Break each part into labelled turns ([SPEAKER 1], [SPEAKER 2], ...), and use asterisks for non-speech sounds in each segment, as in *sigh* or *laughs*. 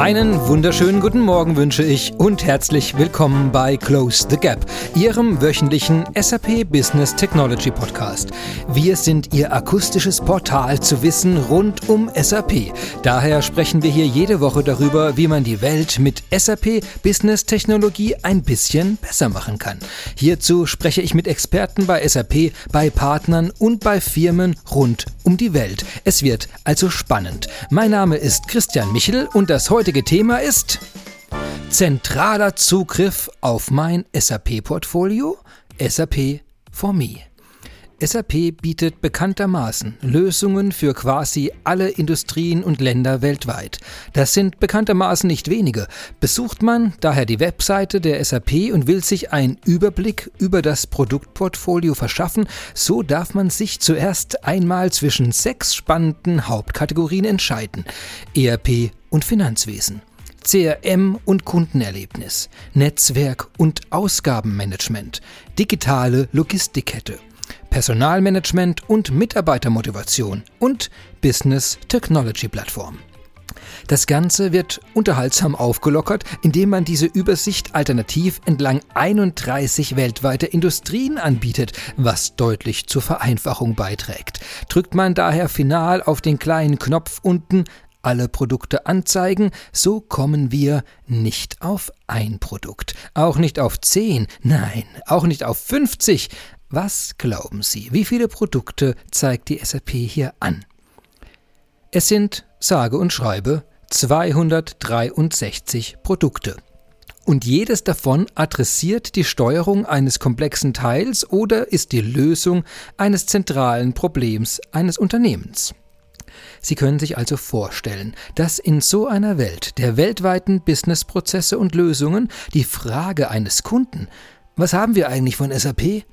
[SPEAKER 1] Einen wunderschönen guten Morgen wünsche ich und herzlich willkommen bei Close the Gap, Ihrem wöchentlichen SAP Business Technology Podcast. Wir sind Ihr akustisches Portal zu Wissen rund um SAP. Daher sprechen wir hier jede Woche darüber, wie man die Welt mit SAP Business Technologie ein bisschen besser machen kann. Hierzu spreche ich mit Experten bei SAP, bei Partnern und bei Firmen rund um die Welt. Es wird also spannend. Mein Name ist Christian Michel und das heutige heutige Thema ist zentraler Zugriff auf mein SAP-Portfolio, SAP for Me. SAP bietet bekanntermaßen Lösungen für quasi alle Industrien und Länder weltweit. Das sind bekanntermaßen nicht wenige. Besucht man daher die Webseite der SAP und will sich einen Überblick über das Produktportfolio verschaffen, so darf man sich zuerst einmal zwischen sechs spannenden Hauptkategorien entscheiden. ERP und Finanzwesen. CRM und Kundenerlebnis, Netzwerk und Ausgabenmanagement, digitale Logistikkette, Personalmanagement und Mitarbeitermotivation und Business Technology Plattform. Das Ganze wird unterhaltsam aufgelockert, indem man diese Übersicht alternativ entlang 31 weltweiter Industrien anbietet, was deutlich zur Vereinfachung beiträgt. Drückt man daher final auf den kleinen Knopf unten alle Produkte anzeigen, so kommen wir nicht auf ein Produkt, auch nicht auf 10, nein, auch nicht auf 50. Was glauben Sie, wie viele Produkte zeigt die SAP hier an? Es sind, sage und schreibe, 263 Produkte. Und jedes davon adressiert die Steuerung eines komplexen Teils oder ist die Lösung eines zentralen Problems eines Unternehmens. Sie können sich also vorstellen, dass in so einer Welt der weltweiten Businessprozesse und Lösungen die Frage eines Kunden, was haben wir eigentlich von SAP?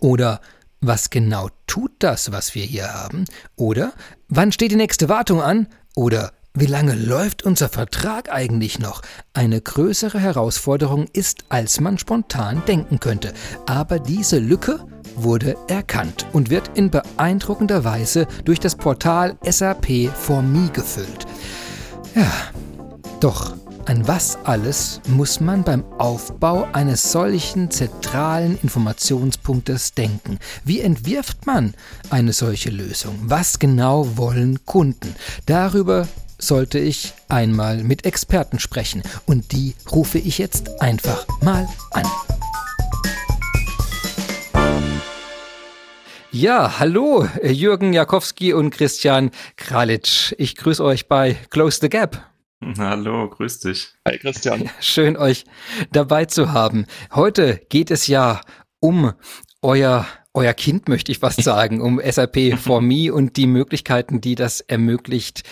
[SPEAKER 1] Oder was genau tut das, was wir hier haben? Oder wann steht die nächste Wartung an? Oder wie lange läuft unser Vertrag eigentlich noch? Eine größere Herausforderung ist, als man spontan denken könnte. Aber diese Lücke wurde erkannt und wird in beeindruckender Weise durch das Portal SAP for Me gefüllt. Ja, doch an was alles muss man beim Aufbau eines solchen zentralen Informationspunktes denken? Wie entwirft man eine solche Lösung? Was genau wollen Kunden? Darüber sollte ich einmal mit Experten sprechen und die rufe ich jetzt einfach mal an. Ja, hallo, Jürgen Jakowski und Christian Kralitsch. Ich grüße euch bei Close the Gap.
[SPEAKER 2] Hallo, grüß dich.
[SPEAKER 1] Hi Christian. Schön euch dabei zu haben. Heute geht es ja um euer euer Kind, möchte ich fast sagen, um SAP for *laughs* Me und die Möglichkeiten, die das ermöglicht.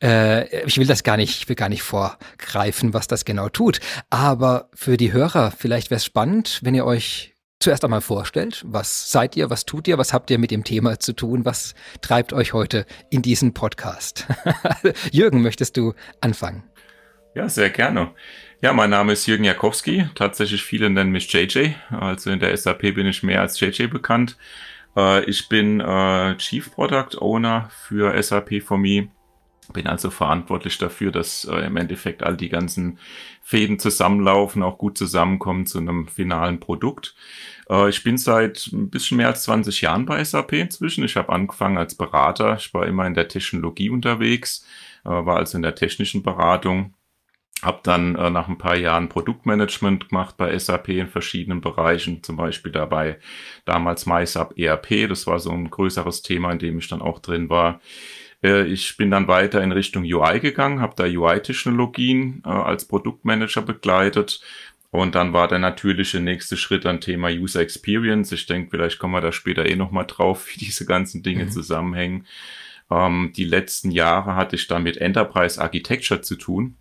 [SPEAKER 1] Äh, ich will das gar nicht, ich will gar nicht vorgreifen, was das genau tut. Aber für die Hörer, vielleicht wäre es spannend, wenn ihr euch zuerst einmal vorstellt. Was seid ihr? Was tut ihr? Was habt ihr mit dem Thema zu tun? Was treibt euch heute in diesen Podcast? *laughs* Jürgen, möchtest du anfangen?
[SPEAKER 2] Ja, sehr gerne. Ja, mein Name ist Jürgen Jakowski. Tatsächlich viele nennen mich JJ. Also in der SAP bin ich mehr als JJ bekannt. Äh, ich bin äh, Chief Product Owner für SAP for Me. Bin also verantwortlich dafür, dass äh, im Endeffekt all die ganzen Fäden zusammenlaufen, auch gut zusammenkommen zu einem finalen Produkt. Ich bin seit ein bisschen mehr als 20 Jahren bei SAP inzwischen. Ich habe angefangen als Berater. Ich war immer in der Technologie unterwegs, war also in der technischen Beratung habe dann äh, nach ein paar Jahren Produktmanagement gemacht bei SAP in verschiedenen Bereichen, zum Beispiel dabei damals MySAP ERP, das war so ein größeres Thema, in dem ich dann auch drin war. Äh, ich bin dann weiter in Richtung UI gegangen, habe da UI-Technologien äh, als Produktmanager begleitet und dann war der natürliche nächste Schritt ein Thema User Experience. Ich denke, vielleicht kommen wir da später eh nochmal drauf, *laughs* wie diese ganzen Dinge mhm. zusammenhängen. Ähm, die letzten Jahre hatte ich dann mit Enterprise Architecture zu tun.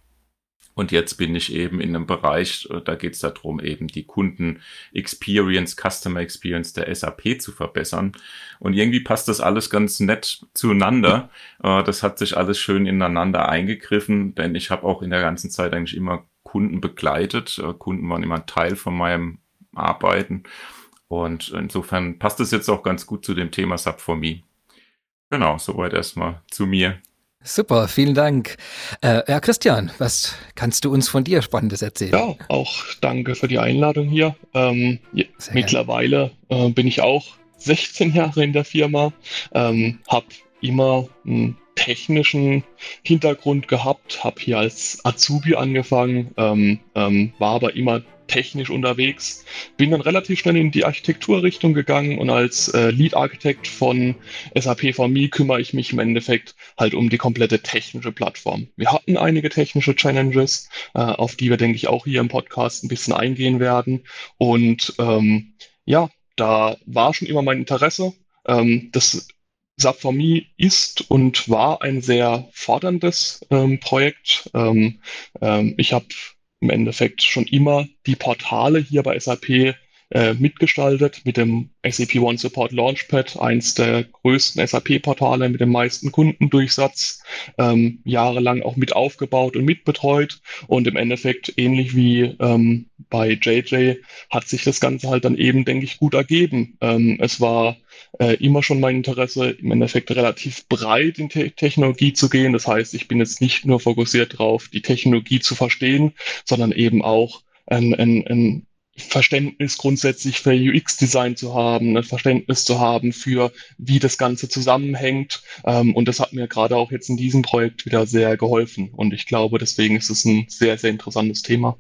[SPEAKER 2] Und jetzt bin ich eben in einem Bereich, äh, da geht es darum, eben die Kunden-Experience, Customer Experience der SAP zu verbessern. Und irgendwie passt das alles ganz nett zueinander. Äh, das hat sich alles schön ineinander eingegriffen, denn ich habe auch in der ganzen Zeit eigentlich immer Kunden begleitet. Äh, Kunden waren immer ein Teil von meinem Arbeiten. Und insofern passt es jetzt auch ganz gut zu dem Thema Sub for Me. Genau, soweit erstmal zu mir.
[SPEAKER 1] Super, vielen Dank. Äh, ja, Christian, was kannst du uns von dir Spannendes erzählen?
[SPEAKER 3] Ja, auch danke für die Einladung hier. Ähm, mittlerweile äh, bin ich auch 16 Jahre in der Firma, ähm, habe immer einen technischen Hintergrund gehabt, habe hier als Azubi angefangen, ähm, ähm, war aber immer technisch unterwegs. Bin dann relativ schnell in die Architekturrichtung gegangen und als äh, Lead Architect von SAP VMI kümmere ich mich im Endeffekt halt um die komplette technische Plattform. Wir hatten einige technische Challenges, äh, auf die wir, denke ich, auch hier im Podcast ein bisschen eingehen werden. Und ähm, ja, da war schon immer mein Interesse. Ähm, das SAP VMI ist und war ein sehr forderndes ähm, Projekt. Ähm, ähm, ich habe im Endeffekt schon immer die Portale hier bei SAP äh, mitgestaltet mit dem SAP One Support Launchpad, eins der größten SAP-Portale mit dem meisten Kundendurchsatz, ähm, jahrelang auch mit aufgebaut und mitbetreut und im Endeffekt ähnlich wie ähm, bei JJ hat sich das Ganze halt dann eben, denke ich, gut ergeben. Ähm, es war äh, immer schon mein Interesse, im Endeffekt relativ breit in Te Technologie zu gehen. Das heißt, ich bin jetzt nicht nur fokussiert darauf, die Technologie zu verstehen, sondern eben auch ein, ein, ein Verständnis grundsätzlich für UX-Design zu haben, ein Verständnis zu haben für, wie das Ganze zusammenhängt. Ähm, und das hat mir gerade auch jetzt in diesem Projekt wieder sehr geholfen. Und ich glaube, deswegen ist es ein sehr, sehr interessantes Thema.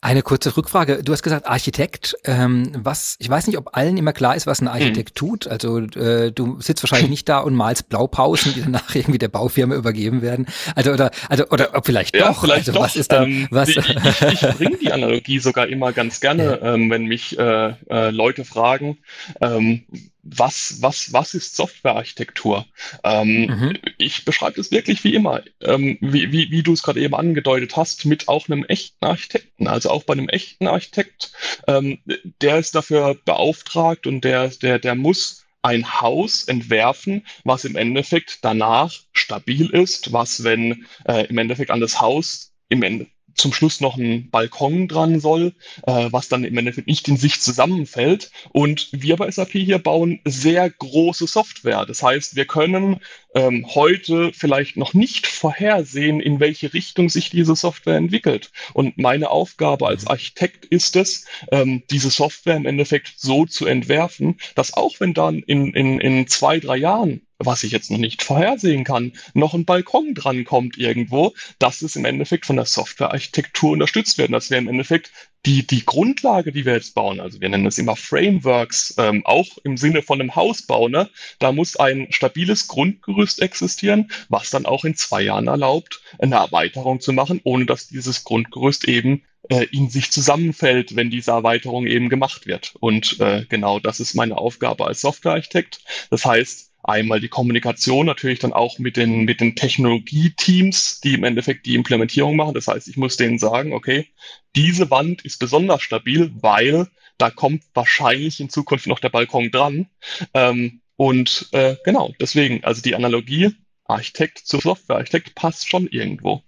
[SPEAKER 1] Eine kurze Rückfrage. Du hast gesagt Architekt. Ähm, was, ich weiß nicht, ob allen immer klar ist, was ein Architekt hm. tut. Also äh, du sitzt wahrscheinlich nicht da und malst Blaupausen, die danach *laughs* irgendwie der Baufirma übergeben werden. Also oder also oder ob vielleicht ja, doch.
[SPEAKER 3] Vielleicht
[SPEAKER 1] also,
[SPEAKER 3] doch.
[SPEAKER 1] Was ist dann ähm, was?
[SPEAKER 3] Ich, ich, ich bringe die Analogie sogar immer ganz gerne, *laughs* ja. ähm, wenn mich äh, äh, Leute fragen. Ähm, was, was, was ist Softwarearchitektur? Ähm, mhm. Ich beschreibe das wirklich wie immer, ähm, wie, wie, wie du es gerade eben angedeutet hast, mit auch einem echten Architekten. Also auch bei einem echten Architekt, ähm, der ist dafür beauftragt und der, der, der muss ein Haus entwerfen, was im Endeffekt danach stabil ist, was, wenn äh, im Endeffekt an das Haus im Ende, zum Schluss noch ein Balkon dran soll, äh, was dann im Endeffekt nicht in sich zusammenfällt. Und wir bei SAP hier bauen sehr große Software. Das heißt, wir können ähm, heute vielleicht noch nicht vorhersehen, in welche Richtung sich diese Software entwickelt. Und meine Aufgabe als Architekt ist es, ähm, diese Software im Endeffekt so zu entwerfen, dass auch wenn dann in, in, in zwei, drei Jahren was ich jetzt noch nicht vorhersehen kann, noch ein Balkon drankommt irgendwo, dass es im Endeffekt von der Softwarearchitektur unterstützt wird. Das wäre im Endeffekt die, die Grundlage, die wir jetzt bauen. Also wir nennen es immer Frameworks, ähm, auch im Sinne von einem Hausbau. Ne? Da muss ein stabiles Grundgerüst existieren, was dann auch in zwei Jahren erlaubt, eine Erweiterung zu machen, ohne dass dieses Grundgerüst eben äh, in sich zusammenfällt, wenn diese Erweiterung eben gemacht wird. Und äh, genau das ist meine Aufgabe als Softwarearchitekt. Das heißt, Einmal die Kommunikation natürlich dann auch mit den, mit den Technologieteams, die im Endeffekt die Implementierung machen. Das heißt, ich muss denen sagen, okay, diese Wand ist besonders stabil, weil da kommt wahrscheinlich in Zukunft noch der Balkon dran. Ähm, und äh, genau, deswegen, also die Analogie Architekt zu Softwarearchitekt passt schon irgendwo.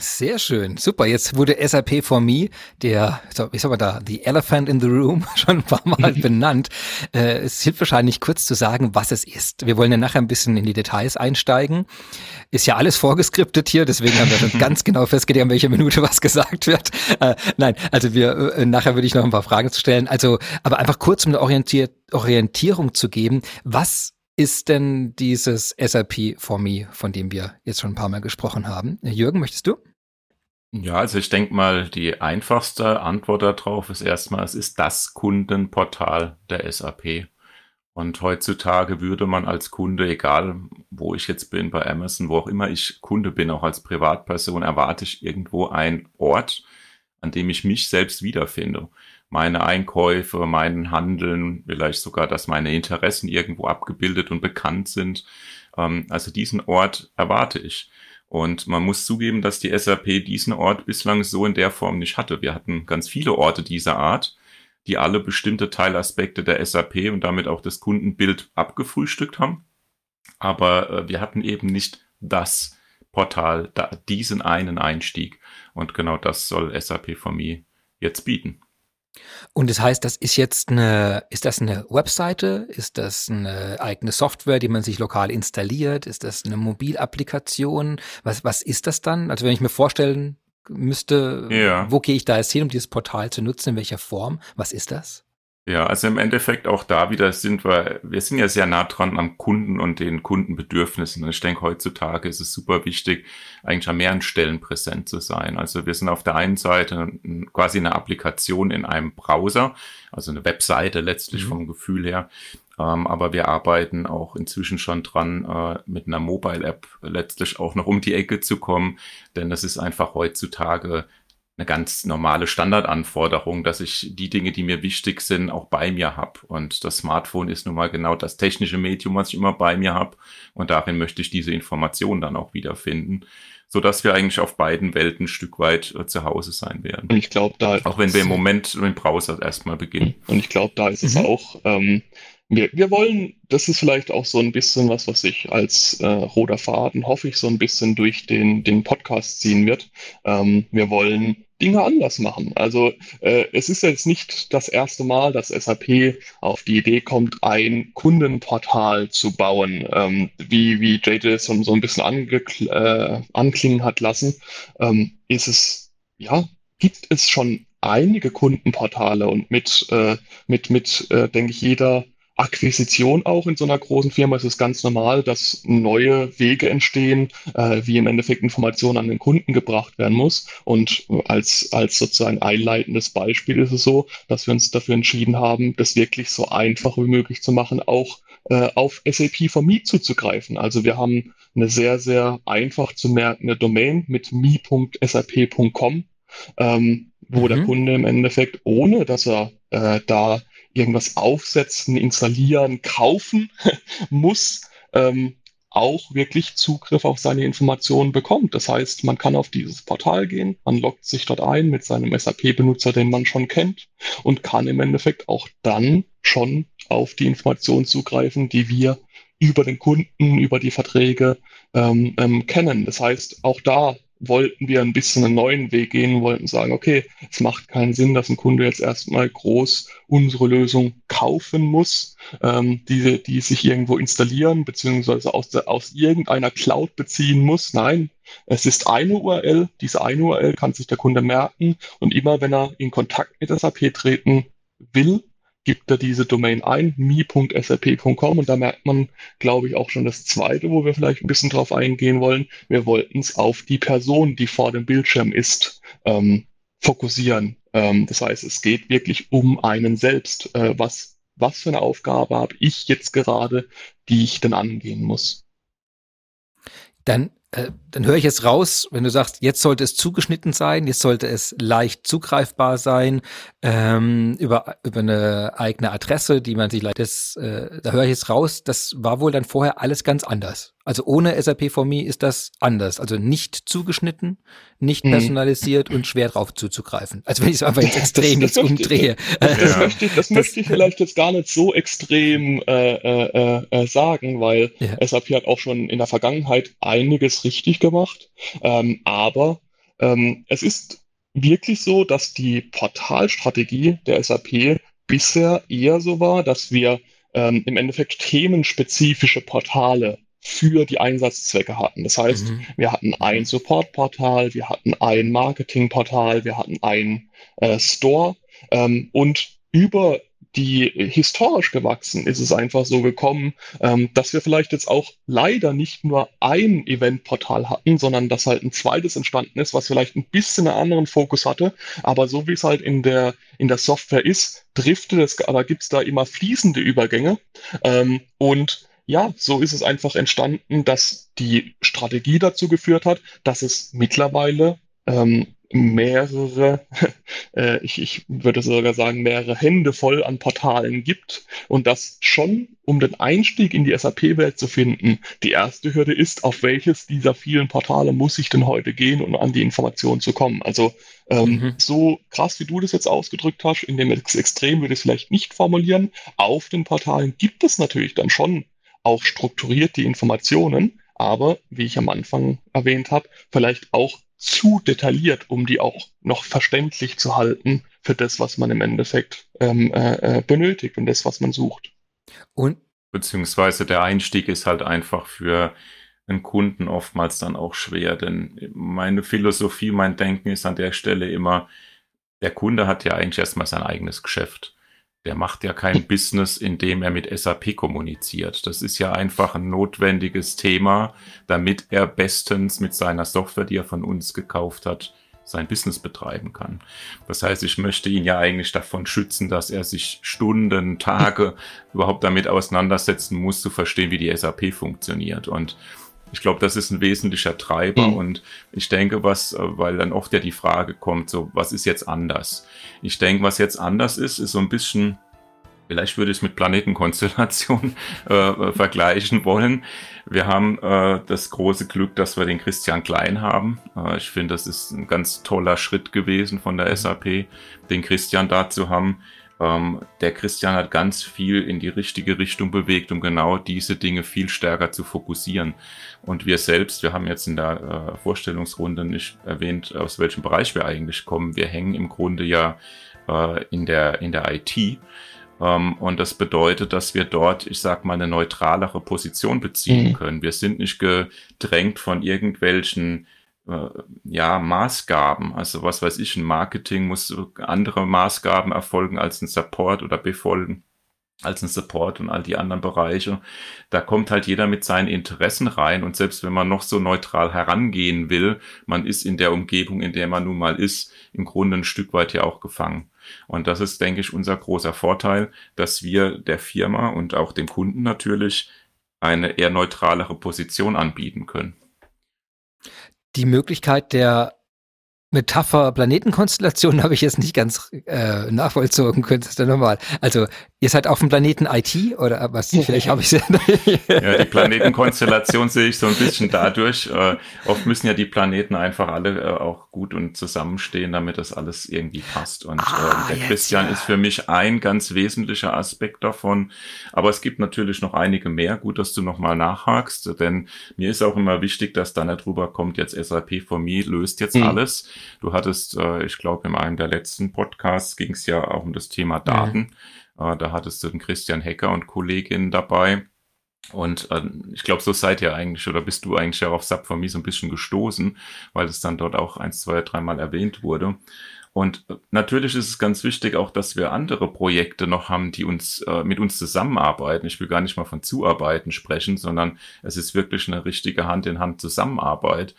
[SPEAKER 1] Sehr schön, super. Jetzt wurde SAP for Me, der, ich sag mal da, the Elephant in the Room, *laughs* schon ein paar Mal *laughs* benannt. Äh, es hilft wahrscheinlich kurz zu sagen, was es ist. Wir wollen ja nachher ein bisschen in die Details einsteigen. Ist ja alles vorgeskriptet hier, deswegen haben wir schon *laughs* ganz genau festgelegt, an welcher Minute was gesagt wird. Äh, nein, also wir, äh, nachher würde ich noch ein paar Fragen zu stellen. Also, aber einfach kurz, um eine Orientier Orientierung zu geben, was ist denn dieses SAP for Me, von dem wir jetzt schon ein paar Mal gesprochen haben? Jürgen, möchtest du?
[SPEAKER 2] Ja, also ich denke mal, die einfachste Antwort darauf ist erstmal, es ist das Kundenportal der SAP. Und heutzutage würde man als Kunde, egal wo ich jetzt bin, bei Amazon, wo auch immer ich Kunde bin, auch als Privatperson, erwarte ich irgendwo einen Ort, an dem ich mich selbst wiederfinde meine Einkäufe, meinen Handeln, vielleicht sogar, dass meine Interessen irgendwo abgebildet und bekannt sind. Ähm, also diesen Ort erwarte ich. Und man muss zugeben, dass die SAP diesen Ort bislang so in der Form nicht hatte. Wir hatten ganz viele Orte dieser Art, die alle bestimmte Teilaspekte der SAP und damit auch das Kundenbild abgefrühstückt haben. Aber äh, wir hatten eben nicht das Portal, diesen einen Einstieg. Und genau das soll SAP for Me jetzt bieten.
[SPEAKER 1] Und das heißt, das ist jetzt eine, ist das eine Webseite? Ist das eine eigene Software, die man sich lokal installiert? Ist das eine Mobilapplikation? Was, was ist das dann? Also wenn ich mir vorstellen müsste, ja. wo gehe ich da jetzt hin, um dieses Portal zu nutzen, in welcher Form? Was ist das?
[SPEAKER 2] Ja, also im Endeffekt auch da wieder sind wir, wir sind ja sehr nah dran am Kunden und den Kundenbedürfnissen. Und ich denke, heutzutage ist es super wichtig, eigentlich an mehreren Stellen präsent zu sein. Also wir sind auf der einen Seite quasi eine Applikation in einem Browser, also eine Webseite letztlich mhm. vom Gefühl her. Ähm, aber wir arbeiten auch inzwischen schon dran, äh, mit einer Mobile-App letztlich auch noch um die Ecke zu kommen, denn das ist einfach heutzutage eine ganz normale Standardanforderung, dass ich die Dinge, die mir wichtig sind, auch bei mir habe. Und das Smartphone ist nun mal genau das technische Medium, was ich immer bei mir habe. Und darin möchte ich diese Informationen dann auch wiederfinden, so dass wir eigentlich auf beiden Welten ein Stück weit äh, zu Hause sein werden.
[SPEAKER 3] Und ich glaube, da
[SPEAKER 2] auch wenn wir im Moment mit dem Browser erstmal beginnen.
[SPEAKER 3] Und ich glaube, da ist es mhm. auch. Ähm, wir, wir wollen, das ist vielleicht auch so ein bisschen was, was sich als äh, roter Faden, hoffe ich, so ein bisschen durch den, den Podcast ziehen wird. Ähm, wir wollen Dinge anders machen. Also äh, es ist jetzt nicht das erste Mal, dass SAP auf die Idee kommt, ein Kundenportal zu bauen, ähm, wie, wie JJ so, ein bisschen äh, anklingen hat lassen. Ähm, ist es, ja, gibt es schon einige Kundenportale und mit, äh, mit, mit äh, denke ich, jeder Akquisition auch in so einer großen Firma ist es ganz normal, dass neue Wege entstehen, äh, wie im Endeffekt Informationen an den Kunden gebracht werden muss. Und als, als sozusagen einleitendes Beispiel ist es so, dass wir uns dafür entschieden haben, das wirklich so einfach wie möglich zu machen, auch äh, auf SAP for Me zuzugreifen. Also wir haben eine sehr, sehr einfach zu merkende Domain mit me.sap.com, ähm, wo mhm. der Kunde im Endeffekt, ohne dass er äh, da irgendwas aufsetzen, installieren, kaufen *laughs* muss, ähm, auch wirklich Zugriff auf seine Informationen bekommt. Das heißt, man kann auf dieses Portal gehen, man loggt sich dort ein mit seinem SAP-Benutzer, den man schon kennt und kann im Endeffekt auch dann schon auf die Informationen zugreifen, die wir über den Kunden, über die Verträge ähm, ähm, kennen. Das heißt, auch da wollten wir ein bisschen einen neuen Weg gehen, wollten sagen, okay, es macht keinen Sinn, dass ein Kunde jetzt erstmal groß unsere Lösung kaufen muss, ähm, die, die sich irgendwo installieren, beziehungsweise aus, aus irgendeiner Cloud beziehen muss. Nein, es ist eine URL, diese eine URL kann sich der Kunde merken und immer wenn er in Kontakt mit SAP treten will, gibt er diese Domain ein, me.sap.com und da merkt man, glaube ich, auch schon das zweite, wo wir vielleicht ein bisschen drauf eingehen wollen. Wir wollten es auf die Person, die vor dem Bildschirm ist, ähm, fokussieren. Ähm, das heißt, es geht wirklich um einen selbst. Äh, was, was für eine Aufgabe habe ich jetzt gerade, die ich denn angehen muss?
[SPEAKER 1] Dann äh, dann höre ich jetzt raus, wenn du sagst, jetzt sollte es zugeschnitten sein, jetzt sollte es leicht zugreifbar sein, ähm, über, über eine eigene Adresse, die man sich. Das, äh, da höre ich jetzt raus, das war wohl dann vorher alles ganz anders. Also ohne SAP for Me ist das anders. Also nicht zugeschnitten, nicht mhm. personalisiert mhm. und schwer drauf zuzugreifen. Also wenn ich es einfach jetzt *laughs* extrem das, das jetzt umdrehe.
[SPEAKER 3] Das, das, möchte, ich, das, möchte ich vielleicht jetzt gar nicht so extrem äh, äh, äh, sagen, weil ja. SAP hat auch schon in der Vergangenheit einiges richtig gemacht. Ähm, aber ähm, es ist wirklich so, dass die Portalstrategie der SAP bisher eher so war, dass wir ähm, im Endeffekt themenspezifische Portale für die Einsatzzwecke hatten. Das heißt, mhm. wir hatten ein Supportportal, wir hatten ein Marketingportal, wir hatten ein äh, Store ähm, und über die historisch gewachsen ist es einfach so gekommen, ähm, dass wir vielleicht jetzt auch leider nicht nur ein Eventportal hatten, sondern dass halt ein zweites entstanden ist, was vielleicht ein bisschen einen anderen Fokus hatte. Aber so wie es halt in der, in der Software ist, driftet es, aber gibt es da immer fließende Übergänge. Ähm, und ja, so ist es einfach entstanden, dass die Strategie dazu geführt hat, dass es mittlerweile ähm, mehrere, *laughs* äh, ich, ich würde sogar sagen, mehrere Hände voll an Portalen gibt und das schon, um den Einstieg in die SAP-Welt zu finden, die erste Hürde ist, auf welches dieser vielen Portale muss ich denn heute gehen, um an die Informationen zu kommen. Also ähm, mhm. so krass, wie du das jetzt ausgedrückt hast, in dem Extrem würde ich es vielleicht nicht formulieren. Auf den Portalen gibt es natürlich dann schon auch strukturiert die Informationen, aber wie ich am Anfang erwähnt habe, vielleicht auch zu detailliert, um die auch noch verständlich zu halten für das, was man im Endeffekt ähm, äh, äh benötigt und das, was man sucht.
[SPEAKER 2] Und beziehungsweise der Einstieg ist halt einfach für einen Kunden oftmals dann auch schwer, denn meine Philosophie, mein Denken ist an der Stelle immer, der Kunde hat ja eigentlich erstmal sein eigenes Geschäft. Der macht ja kein *laughs* Business, indem er mit SAP kommuniziert. Das ist ja einfach ein notwendiges Thema, damit er bestens mit seiner Software, die er von uns gekauft hat, sein Business betreiben kann. Das heißt, ich möchte ihn ja eigentlich davon schützen, dass er sich Stunden, Tage *laughs* überhaupt damit auseinandersetzen muss, zu verstehen, wie die SAP funktioniert. Und ich glaube, das ist ein wesentlicher Treiber mhm. und ich denke, was, äh, weil dann oft ja die Frage kommt, so, was ist jetzt anders? Ich denke, was jetzt anders ist, ist so ein bisschen, vielleicht würde ich es mit Planetenkonstellation *laughs* äh, vergleichen wollen. Wir haben äh, das große Glück, dass wir den Christian Klein haben. Äh, ich finde, das ist ein ganz toller Schritt gewesen von der mhm. SAP, den Christian da zu haben. Ähm, der Christian hat ganz viel in die richtige Richtung bewegt, um genau diese Dinge viel stärker zu fokussieren. Und wir selbst, wir haben jetzt in der äh, Vorstellungsrunde nicht erwähnt, aus welchem Bereich wir eigentlich kommen. Wir hängen im Grunde ja äh, in, der, in der IT. Ähm, und das bedeutet, dass wir dort, ich sag mal, eine neutralere Position beziehen mhm. können. Wir sind nicht gedrängt von irgendwelchen äh, ja, Maßgaben. Also was weiß ich, ein Marketing muss andere Maßgaben erfolgen als ein Support oder befolgen als ein Support und all die anderen Bereiche. Da kommt halt jeder mit seinen Interessen rein und selbst wenn man noch so neutral herangehen will, man ist in der Umgebung, in der man nun mal ist, im Grunde ein Stück weit ja auch gefangen. Und das ist, denke ich, unser großer Vorteil, dass wir der Firma und auch dem Kunden natürlich eine eher neutralere Position anbieten können
[SPEAKER 1] die Möglichkeit der Metapher Planetenkonstellation *laughs* habe ich jetzt nicht ganz äh, nachvollzogen. Könntest du nochmal? Also Ihr seid auf dem Planeten IT oder was? Vielleicht habe ich es
[SPEAKER 2] ja. die Planetenkonstellation sehe ich so ein bisschen dadurch. Äh, oft müssen ja die Planeten einfach alle äh, auch gut und zusammenstehen, damit das alles irgendwie passt. Und ah, äh, der jetzt, Christian ja. ist für mich ein ganz wesentlicher Aspekt davon. Aber es gibt natürlich noch einige mehr. Gut, dass du nochmal nachhakst, denn mir ist auch immer wichtig, dass da nicht drüber kommt, jetzt SAP for Me löst jetzt mhm. alles. Du hattest, äh, ich glaube, in einem der letzten Podcasts ging es ja auch um das Thema Daten. Mhm äh, da hattest du den Christian Hecker und Kolleginnen dabei. Und äh, ich glaube, so seid ihr eigentlich oder bist du eigentlich auch auf Sub for Me so ein bisschen gestoßen, weil es dann dort auch eins, zwei, dreimal erwähnt wurde. Und äh, natürlich ist es ganz wichtig auch, dass wir andere Projekte noch haben, die uns äh, mit uns zusammenarbeiten. Ich will gar nicht mal von Zuarbeiten sprechen, sondern es ist wirklich eine richtige Hand in Hand Zusammenarbeit,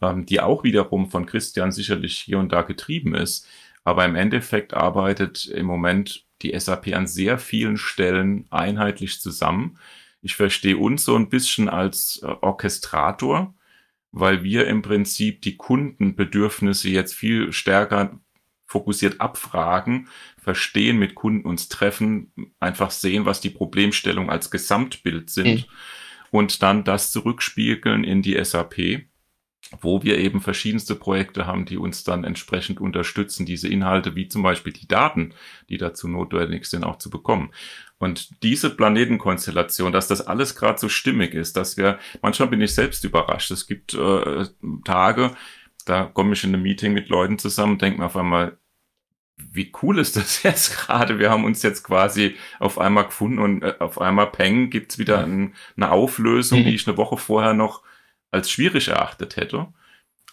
[SPEAKER 2] ähm, die auch wiederum von Christian sicherlich hier und da getrieben ist. Aber im Endeffekt arbeitet im Moment die SAP an sehr vielen Stellen einheitlich zusammen. Ich verstehe uns so ein bisschen als äh, Orchestrator, weil wir im Prinzip die Kundenbedürfnisse jetzt viel stärker fokussiert abfragen, verstehen, mit Kunden uns treffen, einfach sehen, was die Problemstellungen als Gesamtbild sind mhm. und dann das zurückspiegeln in die SAP wo wir eben verschiedenste Projekte haben, die uns dann entsprechend unterstützen, diese Inhalte, wie zum Beispiel die Daten, die dazu notwendig sind, auch zu bekommen. Und diese Planetenkonstellation, dass das alles gerade so stimmig ist, dass wir, manchmal bin ich selbst überrascht. Es gibt äh, Tage, da komme ich in einem Meeting mit Leuten zusammen und denke mir auf einmal, wie cool ist das *laughs* jetzt gerade? Wir haben uns jetzt quasi auf einmal gefunden und äh, auf einmal Peng gibt's wieder ein, eine Auflösung, die *laughs* ich eine Woche vorher noch als schwierig erachtet hätte.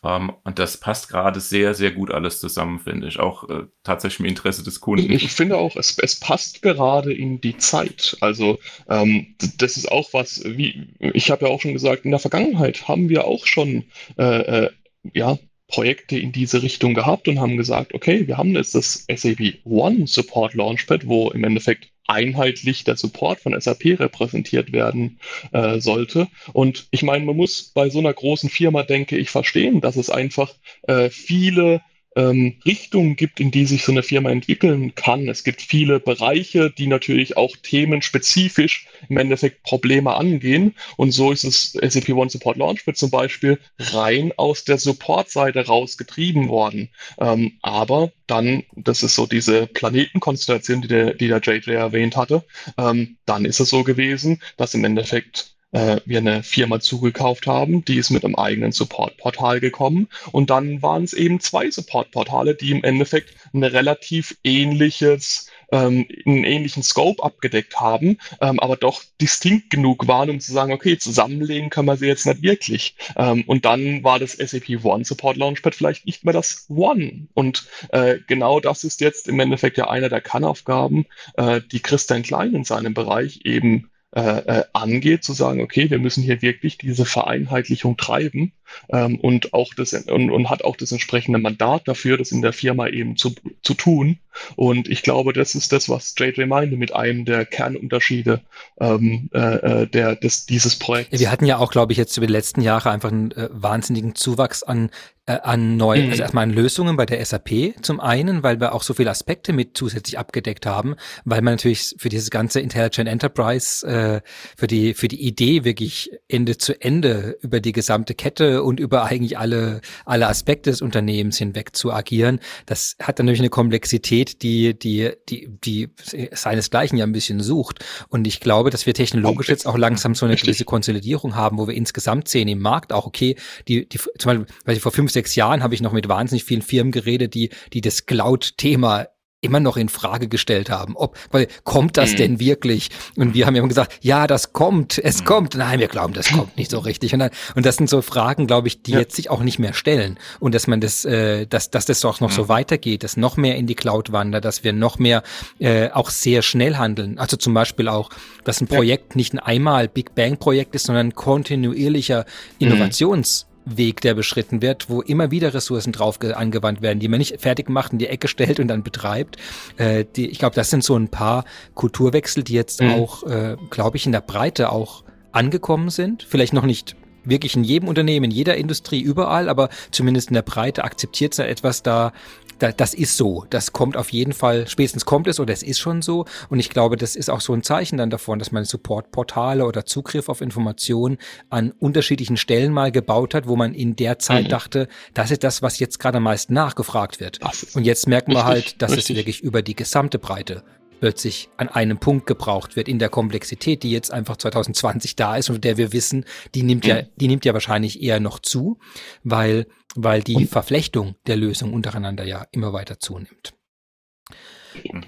[SPEAKER 2] Um, ähm, und das passt gerade sehr, sehr gut alles zusammen, finde ich. Auch äh, tatsächlich im Interesse des Kunden.
[SPEAKER 3] Ich finde auch, es, es passt gerade in die Zeit. Also ähm, das ist auch was, wie ich habe ja auch schon gesagt, in der Vergangenheit haben wir auch schon äh, äh, ja, Projekte in diese Richtung gehabt und haben gesagt, okay, wir haben jetzt das SAP One Support Launchpad, wo im Endeffekt einheitlich der Support von SAP repräsentiert werden äh, sollte. Und ich meine, man muss bei so einer großen Firma, denke ich, verstehen, dass es einfach äh, viele ähm, Richtungen gibt, in die sich so eine Firma entwickeln kann. Es gibt viele Bereiche, die natürlich auch themenspezifisch im Endeffekt Probleme angehen. Und so ist es SAP One Support Launchpad zum Beispiel rein aus der Support-Seite rausgetrieben worden. Ähm, aber dann, das ist so diese Planetenkonstellation, die der, die der JJ erwähnt hatte, ähm, dann ist es so gewesen, dass im Endeffekt äh, wir eine Firma zugekauft haben, die ist mit einem eigenen Support-Portal gekommen und dann waren es eben zwei Support-Portale, die im Endeffekt ein relativ ähnliches ähm, einen ähnlichen Scope abgedeckt haben, ähm, aber doch distinkt genug waren, um zu sagen, okay, zusammenlegen können wir sie jetzt nicht wirklich. Ähm, und dann war das SAP One Support Launchpad vielleicht nicht mehr das One. Und äh, genau das ist jetzt im Endeffekt ja einer der Kannaufgaben, äh, die Christian Klein in seinem Bereich eben äh, äh, angeht, zu sagen, okay, wir müssen hier wirklich diese Vereinheitlichung treiben ähm, und auch das und, und, hat auch das entsprechende Mandat dafür, das in der Firma eben zu, zu tun. Und ich glaube, das ist das, was JJ meinte mit einem der Kernunterschiede ähm, äh, äh der, des, dieses Projekts.
[SPEAKER 1] Wir hatten ja auch, glaube ich, jetzt über die letzten Jahre einfach einen äh, wahnsinnigen Zuwachs an äh, an neuen, mhm. also erstmal an Lösungen bei der SAP zum einen, weil wir auch so viele Aspekte mit zusätzlich abgedeckt haben, weil man natürlich für dieses ganze Intelligent Enterprise, äh, für die, für die Idee wirklich Ende zu Ende über die gesamte Kette und über eigentlich alle, alle Aspekte des Unternehmens hinweg zu agieren. Das hat natürlich eine Komplexität, die, die, die, die seinesgleichen ja ein bisschen sucht. Und ich glaube, dass wir technologisch jetzt auch langsam so eine gewisse Konsolidierung haben, wo wir insgesamt sehen im Markt auch, okay, die, die, zum Beispiel, vor fünf, sechs Jahren habe ich noch mit wahnsinnig vielen Firmen geredet, die, die das Cloud-Thema immer noch in Frage gestellt haben. Ob, weil kommt das mhm. denn wirklich? Und wir haben ja immer gesagt, ja, das kommt, es mhm. kommt. Nein, wir glauben, das kommt nicht so richtig. Und, dann, und das sind so Fragen, glaube ich, die ja. jetzt sich auch nicht mehr stellen. Und dass man das, äh, dass, dass das doch noch mhm. so weitergeht, dass noch mehr in die Cloud wandert, dass wir noch mehr äh, auch sehr schnell handeln. Also zum Beispiel auch, dass ein Projekt ja. nicht ein einmal Big Bang Projekt ist, sondern ein kontinuierlicher mhm. Innovations Weg, der beschritten wird, wo immer wieder Ressourcen drauf angewandt werden, die man nicht fertig macht, in die Ecke stellt und dann betreibt. Äh, die, ich glaube, das sind so ein paar Kulturwechsel, die jetzt mhm. auch, äh, glaube ich, in der Breite auch angekommen sind. Vielleicht noch nicht wirklich in jedem Unternehmen, in jeder Industrie, überall, aber zumindest in der Breite akzeptiert es etwas da, da, das ist so. Das kommt auf jeden Fall, spätestens kommt es oder es ist schon so. Und ich glaube, das ist auch so ein Zeichen dann davon, dass man Supportportale oder Zugriff auf Informationen an unterschiedlichen Stellen mal gebaut hat, wo man in der Zeit mhm. dachte, das ist das, was jetzt gerade am meisten nachgefragt wird. Und jetzt merken wir halt, dass richtig. es wirklich über die gesamte Breite plötzlich an einem Punkt gebraucht wird in der Komplexität, die jetzt einfach 2020 da ist und der wir wissen, die nimmt ja, mhm. die nimmt ja wahrscheinlich eher noch zu, weil, weil die Verflechtung der Lösung untereinander ja immer weiter zunimmt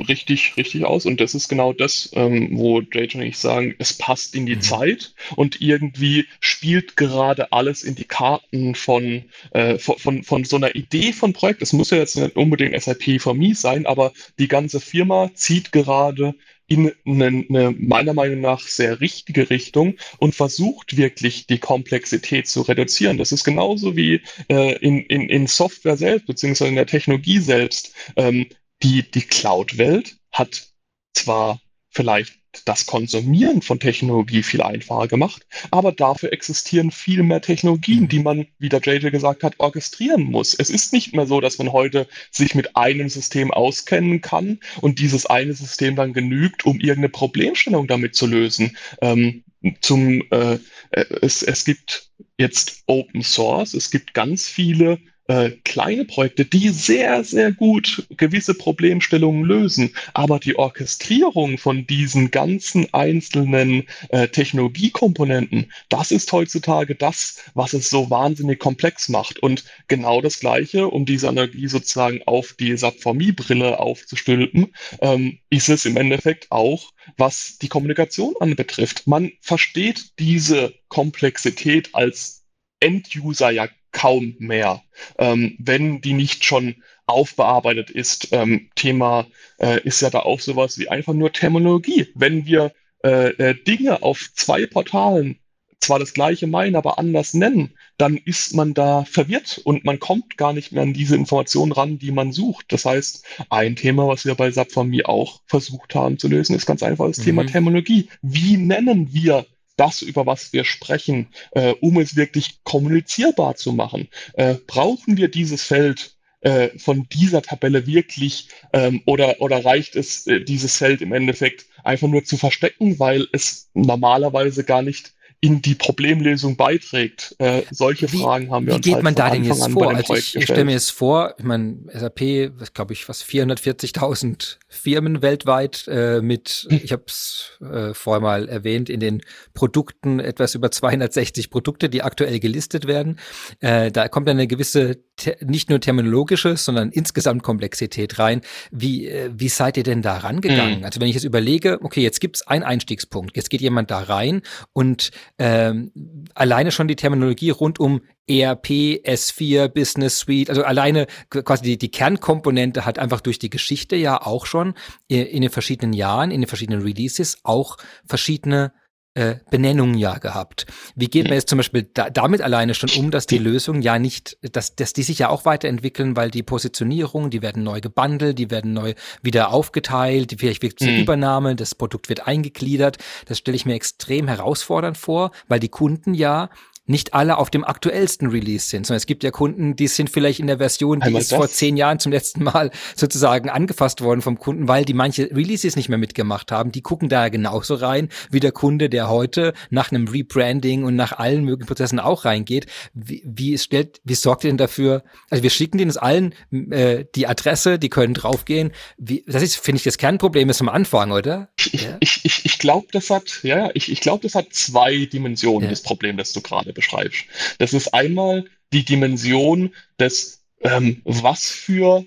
[SPEAKER 3] richtig, richtig aus. Und das ist genau das, ähm, wo JJ und ich sagen, es passt in die mhm. Zeit und irgendwie spielt gerade alles in die Karten von, äh, von, von, von, so einer Idee von Projekt. Es muss ja jetzt nicht unbedingt SAP for Me sein, aber die ganze Firma zieht gerade in eine, eine meiner Meinung nach sehr richtige Richtung und versucht wirklich die Komplexität zu reduzieren. Das ist genauso wie äh, in, in, in Software selbst, beziehungsweise in der Technologie selbst. Ähm, die, die Cloud-Welt hat zwar vielleicht das Konsumieren von Technologie viel einfacher gemacht, aber dafür existieren viel mehr Technologien, die man, wie der JJ gesagt hat, orchestrieren muss. Es ist nicht mehr so, dass man heute sich mit einem System auskennen kann und dieses eine System dann genügt, um irgendeine Problemstellung damit zu lösen. Ähm, zum, äh, äh es, es gibt jetzt Open Source, es gibt ganz viele äh, kleine Projekte, die sehr, sehr gut gewisse Problemstellungen lösen. Aber die Orchestrierung von diesen ganzen einzelnen äh, Technologiekomponenten, das ist heutzutage das, was es so wahnsinnig komplex macht. Und genau das Gleiche, um diese Analogie sozusagen auf die SAP-Brille aufzustülpen, ähm, ist es im Endeffekt auch, was die Kommunikation anbetrifft. Man versteht diese Komplexität als End-User ja kaum mehr, ähm, wenn die nicht schon aufbearbeitet ist. Ähm, Thema äh, ist ja da auch sowas wie einfach nur Terminologie. Wenn wir äh, äh, Dinge auf zwei Portalen zwar das gleiche meinen, aber anders nennen, dann ist man da verwirrt und man kommt gar nicht mehr an diese Informationen ran, die man sucht. Das heißt, ein Thema, was wir bei Subformi auch versucht haben zu lösen, ist ganz einfach das mhm. Thema Terminologie. Wie nennen wir das, über was wir sprechen, äh, um es wirklich kommunizierbar zu machen. Äh, brauchen wir dieses Feld äh, von dieser Tabelle wirklich ähm, oder, oder reicht es, äh, dieses Feld im Endeffekt einfach nur zu verstecken, weil es normalerweise gar nicht in die Problemlösung beiträgt. Äh, solche wie, Fragen haben wir uns
[SPEAKER 1] Wie geht halt man da denn jetzt vor? Also ich, ich stelle mir jetzt vor, ich meine, SAP, glaube ich, was 440.000 Firmen weltweit äh, mit, hm. ich habe es äh, vorher mal erwähnt, in den Produkten etwas über 260 Produkte, die aktuell gelistet werden. Äh, da kommt eine gewisse, nicht nur terminologische, sondern insgesamt Komplexität rein. Wie, äh, wie seid ihr denn da rangegangen? Mhm. Also wenn ich jetzt überlege, okay, jetzt gibt's einen Einstiegspunkt, jetzt geht jemand da rein und ähm, alleine schon die Terminologie rund um ERP, S4, Business Suite, also alleine quasi die, die Kernkomponente hat einfach durch die Geschichte ja auch schon in den verschiedenen Jahren, in den verschiedenen Releases auch verschiedene äh, Benennungen ja gehabt. Wie geht man jetzt zum Beispiel da, damit alleine schon um, dass die Lösungen ja nicht, dass, dass die sich ja auch weiterentwickeln, weil die Positionierung, die werden neu gebundelt, die werden neu wieder aufgeteilt, vielleicht wird zur mhm. Übernahme, das Produkt wird eingegliedert. Das stelle ich mir extrem herausfordernd vor, weil die Kunden ja nicht alle auf dem aktuellsten Release sind, sondern es gibt ja Kunden, die sind vielleicht in der Version, die Einmal ist das? vor zehn Jahren zum letzten Mal *laughs* sozusagen angefasst worden vom Kunden, weil die manche Releases nicht mehr mitgemacht haben. Die gucken da genauso rein wie der Kunde, der heute nach einem Rebranding und nach allen möglichen Prozessen auch reingeht. Wie, wie stellt, wie sorgt ihr denn dafür? Also wir schicken denen allen äh, die Adresse, die können draufgehen. Wie, das ist, finde ich, das Kernproblem ist am Anfang, oder?
[SPEAKER 3] Ja. Ich, ich, ich glaube, das hat, ja, ich, ich glaube, das hat zwei Dimensionen, ja. das Problem, das du gerade beschreibst. Das ist einmal die Dimension des, ähm, was für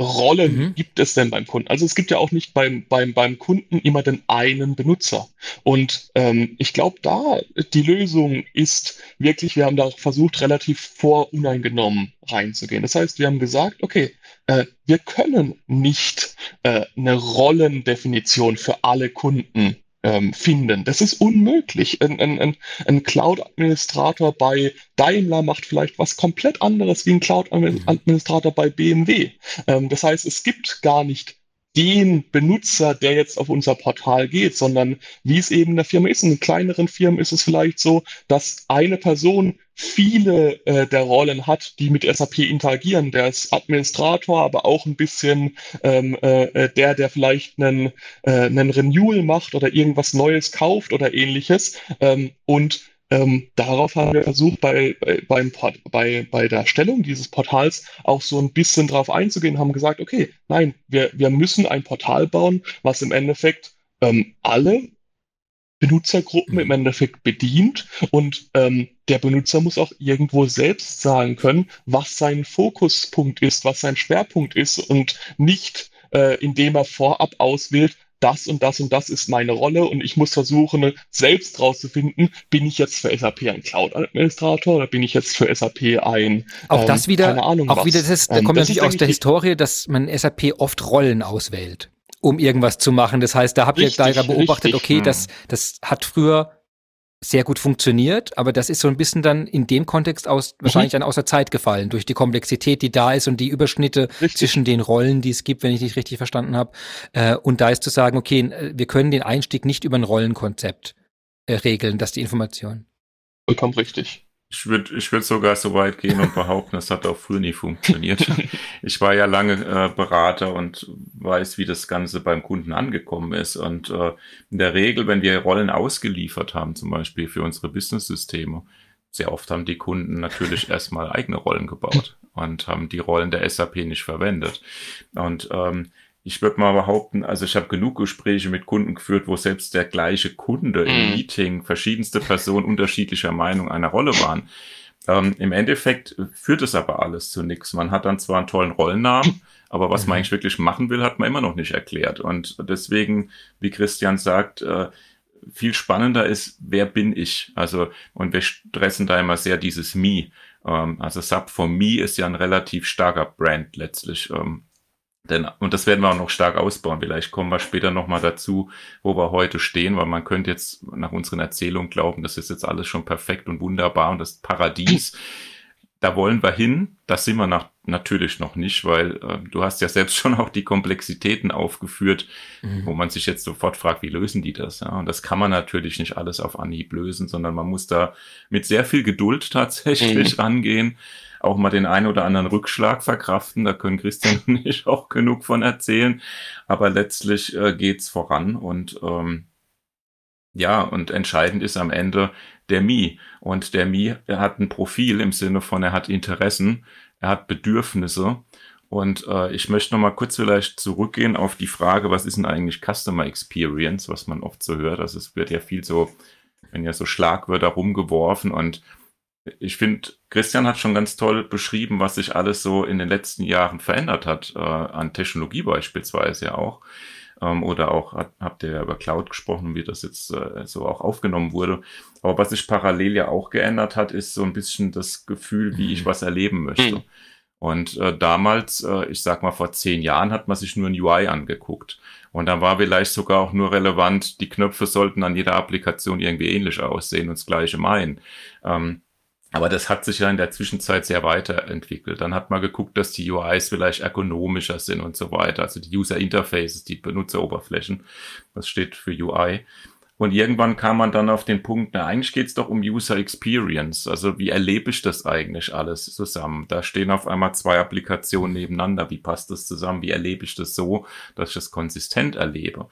[SPEAKER 3] Rollen mhm. gibt es denn beim Kunden? Also es gibt ja auch nicht beim, beim, beim Kunden immer den einen Benutzer. Und ähm, ich glaube, da die Lösung ist wirklich, wir haben da versucht, relativ voruneingenommen reinzugehen. Das heißt, wir haben gesagt, okay, äh, wir können nicht äh, eine Rollendefinition für alle Kunden ähm, finden. Das ist unmöglich. Ein, ein, ein Cloud-Administrator bei Daimler macht vielleicht was komplett anderes wie ein Cloud-Administrator bei BMW. Ähm, das heißt, es gibt gar nicht den Benutzer, der jetzt auf unser Portal geht, sondern wie es eben in der Firma ist. In kleineren Firmen ist es vielleicht so, dass eine Person viele äh, der Rollen hat, die mit SAP interagieren. Der ist Administrator, aber auch ein bisschen ähm, äh, der, der vielleicht einen, äh, einen Renewal macht oder irgendwas Neues kauft oder ähnliches. Ähm, und ähm, darauf haben wir versucht, bei, bei, bei, bei der Stellung dieses Portals auch so ein bisschen drauf einzugehen, haben gesagt, okay, nein, wir, wir müssen ein Portal bauen, was im Endeffekt ähm, alle Benutzergruppen im Endeffekt bedient und ähm, der Benutzer muss auch irgendwo selbst sagen können, was sein Fokuspunkt ist, was sein Schwerpunkt ist und nicht, äh, indem er vorab auswählt, das und das und das ist meine Rolle und ich muss versuchen, selbst rauszufinden, bin ich jetzt für SAP ein Cloud-Administrator oder bin ich jetzt für SAP ein,
[SPEAKER 1] auch ähm, das wieder, keine Ahnung auch was. wieder, das, da ähm, kommt natürlich aus der Historie, dass man SAP oft Rollen auswählt, um irgendwas zu machen. Das heißt, da habt ihr da beobachtet, richtig, okay, das, das hat früher sehr gut funktioniert, aber das ist so ein bisschen dann in dem Kontext aus mhm. wahrscheinlich dann außer Zeit gefallen durch die Komplexität, die da ist und die Überschnitte richtig. zwischen den Rollen, die es gibt, wenn ich nicht richtig verstanden habe. Äh, und da ist zu sagen, okay, wir können den Einstieg nicht über ein Rollenkonzept äh, regeln, dass die Information.
[SPEAKER 3] Vollkommen richtig.
[SPEAKER 2] Ich würde ich würd sogar so weit gehen und behaupten, das hat auch früher nie funktioniert. *laughs* Ich war ja lange äh, Berater und weiß, wie das Ganze beim Kunden angekommen ist. Und äh, in der Regel, wenn wir Rollen ausgeliefert haben, zum Beispiel für unsere Business-Systeme, sehr oft haben die Kunden natürlich *laughs* erstmal eigene Rollen gebaut und haben die Rollen der SAP nicht verwendet. Und ähm, ich würde mal behaupten, also ich habe genug Gespräche mit Kunden geführt, wo selbst der gleiche Kunde im mhm. Meeting verschiedenste Personen unterschiedlicher Meinung einer Rolle waren. Ähm, Im Endeffekt führt es aber alles zu nichts. Man hat dann zwar einen tollen Rollennamen, aber was man mhm. eigentlich wirklich machen will, hat man immer noch nicht erklärt. Und deswegen, wie Christian sagt, äh, viel spannender ist, wer bin ich? Also, und wir stressen da immer sehr dieses Me. Ähm, also Sub for Me ist ja ein relativ starker Brand letztlich. Ähm, denn, und das werden wir auch noch stark ausbauen. Vielleicht kommen wir später nochmal dazu, wo wir heute stehen, weil man könnte jetzt nach unseren Erzählungen glauben, das ist jetzt alles schon perfekt und wunderbar und das Paradies. Da wollen wir hin. Das sind wir nach, natürlich noch nicht, weil äh, du hast ja selbst *laughs* schon auch die Komplexitäten aufgeführt, mhm. wo man sich jetzt sofort fragt, wie lösen die das? Ja? Und das kann man natürlich nicht alles auf Anhieb lösen, sondern man muss da mit sehr viel Geduld *laughs* tatsächlich mhm. rangehen auch mal den einen oder anderen Rückschlag verkraften. Da können Christian *laughs* und ich auch genug von erzählen. Aber letztlich äh, geht's voran und ähm, ja, und entscheidend ist am Ende der Mi. Und der Mi hat ein Profil im Sinne von, er hat Interessen, er hat Bedürfnisse. Und äh, ich möchte noch mal kurz vielleicht zurückgehen auf die Frage, was ist denn eigentlich Customer Experience, was man oft so hört. Also es wird ja viel so, wenn ja so Schlagwörter rumgeworfen und ich finde, Christian hat schon ganz toll beschrieben, was sich alles so in den letzten Jahren verändert hat, äh, an Technologie beispielsweise ja auch. Ähm, oder auch, hat, habt ihr ja über Cloud gesprochen, wie das jetzt äh, so auch aufgenommen wurde. Aber was sich parallel ja auch geändert hat, ist so ein bisschen das Gefühl, wie ich mhm. was erleben möchte. Mhm. Und äh, damals, äh, ich sag mal vor zehn Jahren, hat man sich nur ein UI angeguckt. Und dann war vielleicht sogar auch nur relevant, die Knöpfe sollten an jeder Applikation irgendwie ähnlich aussehen und das gleiche meinen. Ähm, aber das hat sich ja in der Zwischenzeit sehr weiterentwickelt. Dann hat man geguckt, dass die UIs vielleicht ergonomischer sind und so weiter. Also die User Interfaces, die Benutzeroberflächen. Das steht für UI. Und irgendwann kam man dann auf den Punkt, na, eigentlich geht's doch um User Experience. Also wie erlebe ich das eigentlich alles zusammen? Da stehen auf einmal zwei Applikationen nebeneinander. Wie passt das zusammen? Wie erlebe ich das so, dass ich das konsistent erlebe?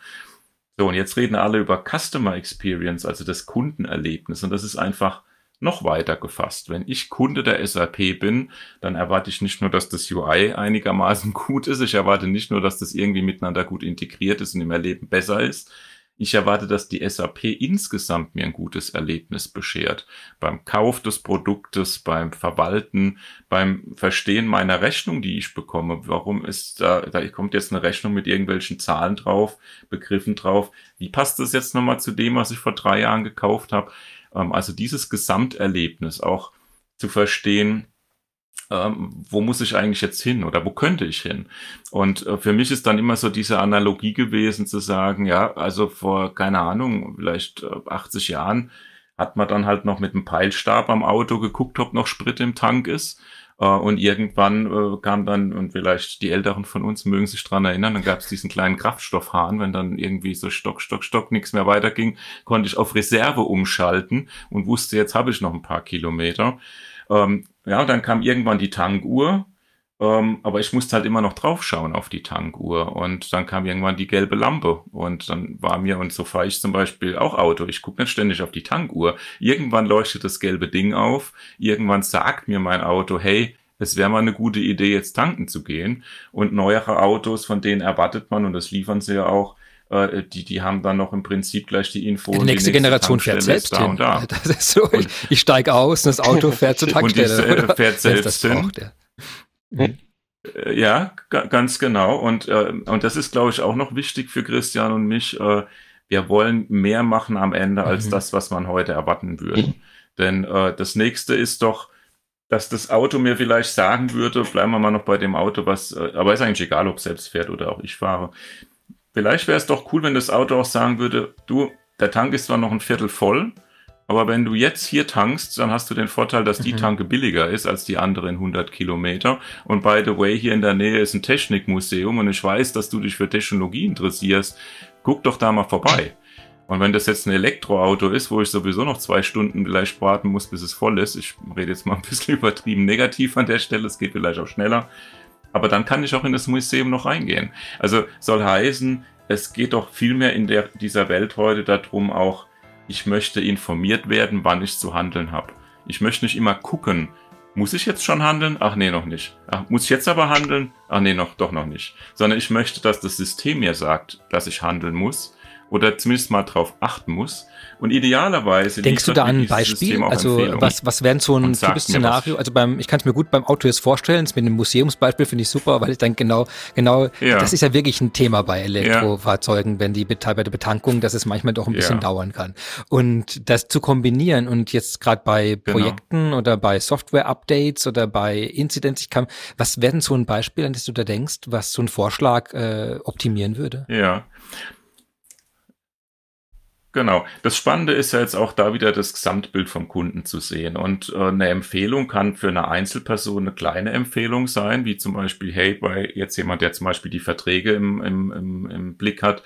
[SPEAKER 2] So, und jetzt reden alle über Customer Experience, also das Kundenerlebnis. Und das ist einfach noch weiter gefasst. Wenn ich Kunde der SAP bin, dann erwarte ich nicht nur, dass das UI einigermaßen *laughs* gut ist, ich erwarte nicht nur, dass das irgendwie miteinander gut integriert ist und im Erleben besser ist. Ich erwarte, dass die SAP insgesamt mir ein gutes Erlebnis beschert. Beim Kauf des Produktes, beim Verwalten, beim Verstehen meiner Rechnung, die ich bekomme. Warum ist da, da kommt jetzt eine Rechnung mit irgendwelchen Zahlen drauf, Begriffen drauf. Wie passt das jetzt nochmal zu dem, was ich vor drei Jahren gekauft habe? Ähm, also dieses Gesamterlebnis auch zu verstehen, ähm, wo muss ich eigentlich jetzt hin oder wo könnte ich hin? Und äh, für mich ist dann immer so diese Analogie gewesen zu sagen, ja, also vor, keine Ahnung, vielleicht äh, 80 Jahren hat man dann halt noch mit einem Peilstab am Auto geguckt, ob noch Sprit im Tank ist. Äh, und irgendwann äh, kam dann, und vielleicht die Älteren von uns mögen sich dran erinnern, dann gab es diesen kleinen Kraftstoffhahn, wenn dann irgendwie so Stock, Stock, Stock nichts mehr weiterging, konnte ich auf Reserve umschalten und wusste, jetzt habe ich noch ein paar Kilometer. Ähm, ja, dann kam irgendwann die Tankuhr ähm, aber ich musste halt immer noch draufschauen auf die Tankuhr und dann kam irgendwann die gelbe Lampe und dann war mir, und so fahre ich zum Beispiel auch Auto, ich gucke nicht ständig auf die Tankuhr. Irgendwann leuchtet das gelbe Ding auf, irgendwann sagt mir mein Auto, hey, es wäre mal eine gute Idee, jetzt tanken zu gehen. Und neuere Autos, von denen erwartet man, und das liefern sie ja auch, äh, die, die haben dann noch im Prinzip gleich die Info.
[SPEAKER 1] Die nächste, die nächste Generation fährt selbst da hin. Und da. *laughs* Das ist so, ich, ich steige aus und das Auto fährt zur Tankstelle. *laughs*
[SPEAKER 2] Und die, äh, fährt selbst hin. Braucht, ja. Hm? Äh, ja, ganz genau. Und, äh, und das ist, glaube ich, auch noch wichtig für Christian und mich. Äh, wir wollen mehr machen am Ende als mhm. das, was man heute erwarten würde. Mhm. Denn äh, das nächste ist doch, dass das Auto mir vielleicht sagen würde, bleiben wir mal noch bei dem Auto, was, äh, aber ist eigentlich egal, ob es selbst fährt oder auch ich fahre. Vielleicht wäre es doch cool, wenn das Auto auch sagen würde, du, der Tank ist zwar noch ein Viertel voll, aber wenn du jetzt hier tankst, dann hast du den Vorteil, dass die mhm. Tanke billiger ist als die anderen 100 Kilometer. Und by the way, hier in der Nähe ist ein Technikmuseum und ich weiß, dass du dich für Technologie interessierst. Guck doch da mal vorbei. Und wenn das jetzt ein Elektroauto ist, wo ich sowieso noch zwei Stunden vielleicht warten muss, bis es voll ist, ich rede jetzt mal ein bisschen *laughs* übertrieben negativ an der Stelle, es geht vielleicht auch schneller, aber dann kann ich auch in das Museum noch reingehen. Also soll heißen, es geht doch viel mehr in der, dieser Welt heute darum, auch ich möchte informiert werden, wann ich zu handeln habe. Ich möchte nicht immer gucken, muss ich jetzt schon handeln? Ach nee, noch nicht. Ach, muss ich jetzt aber handeln? Ach nee, noch, doch noch nicht. Sondern ich möchte, dass das System mir sagt, dass ich handeln muss oder zumindest mal drauf achten muss. Und idealerweise.
[SPEAKER 1] Denkst du da an ein Beispiel? Also, was, was wäre so ein typisches Szenario? Also, beim, ich kann es mir gut beim Auto jetzt vorstellen. Das mit dem Museumsbeispiel finde ich super, weil ich dann genau, genau, ja. das ist ja wirklich ein Thema bei Elektrofahrzeugen, ja. wenn die bei der Betankung, dass es manchmal doch ein bisschen ja. dauern kann. Und das zu kombinieren und jetzt gerade bei genau. Projekten genau. oder bei Software-Updates oder bei Incidents, ich kann, was wäre denn so ein Beispiel, an das du da denkst, was so ein Vorschlag äh, optimieren würde?
[SPEAKER 2] Ja. Genau. Das Spannende ist ja jetzt auch da wieder das Gesamtbild vom Kunden zu sehen. Und äh, eine Empfehlung kann für eine Einzelperson eine kleine Empfehlung sein, wie zum Beispiel, hey, bei jetzt jemand, der zum Beispiel die Verträge im, im, im, im Blick hat,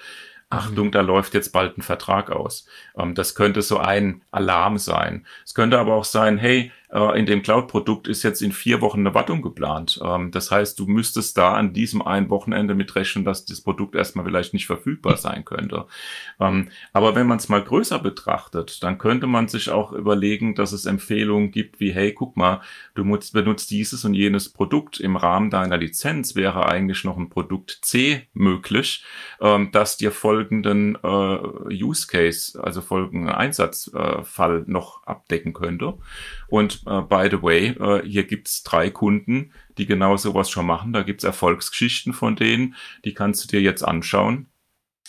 [SPEAKER 2] Achtung, da läuft jetzt bald ein Vertrag aus. Ähm, das könnte so ein Alarm sein. Es könnte aber auch sein, hey, äh, in dem Cloud-Produkt ist jetzt in vier Wochen eine Wartung geplant. Ähm, das heißt, du müsstest da an diesem einen Wochenende mitrechnen, dass das Produkt erstmal vielleicht nicht verfügbar sein könnte. Ähm, aber wenn man es mal größer betrachtet, dann könnte man sich auch überlegen, dass es Empfehlungen gibt wie, hey, guck mal, du benutzt dieses und jenes Produkt im Rahmen deiner Lizenz, wäre eigentlich noch ein Produkt C möglich, ähm, das dir folgenden äh, Use Case, also folgenden Einsatzfall äh, noch abdecken könnte. Und äh, by the way, äh, hier gibt's drei Kunden, die genau sowas schon machen. Da gibt's Erfolgsgeschichten von denen, die kannst du dir jetzt anschauen.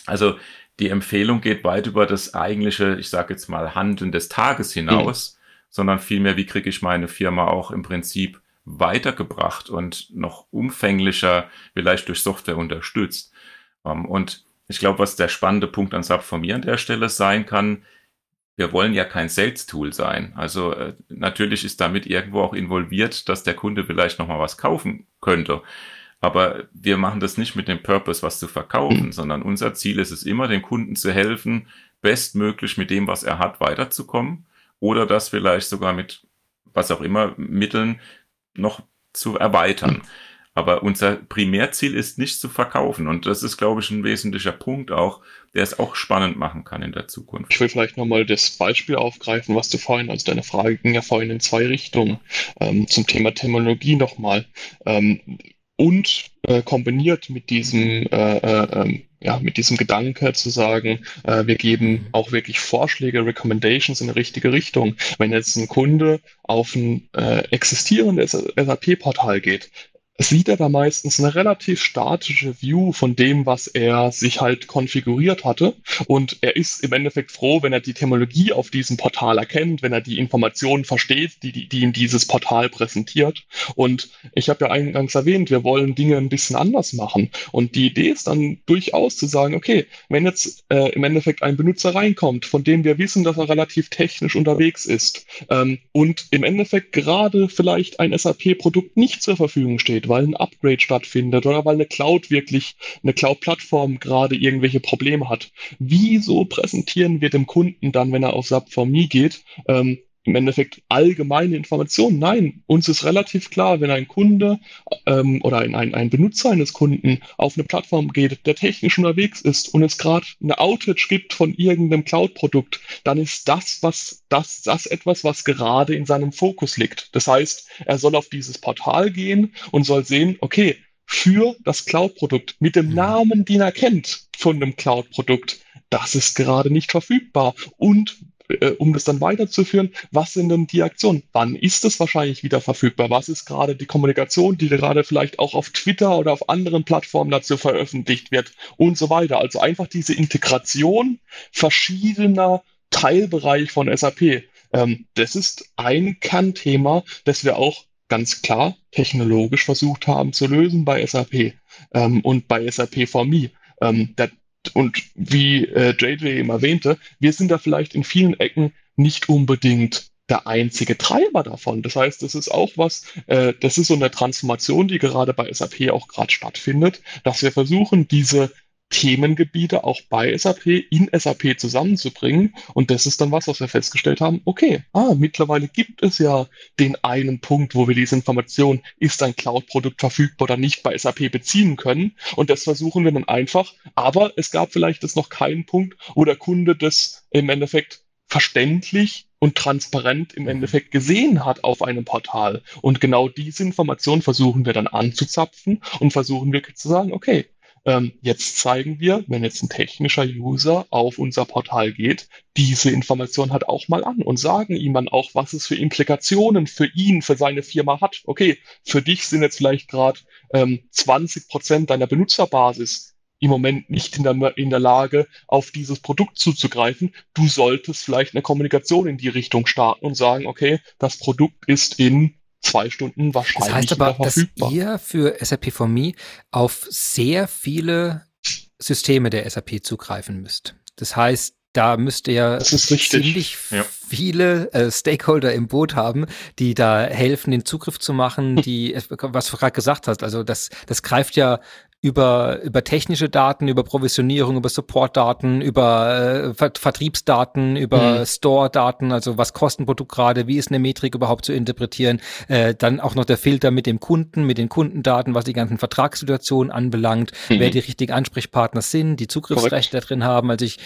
[SPEAKER 2] Also die Empfehlung geht weit über das eigentliche, ich sage jetzt mal, Handeln des Tages hinaus, mhm. sondern vielmehr, wie kriege ich meine Firma auch im Prinzip weitergebracht und noch umfänglicher vielleicht durch Software unterstützt. Ähm, und ich glaube, was der spannende Punkt an SAP von mir an der Stelle sein kann, wir wollen ja kein Sales-Tool sein. Also äh, natürlich ist damit irgendwo auch involviert, dass der Kunde vielleicht nochmal was kaufen könnte. Aber wir machen das nicht mit dem Purpose, was zu verkaufen, mhm. sondern unser Ziel ist es immer, dem Kunden zu helfen, bestmöglich mit dem, was er hat, weiterzukommen oder das vielleicht sogar mit was auch immer Mitteln noch zu erweitern. Aber unser Primärziel ist nicht zu verkaufen. Und das ist, glaube ich, ein wesentlicher Punkt auch, der es auch spannend machen kann in der Zukunft.
[SPEAKER 3] Ich will vielleicht nochmal das Beispiel aufgreifen, was du vorhin, also deine Frage ging ja vorhin in zwei Richtungen. Ähm, zum Thema Terminologie nochmal. Ähm, und äh, kombiniert mit diesem äh, äh, ähm, ja, mit diesem Gedanke zu sagen, äh, wir geben auch wirklich Vorschläge, Recommendations in die richtige Richtung. Wenn jetzt ein Kunde auf ein äh, existierendes SAP-Portal geht, sieht er da meistens eine relativ statische View von dem, was er sich halt konfiguriert hatte. Und er ist im Endeffekt froh, wenn er die Technologie auf diesem Portal erkennt, wenn er die Informationen versteht, die, die, die ihm dieses Portal präsentiert. Und ich habe ja eingangs erwähnt, wir wollen Dinge ein bisschen anders machen. Und die Idee ist dann durchaus zu sagen, okay, wenn jetzt äh, im Endeffekt ein Benutzer reinkommt, von dem wir wissen, dass er relativ technisch unterwegs ist ähm, und im Endeffekt gerade vielleicht ein SAP-Produkt nicht zur Verfügung steht, steht, weil ein Upgrade stattfindet oder weil eine Cloud wirklich, eine Cloud-Plattform gerade irgendwelche Probleme hat. Wieso präsentieren wir dem Kunden dann, wenn er auf SAP4Me geht, ähm, im Endeffekt allgemeine Informationen. Nein, uns ist relativ klar, wenn ein Kunde ähm, oder ein, ein, ein Benutzer eines Kunden auf eine Plattform geht, der technisch unterwegs ist und es gerade eine Outage gibt von irgendeinem Cloud-Produkt, dann ist das, was das, das etwas, was gerade in seinem Fokus liegt. Das heißt, er soll auf dieses Portal gehen und soll sehen, okay, für das Cloud-Produkt mit dem mhm. Namen, den er kennt von dem Cloud-Produkt, das ist gerade nicht verfügbar. Und äh, um das dann weiterzuführen, was sind denn die Aktionen? Wann ist es wahrscheinlich wieder verfügbar? Was ist gerade die Kommunikation, die gerade vielleicht auch auf Twitter oder auf anderen Plattformen dazu veröffentlicht wird und so weiter? Also einfach diese Integration verschiedener Teilbereiche von SAP. Ähm, das ist ein Kernthema, das wir auch ganz klar technologisch versucht haben zu lösen bei SAP ähm, und bei SAP for Me. Ähm, der und wie äh, JJ eben erwähnte, wir sind da vielleicht in vielen Ecken nicht unbedingt der einzige Treiber davon. Das heißt, das ist auch was, äh, das ist so eine Transformation, die gerade bei SAP auch gerade stattfindet, dass wir versuchen, diese Themengebiete auch bei SAP in SAP zusammenzubringen. Und das ist dann was, was wir festgestellt haben. Okay, ah, mittlerweile gibt es ja den einen Punkt, wo wir diese Information, ist ein Cloud-Produkt verfügbar oder nicht, bei SAP beziehen können. Und das versuchen wir dann einfach. Aber es gab vielleicht jetzt noch keinen Punkt, wo der Kunde das im Endeffekt verständlich und transparent im Endeffekt gesehen hat auf einem Portal. Und genau diese Information versuchen wir dann anzuzapfen und versuchen wirklich zu sagen, okay, ähm, jetzt zeigen wir, wenn jetzt ein technischer User auf unser Portal geht, diese Information hat auch mal an und sagen ihm dann auch, was es für Implikationen für ihn, für seine Firma hat. Okay, für dich sind jetzt vielleicht gerade ähm, 20 Prozent deiner Benutzerbasis im Moment nicht in der, in der Lage, auf dieses Produkt zuzugreifen. Du solltest vielleicht eine Kommunikation in die Richtung starten und sagen, okay, das Produkt ist in zwei Stunden wahrscheinlich
[SPEAKER 1] Das heißt aber, dass ihr für SAP for Me auf sehr viele Systeme der SAP zugreifen müsst. Das heißt, da müsst ihr ziemlich ja. viele äh, Stakeholder im Boot haben, die da helfen, den Zugriff zu machen, *laughs* die, was du gerade gesagt hast, also das, das greift ja über, über technische Daten, über Provisionierung, über Supportdaten, über äh, Ver Vertriebsdaten, über mhm. Store-Daten, also was kostet ein Produkt gerade, wie ist eine Metrik überhaupt zu interpretieren, äh, dann auch noch der Filter mit dem Kunden, mit den Kundendaten, was die ganzen Vertragssituationen anbelangt, mhm. wer die richtigen Ansprechpartner sind, die Zugriffsrechte da drin haben. Also ich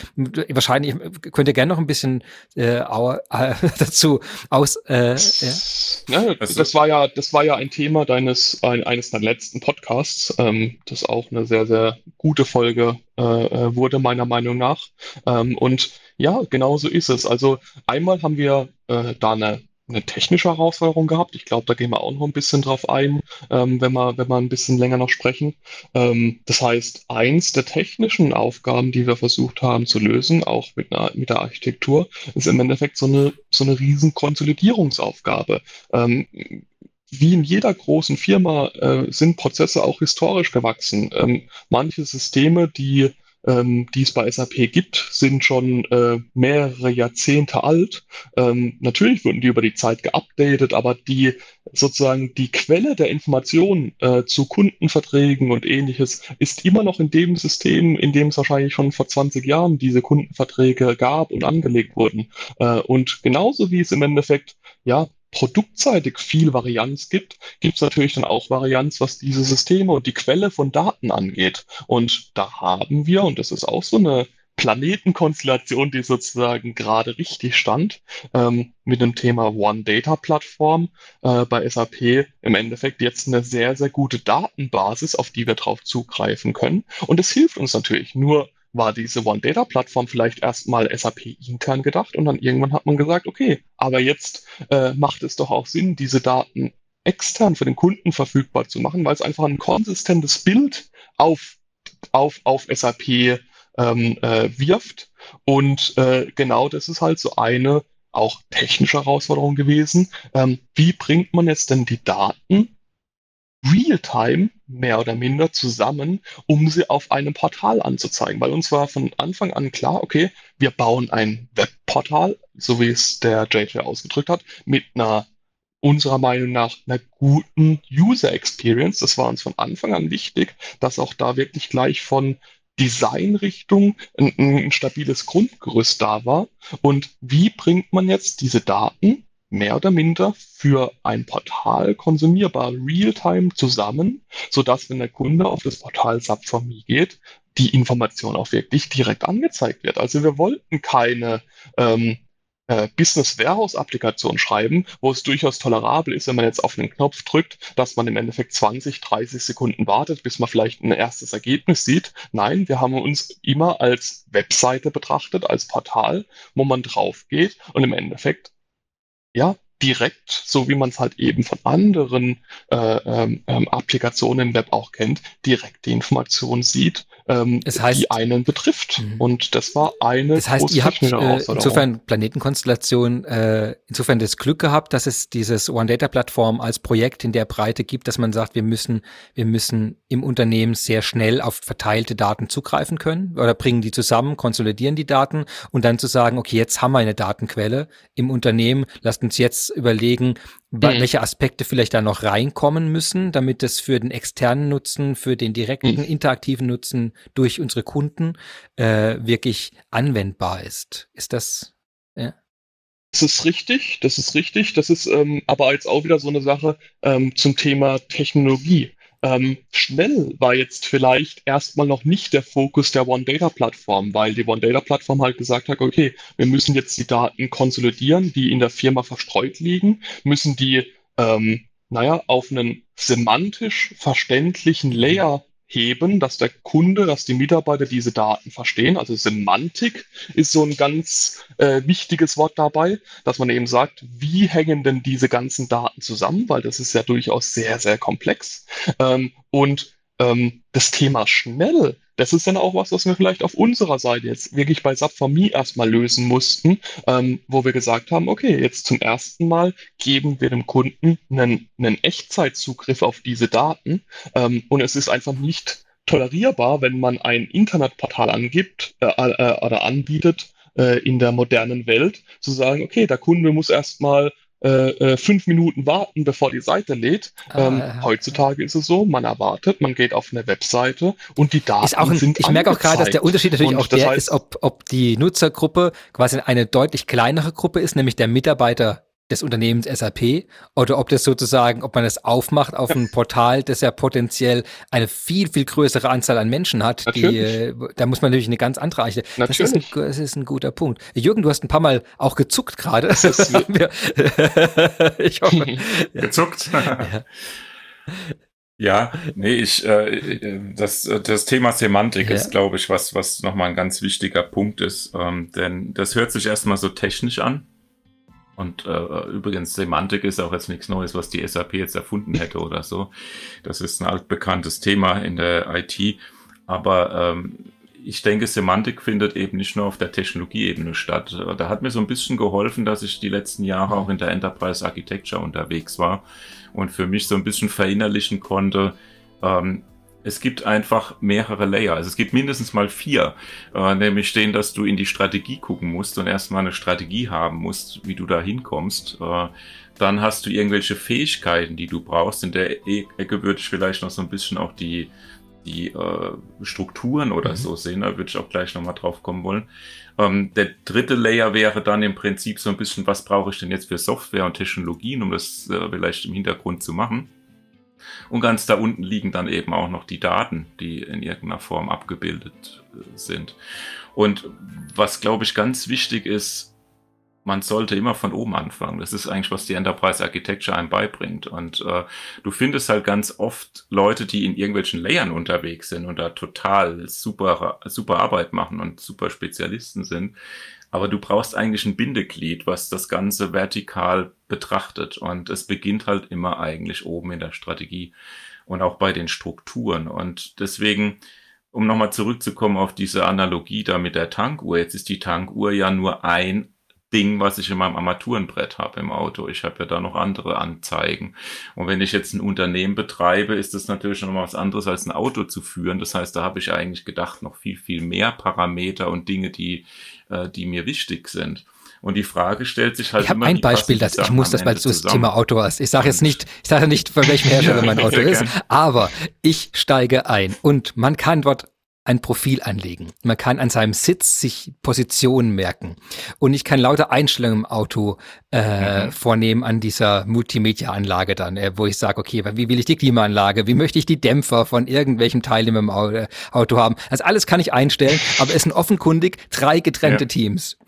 [SPEAKER 1] wahrscheinlich könnt ihr gerne noch ein bisschen äh, äh, *laughs* dazu aus. Äh,
[SPEAKER 3] ja. ja also, das war ja, das war ja ein Thema deines ein, eines deiner letzten Podcasts, ähm, das auch eine sehr sehr gute Folge äh, äh wurde meiner Meinung nach. Ähm, und ja, genau so ist es. Also einmal haben wir äh, da eine eine technische Herausforderung gehabt. Ich glaube, da gehen wir auch noch ein bisschen drauf ein, ähm, wenn, wir, wenn wir ein bisschen länger noch sprechen. Ähm, das heißt, eins der technischen Aufgaben, die wir versucht haben zu lösen, auch mit, einer, mit der Architektur, ist im Endeffekt so eine, so eine riesen Konsolidierungsaufgabe. Ähm, wie in jeder großen Firma äh, sind Prozesse auch historisch gewachsen. Ähm, manche Systeme, die ähm, die es bei SAP gibt, sind schon äh, mehrere Jahrzehnte alt. Ähm, natürlich wurden die über die Zeit geupdatet, aber die sozusagen die Quelle der Informationen äh, zu Kundenverträgen und ähnliches ist immer noch in dem System, in dem es wahrscheinlich schon vor 20 Jahren diese Kundenverträge gab und angelegt wurden. Äh, und genauso wie es im Endeffekt ja produktseitig viel Varianz gibt, gibt es natürlich dann auch Varianz, was diese Systeme und die Quelle von Daten angeht. Und da haben wir, und das ist auch so eine Planetenkonstellation, die sozusagen gerade richtig stand, ähm, mit dem Thema One Data Plattform äh, bei SAP im Endeffekt jetzt eine sehr, sehr gute Datenbasis, auf die wir drauf zugreifen können. Und es hilft uns natürlich. Nur war diese One-Data-Plattform vielleicht erstmal SAP intern gedacht und dann irgendwann hat man gesagt, okay, aber jetzt äh, macht es doch auch Sinn, diese Daten extern für den Kunden verfügbar zu machen, weil es einfach ein konsistentes Bild auf, auf, auf SAP ähm, äh, wirft. Und äh, genau das ist halt so eine auch technische Herausforderung gewesen. Ähm, wie bringt man jetzt denn die Daten Realtime mehr oder minder zusammen, um sie auf einem Portal anzuzeigen. Bei uns war von Anfang an klar, okay, wir bauen ein Webportal, so wie es der JJ ausgedrückt hat, mit einer unserer Meinung nach einer guten User Experience. Das war uns von Anfang an wichtig, dass auch da wirklich gleich von Designrichtung ein, ein stabiles Grundgerüst da war. Und wie bringt man jetzt diese Daten mehr oder minder für ein Portal konsumierbar real-time zusammen, sodass, wenn der Kunde auf das Portal Subform.me geht, die Information auch wirklich direkt angezeigt wird. Also wir wollten keine ähm, äh, Business Warehouse Applikation schreiben, wo es durchaus tolerabel ist, wenn man jetzt auf einen Knopf drückt, dass man im Endeffekt 20, 30 Sekunden wartet, bis man vielleicht ein erstes Ergebnis sieht. Nein, wir haben uns immer als Webseite betrachtet, als Portal, wo man drauf geht und im Endeffekt ja, direkt, so wie man es halt eben von anderen äh, ähm, ähm, Applikationen im Web auch kennt, direkt die Information sieht, ähm, das heißt, die einen betrifft. Mhm. Und das war eine
[SPEAKER 1] Das heißt, ihr habt äh, insofern Planetenkonstellation, äh, insofern das Glück gehabt, dass es dieses One-Data-Plattform als Projekt in der Breite gibt, dass man sagt, wir müssen, wir müssen im Unternehmen sehr schnell auf verteilte Daten zugreifen können oder bringen die zusammen, konsolidieren die Daten und dann zu sagen, okay, jetzt haben wir eine Datenquelle im Unternehmen, lasst uns jetzt überlegen. Welche Aspekte vielleicht da noch reinkommen müssen, damit es für den externen Nutzen, für den direkten mhm. interaktiven Nutzen durch unsere Kunden äh, wirklich anwendbar ist. Ist das? Ja?
[SPEAKER 3] Das ist richtig, das ist richtig. Das ist ähm, aber jetzt auch wieder so eine Sache ähm, zum Thema Technologie. Ähm, schnell war jetzt vielleicht erstmal noch nicht der Fokus der One-Data-Plattform, weil die One-Data-Plattform halt gesagt hat, okay, wir müssen jetzt die Daten konsolidieren, die in der Firma verstreut liegen, müssen die, ähm, naja, auf einen semantisch verständlichen Layer heben, dass der Kunde, dass die Mitarbeiter diese Daten verstehen. Also Semantik ist so ein ganz äh, wichtiges Wort dabei, dass man eben sagt, wie hängen denn diese ganzen Daten zusammen, weil das ist ja durchaus sehr, sehr komplex. Ähm, und ähm, das Thema schnell das ist dann auch was, was wir vielleicht auf unserer Seite jetzt wirklich bei SAP4Me erstmal lösen mussten, ähm, wo wir gesagt haben, okay, jetzt zum ersten Mal geben wir dem Kunden einen, einen Echtzeitzugriff auf diese Daten. Ähm, und es ist einfach nicht tolerierbar, wenn man ein Internetportal angibt äh, äh, oder anbietet äh, in der modernen Welt, zu sagen, okay, der Kunde muss erstmal äh, äh, fünf Minuten warten, bevor die Seite lädt. Ah, ähm, ja. Heutzutage ist es so, man erwartet, man geht auf eine Webseite und die Daten
[SPEAKER 1] ein,
[SPEAKER 3] sind
[SPEAKER 1] Ich merke auch gerade, dass der Unterschied natürlich und auch der heißt, ist, ob, ob die Nutzergruppe quasi eine deutlich kleinere Gruppe ist, nämlich der Mitarbeiter des Unternehmens SAP oder ob das sozusagen, ob man es aufmacht auf ein Portal, das ja potenziell eine viel, viel größere Anzahl an Menschen hat. Die, äh, da muss man natürlich eine ganz andere Architektur. Das, ist ein, das ist ein guter Punkt. Jürgen, du hast ein paar Mal auch gezuckt gerade. *laughs* *laughs*
[SPEAKER 2] ich hoffe. *laughs* Gezuckt. ja. Ja, nee, ich, äh, das, das Thema Semantik ja. ist, glaube ich, was, was nochmal ein ganz wichtiger Punkt ist. Ähm, denn das hört sich erstmal so technisch an. Und äh, übrigens, Semantik ist auch jetzt nichts Neues, was die SAP jetzt erfunden hätte oder so. Das ist ein altbekanntes Thema in der IT. Aber ähm, ich denke, Semantik findet eben nicht nur auf der Technologieebene statt. Da hat mir so ein bisschen geholfen, dass ich die letzten Jahre auch in der Enterprise Architecture unterwegs war und für mich so ein bisschen verinnerlichen konnte, ähm, es gibt einfach mehrere Layer. Also es gibt mindestens mal vier, äh, nämlich den, dass du in die Strategie gucken musst und erstmal eine Strategie haben musst, wie du da hinkommst. Äh, dann hast du irgendwelche Fähigkeiten, die du brauchst. In der e Ecke würde ich vielleicht noch so ein bisschen auch die, die äh, Strukturen oder mhm. so sehen. Da würde ich auch gleich nochmal drauf kommen wollen. Ähm, der dritte Layer wäre dann im Prinzip so ein bisschen, was brauche ich denn jetzt für Software und Technologien, um das äh, vielleicht im Hintergrund zu machen. Und ganz da unten liegen dann eben auch noch die Daten, die in irgendeiner Form abgebildet äh, sind. Und was, glaube ich, ganz wichtig ist, man sollte immer von oben anfangen. Das ist eigentlich, was die Enterprise Architecture einem beibringt. Und äh, du findest halt ganz oft Leute, die in irgendwelchen Layern unterwegs sind und da total super, super Arbeit machen und super Spezialisten sind. Aber du brauchst eigentlich ein Bindeglied, was das Ganze vertikal betrachtet. Und es beginnt halt immer eigentlich oben in der Strategie und auch bei den Strukturen. Und deswegen, um nochmal zurückzukommen auf diese Analogie da mit der Tankuhr, jetzt ist die Tankuhr ja nur ein Ding, was ich in meinem Armaturenbrett habe im Auto. Ich habe ja da noch andere Anzeigen. Und wenn ich jetzt ein Unternehmen betreibe, ist das natürlich noch mal was anderes als ein Auto zu führen. Das heißt, da habe ich eigentlich gedacht, noch viel, viel mehr Parameter und Dinge, die, äh, die mir wichtig sind. Und die Frage stellt sich halt
[SPEAKER 1] ich immer. Ich habe ein Beispiel, dass ich muss das, weil du das Thema Auto hast. Ich sage jetzt nicht, ich sage nicht, von welchem Hersteller *laughs* mein Auto ist, aber ich steige ein und man kann dort ein Profil anlegen. Man kann an seinem Sitz sich Positionen merken. Und ich kann lauter Einstellungen im Auto äh, mhm. vornehmen an dieser Multimedia-Anlage dann, äh, wo ich sage, okay, wie will ich die Klimaanlage? Wie möchte ich die Dämpfer von irgendwelchem Teil in meinem Auto haben? Also alles kann ich einstellen, aber es sind offenkundig drei getrennte ja. Teams.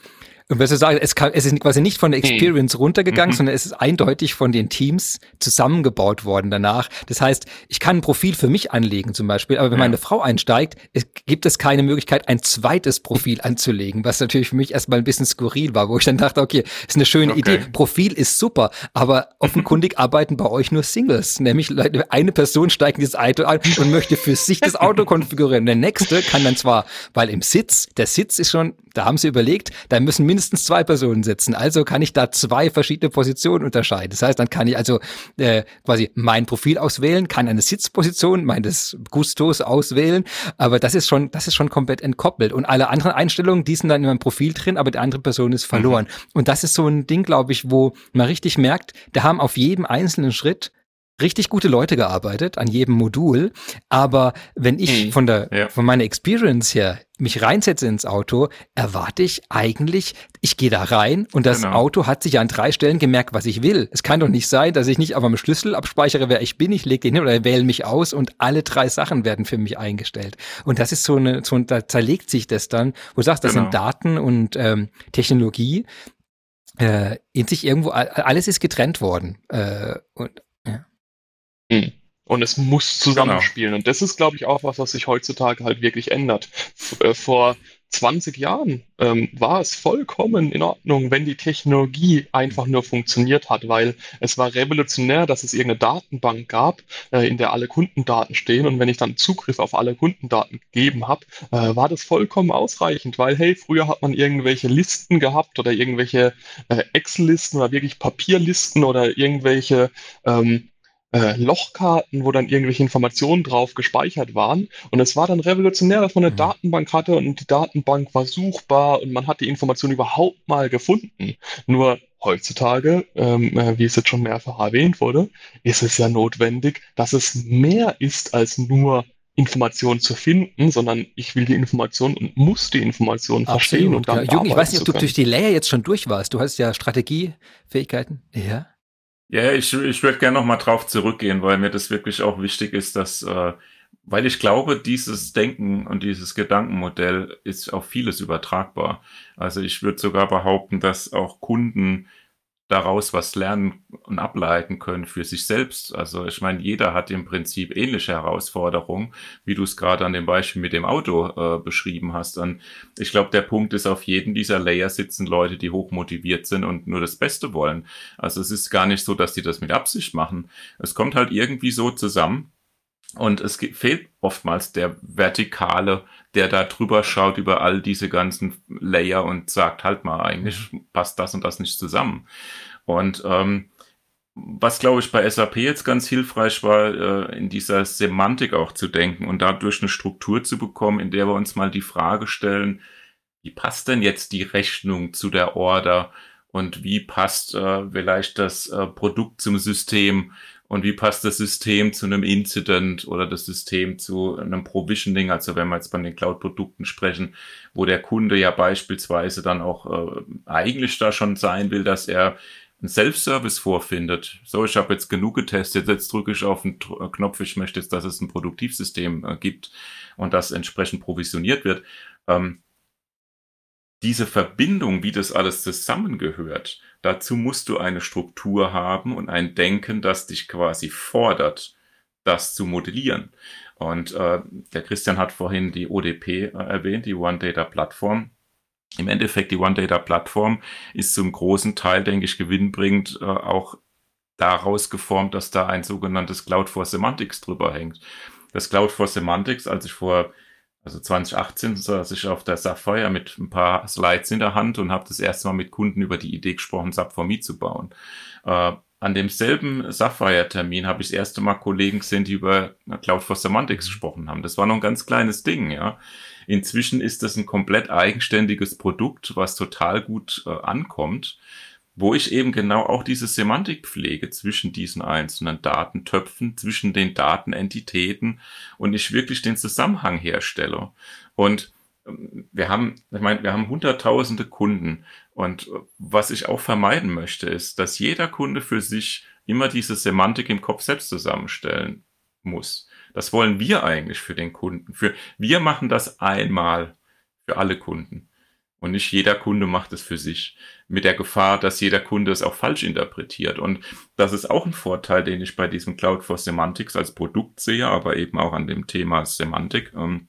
[SPEAKER 1] Und was du sagst, es, kann, es ist quasi nicht von der hm. Experience mhm. runtergegangen, mhm. sondern es ist eindeutig von den Teams zusammengebaut worden danach. Das heißt, ich kann ein Profil für mich anlegen zum Beispiel, aber wenn ja. meine Frau einsteigt, es gibt es keine Möglichkeit, ein zweites Profil anzulegen, was natürlich für mich erstmal ein bisschen skurril war, wo ich dann dachte, okay, ist eine schöne okay. Idee. Profil ist super, aber offenkundig *laughs* arbeiten bei euch nur Singles, nämlich eine Person steigt in dieses Auto ein und möchte für sich das Auto konfigurieren. Der nächste kann dann zwar, weil im Sitz, der Sitz ist schon, da haben sie überlegt, da müssen mindestens mindestens zwei Personen sitzen. Also kann ich da zwei verschiedene Positionen unterscheiden. Das heißt, dann kann ich also äh, quasi mein Profil auswählen, kann eine Sitzposition meines Gustos auswählen, aber das ist schon, das ist schon komplett entkoppelt. Und alle anderen Einstellungen, die sind dann in meinem Profil drin, aber die andere Person ist verloren. Mhm. Und das ist so ein Ding, glaube ich, wo man richtig merkt, da haben auf jedem einzelnen Schritt richtig gute Leute gearbeitet an jedem Modul. Aber wenn ich mhm. von der, ja. von meiner Experience her mich reinsetze ins Auto, erwarte ich eigentlich, ich gehe da rein und das genau. Auto hat sich an drei Stellen gemerkt, was ich will. Es kann doch nicht sein, dass ich nicht auf einem Schlüssel abspeichere, wer ich bin, ich lege den hin oder wähle mich aus und alle drei Sachen werden für mich eingestellt. Und das ist so eine, so, da zerlegt sich das dann, wo du sagst, das genau. sind Daten und ähm, Technologie, äh, in sich irgendwo, alles ist getrennt worden. Äh, und
[SPEAKER 3] hm. Und es muss zusammenspielen. Genau. Und das ist, glaube ich, auch was, was sich heutzutage halt wirklich ändert. Äh, vor 20 Jahren ähm, war es vollkommen in Ordnung, wenn die Technologie einfach nur funktioniert hat, weil es war revolutionär, dass es irgendeine Datenbank gab, äh, in der alle Kundendaten stehen. Und wenn ich dann Zugriff auf alle Kundendaten gegeben habe, äh, war das vollkommen ausreichend, weil hey, früher hat man irgendwelche Listen gehabt oder irgendwelche äh, Excel-Listen oder wirklich Papierlisten oder irgendwelche ähm, äh, Lochkarten, wo dann irgendwelche Informationen drauf gespeichert waren. Und es war dann revolutionär, dass man eine mhm. Datenbank hatte und die Datenbank war suchbar und man hat die Information überhaupt mal gefunden. Nur heutzutage, ähm, äh, wie es jetzt schon mehrfach erwähnt wurde, ist es ja notwendig, dass es mehr ist als nur Informationen zu finden, sondern ich will die Information und muss die Information verstehen und
[SPEAKER 1] dann ja. Jürgen, ich weiß nicht, ob du durch die Layer jetzt schon durch warst. Du hast ja Strategiefähigkeiten. Ja.
[SPEAKER 2] Ja, ich, ich würde gerne noch mal drauf zurückgehen, weil mir das wirklich auch wichtig ist, dass, äh, weil ich glaube, dieses Denken und dieses Gedankenmodell ist auf vieles übertragbar. Also ich würde sogar behaupten, dass auch Kunden daraus was lernen und ableiten können für sich selbst. Also ich meine, jeder hat im Prinzip ähnliche Herausforderungen, wie du es gerade an dem Beispiel mit dem Auto äh, beschrieben hast. Und ich glaube, der Punkt ist, auf jedem dieser Layer sitzen Leute, die hoch motiviert sind und nur das Beste wollen. Also es ist gar nicht so, dass die das mit Absicht machen. Es kommt halt irgendwie so zusammen. Und es fehlt oftmals der vertikale der da drüber schaut über all diese ganzen Layer und sagt, halt mal, eigentlich mhm. passt das und das nicht zusammen. Und ähm, was, glaube ich, bei SAP jetzt ganz hilfreich war, äh, in dieser Semantik auch zu denken und dadurch eine Struktur zu bekommen, in der wir uns mal die Frage stellen, wie passt denn jetzt die Rechnung zu der Order und wie passt äh, vielleicht das äh, Produkt zum System und wie passt das System zu einem Incident oder das System zu einem Provisioning, also wenn wir jetzt bei den Cloud-Produkten sprechen, wo der Kunde ja beispielsweise dann auch äh, eigentlich da schon sein will, dass er einen Self-Service vorfindet. So, ich habe jetzt genug getestet, jetzt drücke ich auf den Knopf, ich möchte jetzt, dass es ein Produktivsystem äh, gibt und das entsprechend provisioniert wird. Ähm, diese Verbindung, wie das alles zusammengehört, dazu musst du eine Struktur haben und ein Denken, das dich quasi fordert, das zu modellieren. Und äh, der Christian hat vorhin die ODP äh, erwähnt, die One Data Plattform. Im Endeffekt, die One Data Plattform ist zum großen Teil, denke ich, gewinnbringend äh, auch daraus geformt, dass da ein sogenanntes Cloud for Semantics drüber hängt. Das Cloud for Semantics, als ich vor also 2018 saß ich auf der Sapphire mit ein paar Slides in der Hand und habe das erste Mal mit Kunden über die Idee gesprochen, SAP for Me zu bauen. Äh, an demselben Sapphire-Termin habe ich das erste Mal Kollegen gesehen, die über Cloud for Semantics mhm. gesprochen haben. Das war noch ein ganz kleines Ding, ja. Inzwischen ist das ein komplett eigenständiges Produkt, was total gut äh, ankommt wo ich eben genau auch diese Semantik pflege zwischen diesen einzelnen Datentöpfen, zwischen den Datenentitäten und ich wirklich den Zusammenhang herstelle. Und ähm, wir haben, ich meine, wir haben hunderttausende Kunden und was ich auch vermeiden möchte, ist, dass jeder Kunde für sich immer diese Semantik im Kopf selbst zusammenstellen muss. Das wollen wir eigentlich für den Kunden. Für, wir machen das einmal für alle Kunden. Und nicht jeder Kunde macht es für sich. Mit der Gefahr, dass jeder Kunde es auch falsch interpretiert. Und das ist auch ein Vorteil, den ich bei diesem Cloud for Semantics als Produkt sehe, aber eben auch an dem Thema Semantik. Ähm,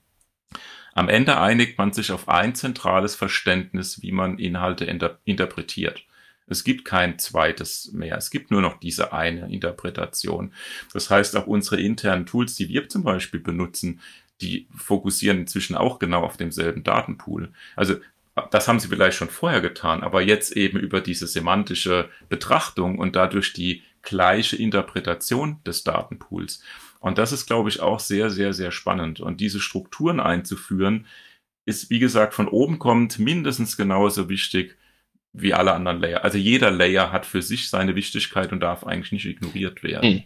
[SPEAKER 2] am Ende einigt man sich auf ein zentrales Verständnis, wie man Inhalte inter interpretiert. Es gibt kein zweites mehr. Es gibt nur noch diese eine Interpretation. Das heißt, auch unsere internen Tools, die wir zum Beispiel benutzen, die fokussieren inzwischen auch genau auf demselben Datenpool. Also das haben sie vielleicht schon vorher getan, aber jetzt eben über diese semantische Betrachtung und dadurch die gleiche Interpretation des Datenpools. Und das ist, glaube ich, auch sehr, sehr, sehr spannend. Und diese Strukturen einzuführen, ist, wie gesagt, von oben kommt mindestens genauso wichtig wie alle anderen Layer. Also jeder Layer hat für sich seine Wichtigkeit und darf eigentlich nicht ignoriert werden. Mhm.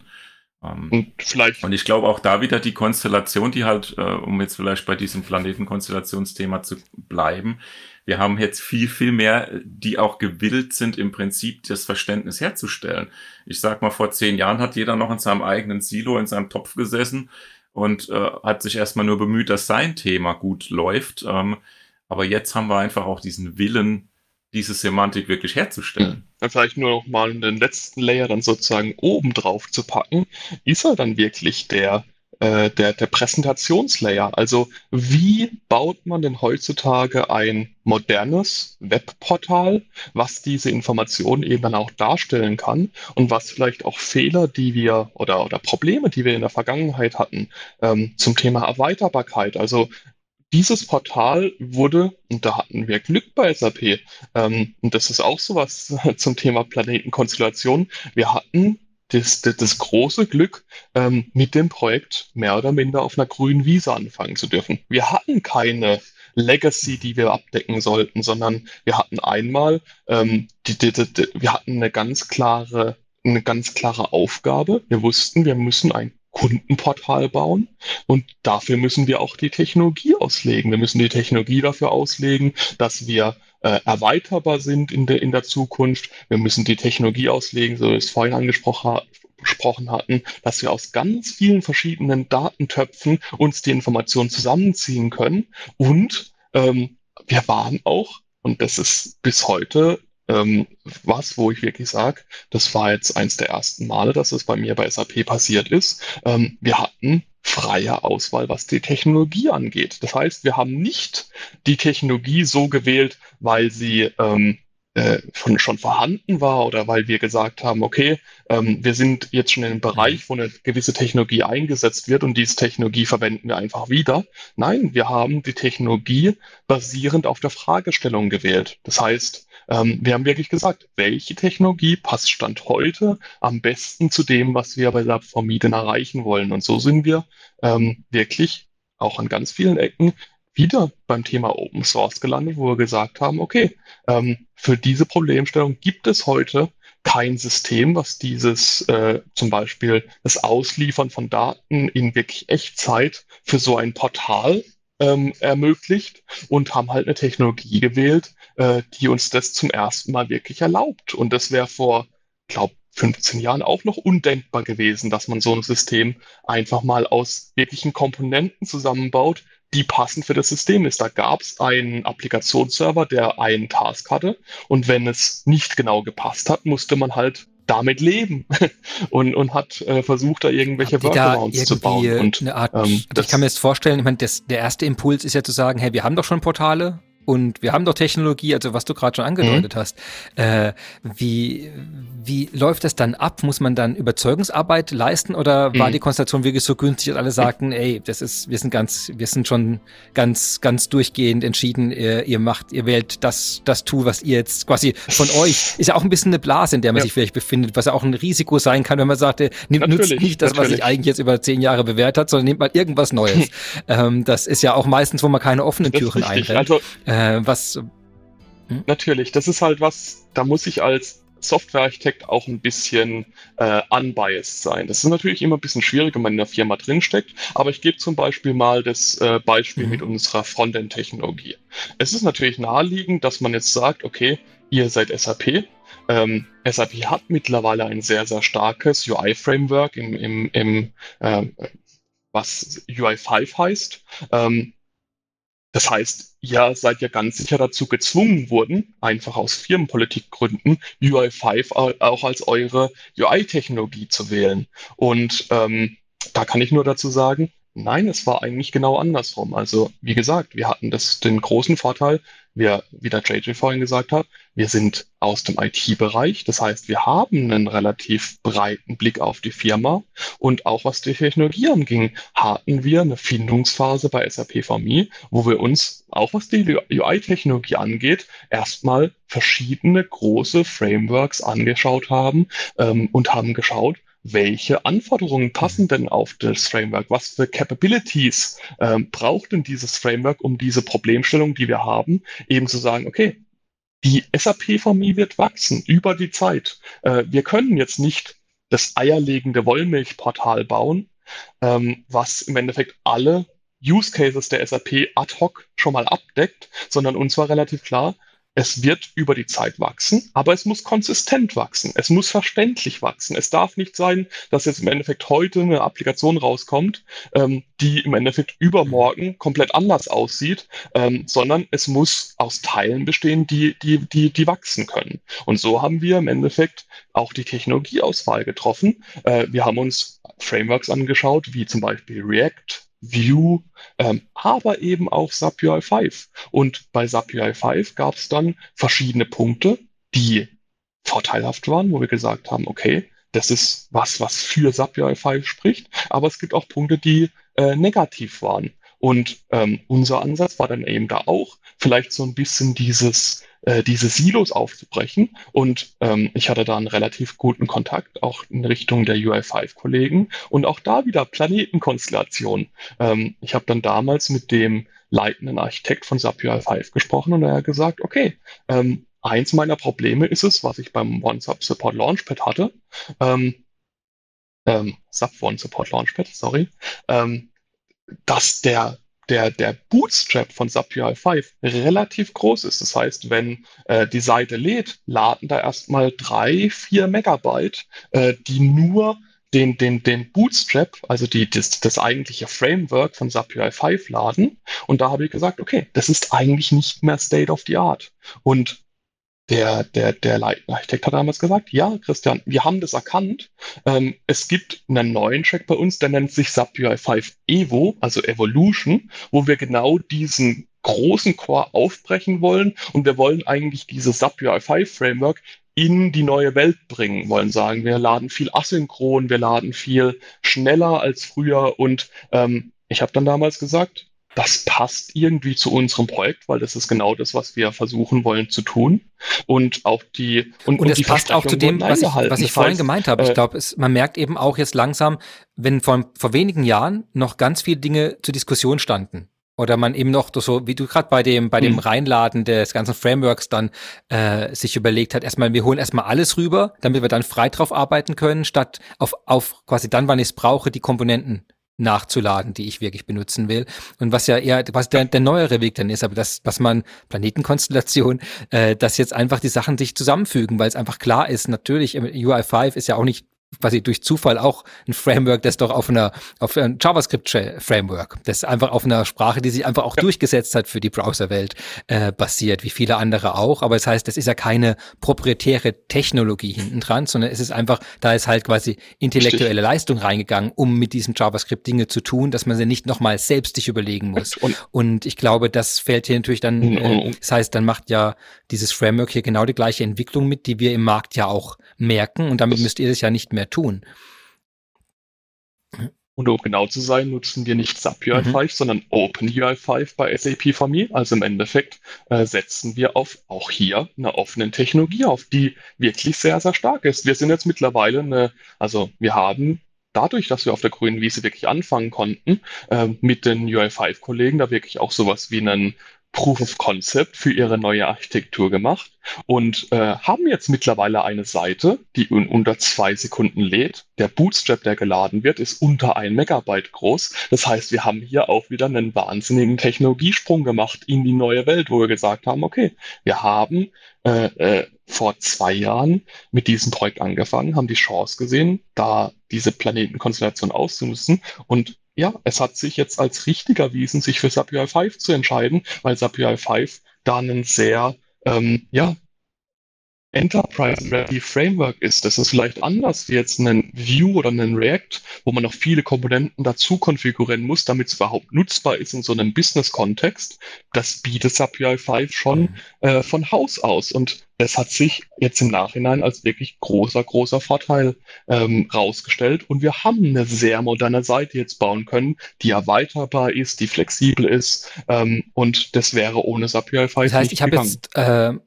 [SPEAKER 2] Und vielleicht. Und ich glaube auch da wieder die Konstellation, die halt, äh, um jetzt vielleicht bei diesem Planetenkonstellationsthema zu bleiben, wir haben jetzt viel, viel mehr, die auch gewillt sind, im Prinzip das Verständnis herzustellen. Ich sag mal, vor zehn Jahren hat jeder noch in seinem eigenen Silo, in seinem Topf gesessen und äh, hat sich erstmal nur bemüht, dass sein Thema gut läuft. Ähm, aber jetzt haben wir einfach auch diesen Willen, diese Semantik wirklich herzustellen.
[SPEAKER 3] Dann vielleicht nur noch mal den letzten Layer dann sozusagen oben drauf zu packen. Ist er dann wirklich der äh, der, der Präsentationslayer. Also wie baut man denn heutzutage ein modernes Webportal, was diese Informationen eben dann auch darstellen kann und was vielleicht auch Fehler, die wir oder, oder Probleme, die wir in der Vergangenheit hatten, ähm, zum Thema Erweiterbarkeit. Also dieses Portal wurde, und da hatten wir Glück bei SAP, ähm, und das ist auch sowas *laughs* zum Thema Planetenkonstellation, wir hatten das, das, das große Glück, ähm, mit dem Projekt mehr oder minder auf einer grünen Wiese anfangen zu dürfen. Wir hatten keine Legacy, die wir abdecken sollten, sondern wir hatten einmal, ähm, die, die, die, wir hatten eine ganz klare, eine ganz klare Aufgabe. Wir wussten, wir müssen ein Kundenportal bauen und dafür müssen wir auch die Technologie auslegen. Wir müssen die Technologie dafür auslegen, dass wir äh, erweiterbar sind in der, in der Zukunft. Wir müssen die Technologie auslegen, so wie wir es vorhin angesprochen besprochen hatten, dass wir aus ganz vielen verschiedenen Datentöpfen uns die Informationen zusammenziehen können. Und ähm, wir waren auch, und das ist bis heute ähm, was, wo ich wirklich sage, das war jetzt eins der ersten Male, dass es bei mir bei SAP passiert ist. Ähm, wir hatten freie Auswahl, was die Technologie angeht. Das heißt, wir haben nicht die Technologie so gewählt, weil sie ähm, äh, schon, schon vorhanden war oder weil wir gesagt haben, okay, ähm, wir sind jetzt schon in einem Bereich, wo eine gewisse Technologie eingesetzt wird und diese Technologie verwenden wir einfach wieder. Nein, wir haben die Technologie basierend auf der Fragestellung gewählt. Das heißt, ähm, wir haben wirklich gesagt, welche Technologie passt Stand heute am besten zu dem, was wir bei der Vermieten erreichen wollen. Und so sind wir ähm, wirklich auch an ganz vielen Ecken wieder beim Thema Open Source gelandet, wo wir gesagt haben, okay, ähm, für diese Problemstellung gibt es heute kein System, was dieses äh, zum Beispiel das Ausliefern von Daten in wirklich Echtzeit für so ein Portal ähm, ermöglicht und haben halt eine Technologie gewählt, äh, die uns das zum ersten Mal wirklich erlaubt. Und das wäre vor, glaube 15 Jahren auch noch undenkbar gewesen, dass man so ein System einfach mal aus wirklichen Komponenten zusammenbaut, die passend für das System ist. Da gab es einen Applikationsserver, der einen Task hatte und wenn es nicht genau gepasst hat, musste man halt damit leben *laughs* und, und hat äh, versucht, da irgendwelche
[SPEAKER 1] Workarounds zu bauen. Und, eine Art, ähm, ich kann mir jetzt vorstellen, ich meine, das, der erste Impuls ist ja zu sagen, hey, wir haben doch schon Portale, und wir haben doch Technologie, also was du gerade schon angedeutet mhm. hast. Äh, wie, wie läuft das dann ab? Muss man dann Überzeugungsarbeit leisten oder mhm. war die Konstellation wirklich so günstig, dass alle sagten, ey, das ist, wir sind ganz, wir sind schon ganz, ganz durchgehend entschieden, ihr, ihr macht, ihr wählt das, das Tool, was ihr jetzt quasi von euch, ist ja auch ein bisschen eine Blase, in der man ja. sich vielleicht befindet, was ja auch ein Risiko sein kann, wenn man sagte, nimmt nutzt nicht das, natürlich. was sich eigentlich jetzt über zehn Jahre bewährt hat, sondern nimmt mal irgendwas Neues. *laughs* ähm, das ist ja auch meistens, wo man keine offenen Türen einrennt. Also, äh, was.
[SPEAKER 3] Hm? Natürlich, das ist halt was, da muss ich als Softwarearchitekt auch ein bisschen äh, unbiased sein. Das ist natürlich immer ein bisschen schwierig, wenn man in der Firma drinsteckt, aber ich gebe zum Beispiel mal das äh, Beispiel mhm. mit unserer Frontend-Technologie. Es ist natürlich naheliegend, dass man jetzt sagt, okay, ihr seid SAP. Ähm, SAP hat mittlerweile ein sehr, sehr starkes UI-Framework im, im, im äh, was UI5 heißt. Ähm, das heißt, ihr seid ja ganz sicher dazu gezwungen worden, einfach aus Firmenpolitikgründen, UI5 auch als eure UI-Technologie zu wählen. Und ähm, da kann ich nur dazu sagen, nein, es war eigentlich genau andersrum. Also, wie gesagt, wir hatten das, den großen Vorteil, wir, wie der JJ vorhin gesagt hat, wir sind aus dem IT-Bereich. Das heißt, wir haben einen relativ breiten Blick auf die Firma. Und auch was die Technologie anging, hatten wir eine Findungsphase bei SAP VMI, wo wir uns, auch was die UI-Technologie angeht, erstmal verschiedene große Frameworks angeschaut haben ähm, und haben geschaut, welche Anforderungen passen denn auf das Framework? Was für Capabilities ähm, braucht denn dieses Framework, um diese Problemstellung, die wir haben, eben zu sagen, okay, die SAP-Formie wird wachsen über die Zeit. Äh, wir können jetzt nicht das eierlegende Wollmilchportal bauen, ähm, was im Endeffekt alle Use Cases der SAP ad hoc schon mal abdeckt, sondern uns war relativ klar, es wird über die Zeit wachsen, aber es muss konsistent wachsen. Es muss verständlich wachsen. Es darf nicht sein, dass jetzt im Endeffekt heute eine Applikation rauskommt, ähm, die im Endeffekt übermorgen komplett anders aussieht, ähm, sondern es muss aus Teilen bestehen, die, die, die, die wachsen können. Und so haben wir im Endeffekt auch die Technologieauswahl getroffen. Äh, wir haben uns Frameworks angeschaut, wie zum Beispiel React, Vue, ähm, aber eben auch SAP UI 5. Und bei SAP UI 5 gab es dann verschiedene Punkte, die vorteilhaft waren, wo wir gesagt haben, okay, das ist was, was für SAP UI 5 spricht, aber es gibt auch Punkte, die äh, negativ waren. Und ähm, unser Ansatz war dann eben da auch, vielleicht so ein bisschen dieses äh, diese Silos aufzubrechen. Und ähm, ich hatte da einen relativ guten Kontakt, auch in Richtung der UI5-Kollegen und auch da wieder Planetenkonstellation. Ähm, ich habe dann damals mit dem leitenden Architekt von SAP UI5 gesprochen und er hat gesagt, okay, ähm, eins meiner Probleme ist es, was ich beim OneSub Support Launchpad hatte, ähm, ähm, SAP One Support Launchpad, sorry, ähm, dass der der, der Bootstrap von SAP UI5 relativ groß ist. Das heißt, wenn äh, die Seite lädt, laden da erstmal drei, vier Megabyte, äh, die nur den, den, den Bootstrap, also die, das, das eigentliche Framework von SAP UI5 laden. Und da habe ich gesagt, okay, das ist eigentlich nicht mehr State of the Art. Und der, der, der Architekt hat damals gesagt, ja, Christian, wir haben das erkannt. Ähm, es gibt einen neuen Track bei uns, der nennt sich SAP UI5 Evo, also Evolution, wo wir genau diesen großen Core aufbrechen wollen. Und wir wollen eigentlich dieses SAP UI5 Framework in die neue Welt bringen, wollen sagen, wir laden viel asynchron, wir laden viel schneller als früher. Und ähm, ich habe dann damals gesagt, das passt irgendwie zu unserem Projekt, weil das ist genau das, was wir versuchen wollen zu tun. Und auch die
[SPEAKER 1] und, und, und es passt auch zu dem, was ich, was ich vorhin heißt, gemeint habe. Ich äh, glaube, man merkt eben auch jetzt langsam, wenn vor, vor wenigen Jahren noch ganz viele Dinge zur Diskussion standen. Oder man eben noch so, wie du gerade bei dem, bei dem mhm. Reinladen des ganzen Frameworks dann äh, sich überlegt hat, erstmal, wir holen erstmal alles rüber, damit wir dann frei drauf arbeiten können, statt auf, auf quasi dann, wann ich es brauche, die Komponenten nachzuladen, die ich wirklich benutzen will. Und was ja eher, was der, der neuere Weg dann ist, aber das, was man Planetenkonstellation, äh, dass jetzt einfach die Sachen sich zusammenfügen, weil es einfach klar ist, natürlich, UI5 ist ja auch nicht quasi durch Zufall auch ein Framework, das doch auf einer auf einem JavaScript-Framework, das einfach auf einer Sprache, die sich einfach auch ja. durchgesetzt hat für die Browserwelt, äh, basiert, wie viele andere auch. Aber es das heißt, das ist ja keine proprietäre Technologie hinten dran, sondern es ist einfach, da ist halt quasi intellektuelle Richtig. Leistung reingegangen, um mit diesem JavaScript Dinge zu tun, dass man sie nicht nochmal selbst sich überlegen muss. Und, und, ich glaube, das fällt hier natürlich dann, äh, das heißt, dann macht ja dieses Framework hier genau die gleiche Entwicklung mit, die wir im Markt ja auch merken. Und damit müsst ihr es ja nicht mehr tun.
[SPEAKER 3] Und um genau zu sein, nutzen wir nicht SAP UI5, mhm. sondern OpenUI5 bei SAP for Me. Also im Endeffekt äh, setzen wir auf auch hier eine offene Technologie auf, die wirklich sehr, sehr stark ist. Wir sind jetzt mittlerweile eine, also wir haben dadurch, dass wir auf der grünen Wiese wirklich anfangen konnten, äh, mit den UI5-Kollegen da wirklich auch sowas wie einen Proof of Concept für ihre neue Architektur gemacht und äh, haben jetzt mittlerweile eine Seite, die in unter zwei Sekunden lädt. Der Bootstrap, der geladen wird, ist unter ein Megabyte groß. Das heißt, wir haben hier auch wieder einen wahnsinnigen Technologiesprung gemacht in die neue Welt, wo wir gesagt haben, okay, wir haben äh, äh, vor zwei Jahren mit diesem Projekt angefangen, haben die Chance gesehen, da diese Planetenkonstellation auszunutzen und ja, es hat sich jetzt als richtig erwiesen, sich für SAP UI 5 zu entscheiden, weil SAP UI 5 da einen sehr, ähm, ja, Enterprise-Ready Framework ist. Das ist vielleicht anders wie jetzt ein Vue oder ein React, wo man noch viele Komponenten dazu konfigurieren muss, damit es überhaupt nutzbar ist in so einem Business-Kontext. Das bietet SAP UI 5 schon äh, von Haus aus. Und das hat sich jetzt im Nachhinein als wirklich großer, großer Vorteil ähm, rausgestellt. Und wir haben eine sehr moderne Seite jetzt bauen können, die erweiterbar ist, die flexibel ist. Ähm, und das wäre ohne SAP 5
[SPEAKER 1] Das heißt, ich habe jetzt, äh,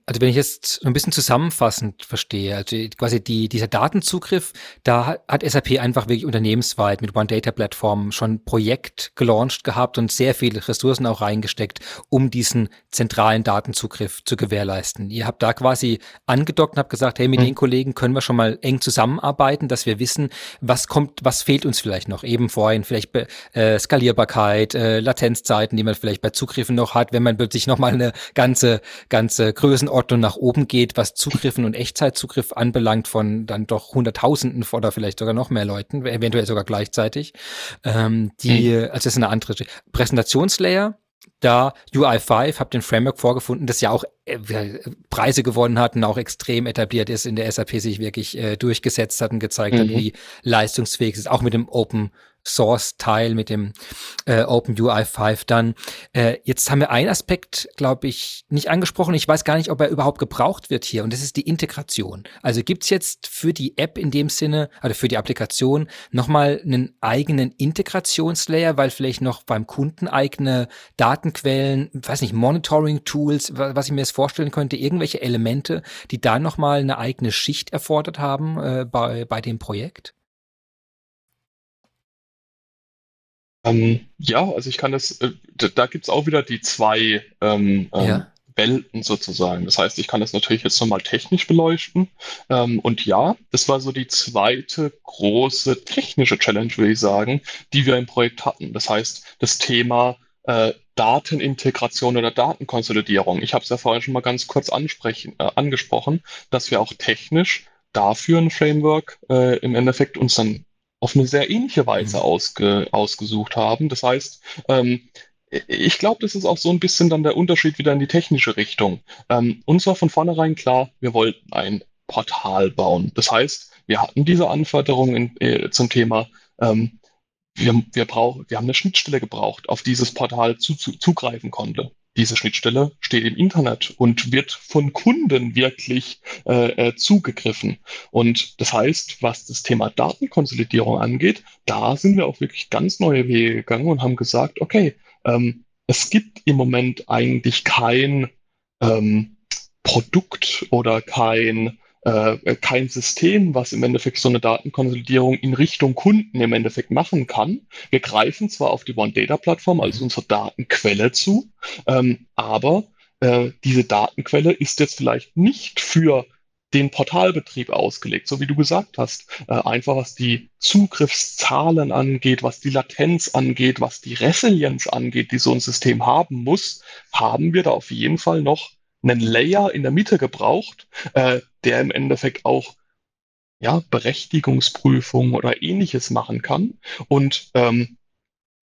[SPEAKER 1] also wenn ich jetzt ein bisschen zusammenfassend verstehe, also quasi die, dieser Datenzugriff, da hat SAP einfach wirklich unternehmensweit mit One Data Plattform schon ein Projekt gelauncht gehabt und sehr viele Ressourcen auch reingesteckt, um diesen zentralen Datenzugriff zu gewährleisten. Ihr habt da quasi quasi angedockt und habe gesagt, hey, mit mhm. den Kollegen können wir schon mal eng zusammenarbeiten, dass wir wissen, was kommt, was fehlt uns vielleicht noch. Eben vorhin vielleicht äh, Skalierbarkeit, äh, Latenzzeiten, die man vielleicht bei Zugriffen noch hat, wenn man plötzlich nochmal eine ganze, ganze Größenordnung nach oben geht, was Zugriffen und Echtzeitzugriff anbelangt von dann doch Hunderttausenden oder vielleicht sogar noch mehr Leuten, eventuell sogar gleichzeitig. Ähm, die, mhm. also das ist eine andere Präsentationslayer da UI5 habe den Framework vorgefunden, das ja auch äh, Preise gewonnen hat und auch extrem etabliert ist in der SAP, sich wirklich äh, durchgesetzt hat und gezeigt mhm. hat, wie leistungsfähig es ist, auch mit dem Open Source-Teil mit dem äh, OpenUI 5 dann. Äh, jetzt haben wir einen Aspekt, glaube ich, nicht angesprochen. Ich weiß gar nicht, ob er überhaupt gebraucht wird hier. Und das ist die Integration. Also gibt es jetzt für die App in dem Sinne, also für die Applikation, nochmal einen eigenen Integrationslayer, weil vielleicht noch beim Kunden eigene Datenquellen, weiß nicht, Monitoring-Tools, was ich mir jetzt vorstellen könnte, irgendwelche Elemente, die da nochmal eine eigene Schicht erfordert haben äh, bei, bei dem Projekt?
[SPEAKER 3] Ähm, ja, also ich kann das, äh, da gibt es auch wieder die zwei ähm, ähm, ja. Welten sozusagen. Das heißt, ich kann das natürlich jetzt nochmal technisch beleuchten. Ähm, und ja, das war so die zweite große technische Challenge, würde ich sagen, die wir im Projekt hatten. Das heißt, das Thema äh, Datenintegration oder Datenkonsolidierung. Ich habe es ja vorhin schon mal ganz kurz ansprechen, äh, angesprochen, dass wir auch technisch dafür ein Framework äh, im Endeffekt uns dann auf eine sehr ähnliche Weise mhm. ausge, ausgesucht haben. Das heißt, ähm, ich glaube, das ist auch so ein bisschen dann der Unterschied wieder in die technische Richtung. Ähm, uns war von vornherein klar, wir wollten ein Portal bauen. Das heißt, wir hatten diese Anforderungen äh, zum Thema, ähm, wir, wir, brauch, wir haben eine Schnittstelle gebraucht, auf dieses Portal zu, zu, zugreifen konnte. Diese Schnittstelle steht im Internet und wird von Kunden wirklich äh, äh, zugegriffen. Und das heißt, was das Thema Datenkonsolidierung angeht, da sind wir auch wirklich ganz neue Wege gegangen und haben gesagt, okay, ähm, es gibt im Moment eigentlich kein ähm, Produkt oder kein äh, kein System, was im Endeffekt so eine Datenkonsolidierung in Richtung Kunden im Endeffekt machen kann. Wir greifen zwar auf die One-Data-Plattform als unsere Datenquelle zu, ähm, aber äh, diese Datenquelle ist jetzt vielleicht nicht für den Portalbetrieb ausgelegt, so wie du gesagt hast. Äh, einfach was die Zugriffszahlen angeht, was die Latenz angeht, was die Resilienz angeht, die so ein System haben muss, haben wir da auf jeden Fall noch einen Layer in der Mitte gebraucht, äh, der im Endeffekt auch ja, Berechtigungsprüfung oder ähnliches machen kann. Und ähm,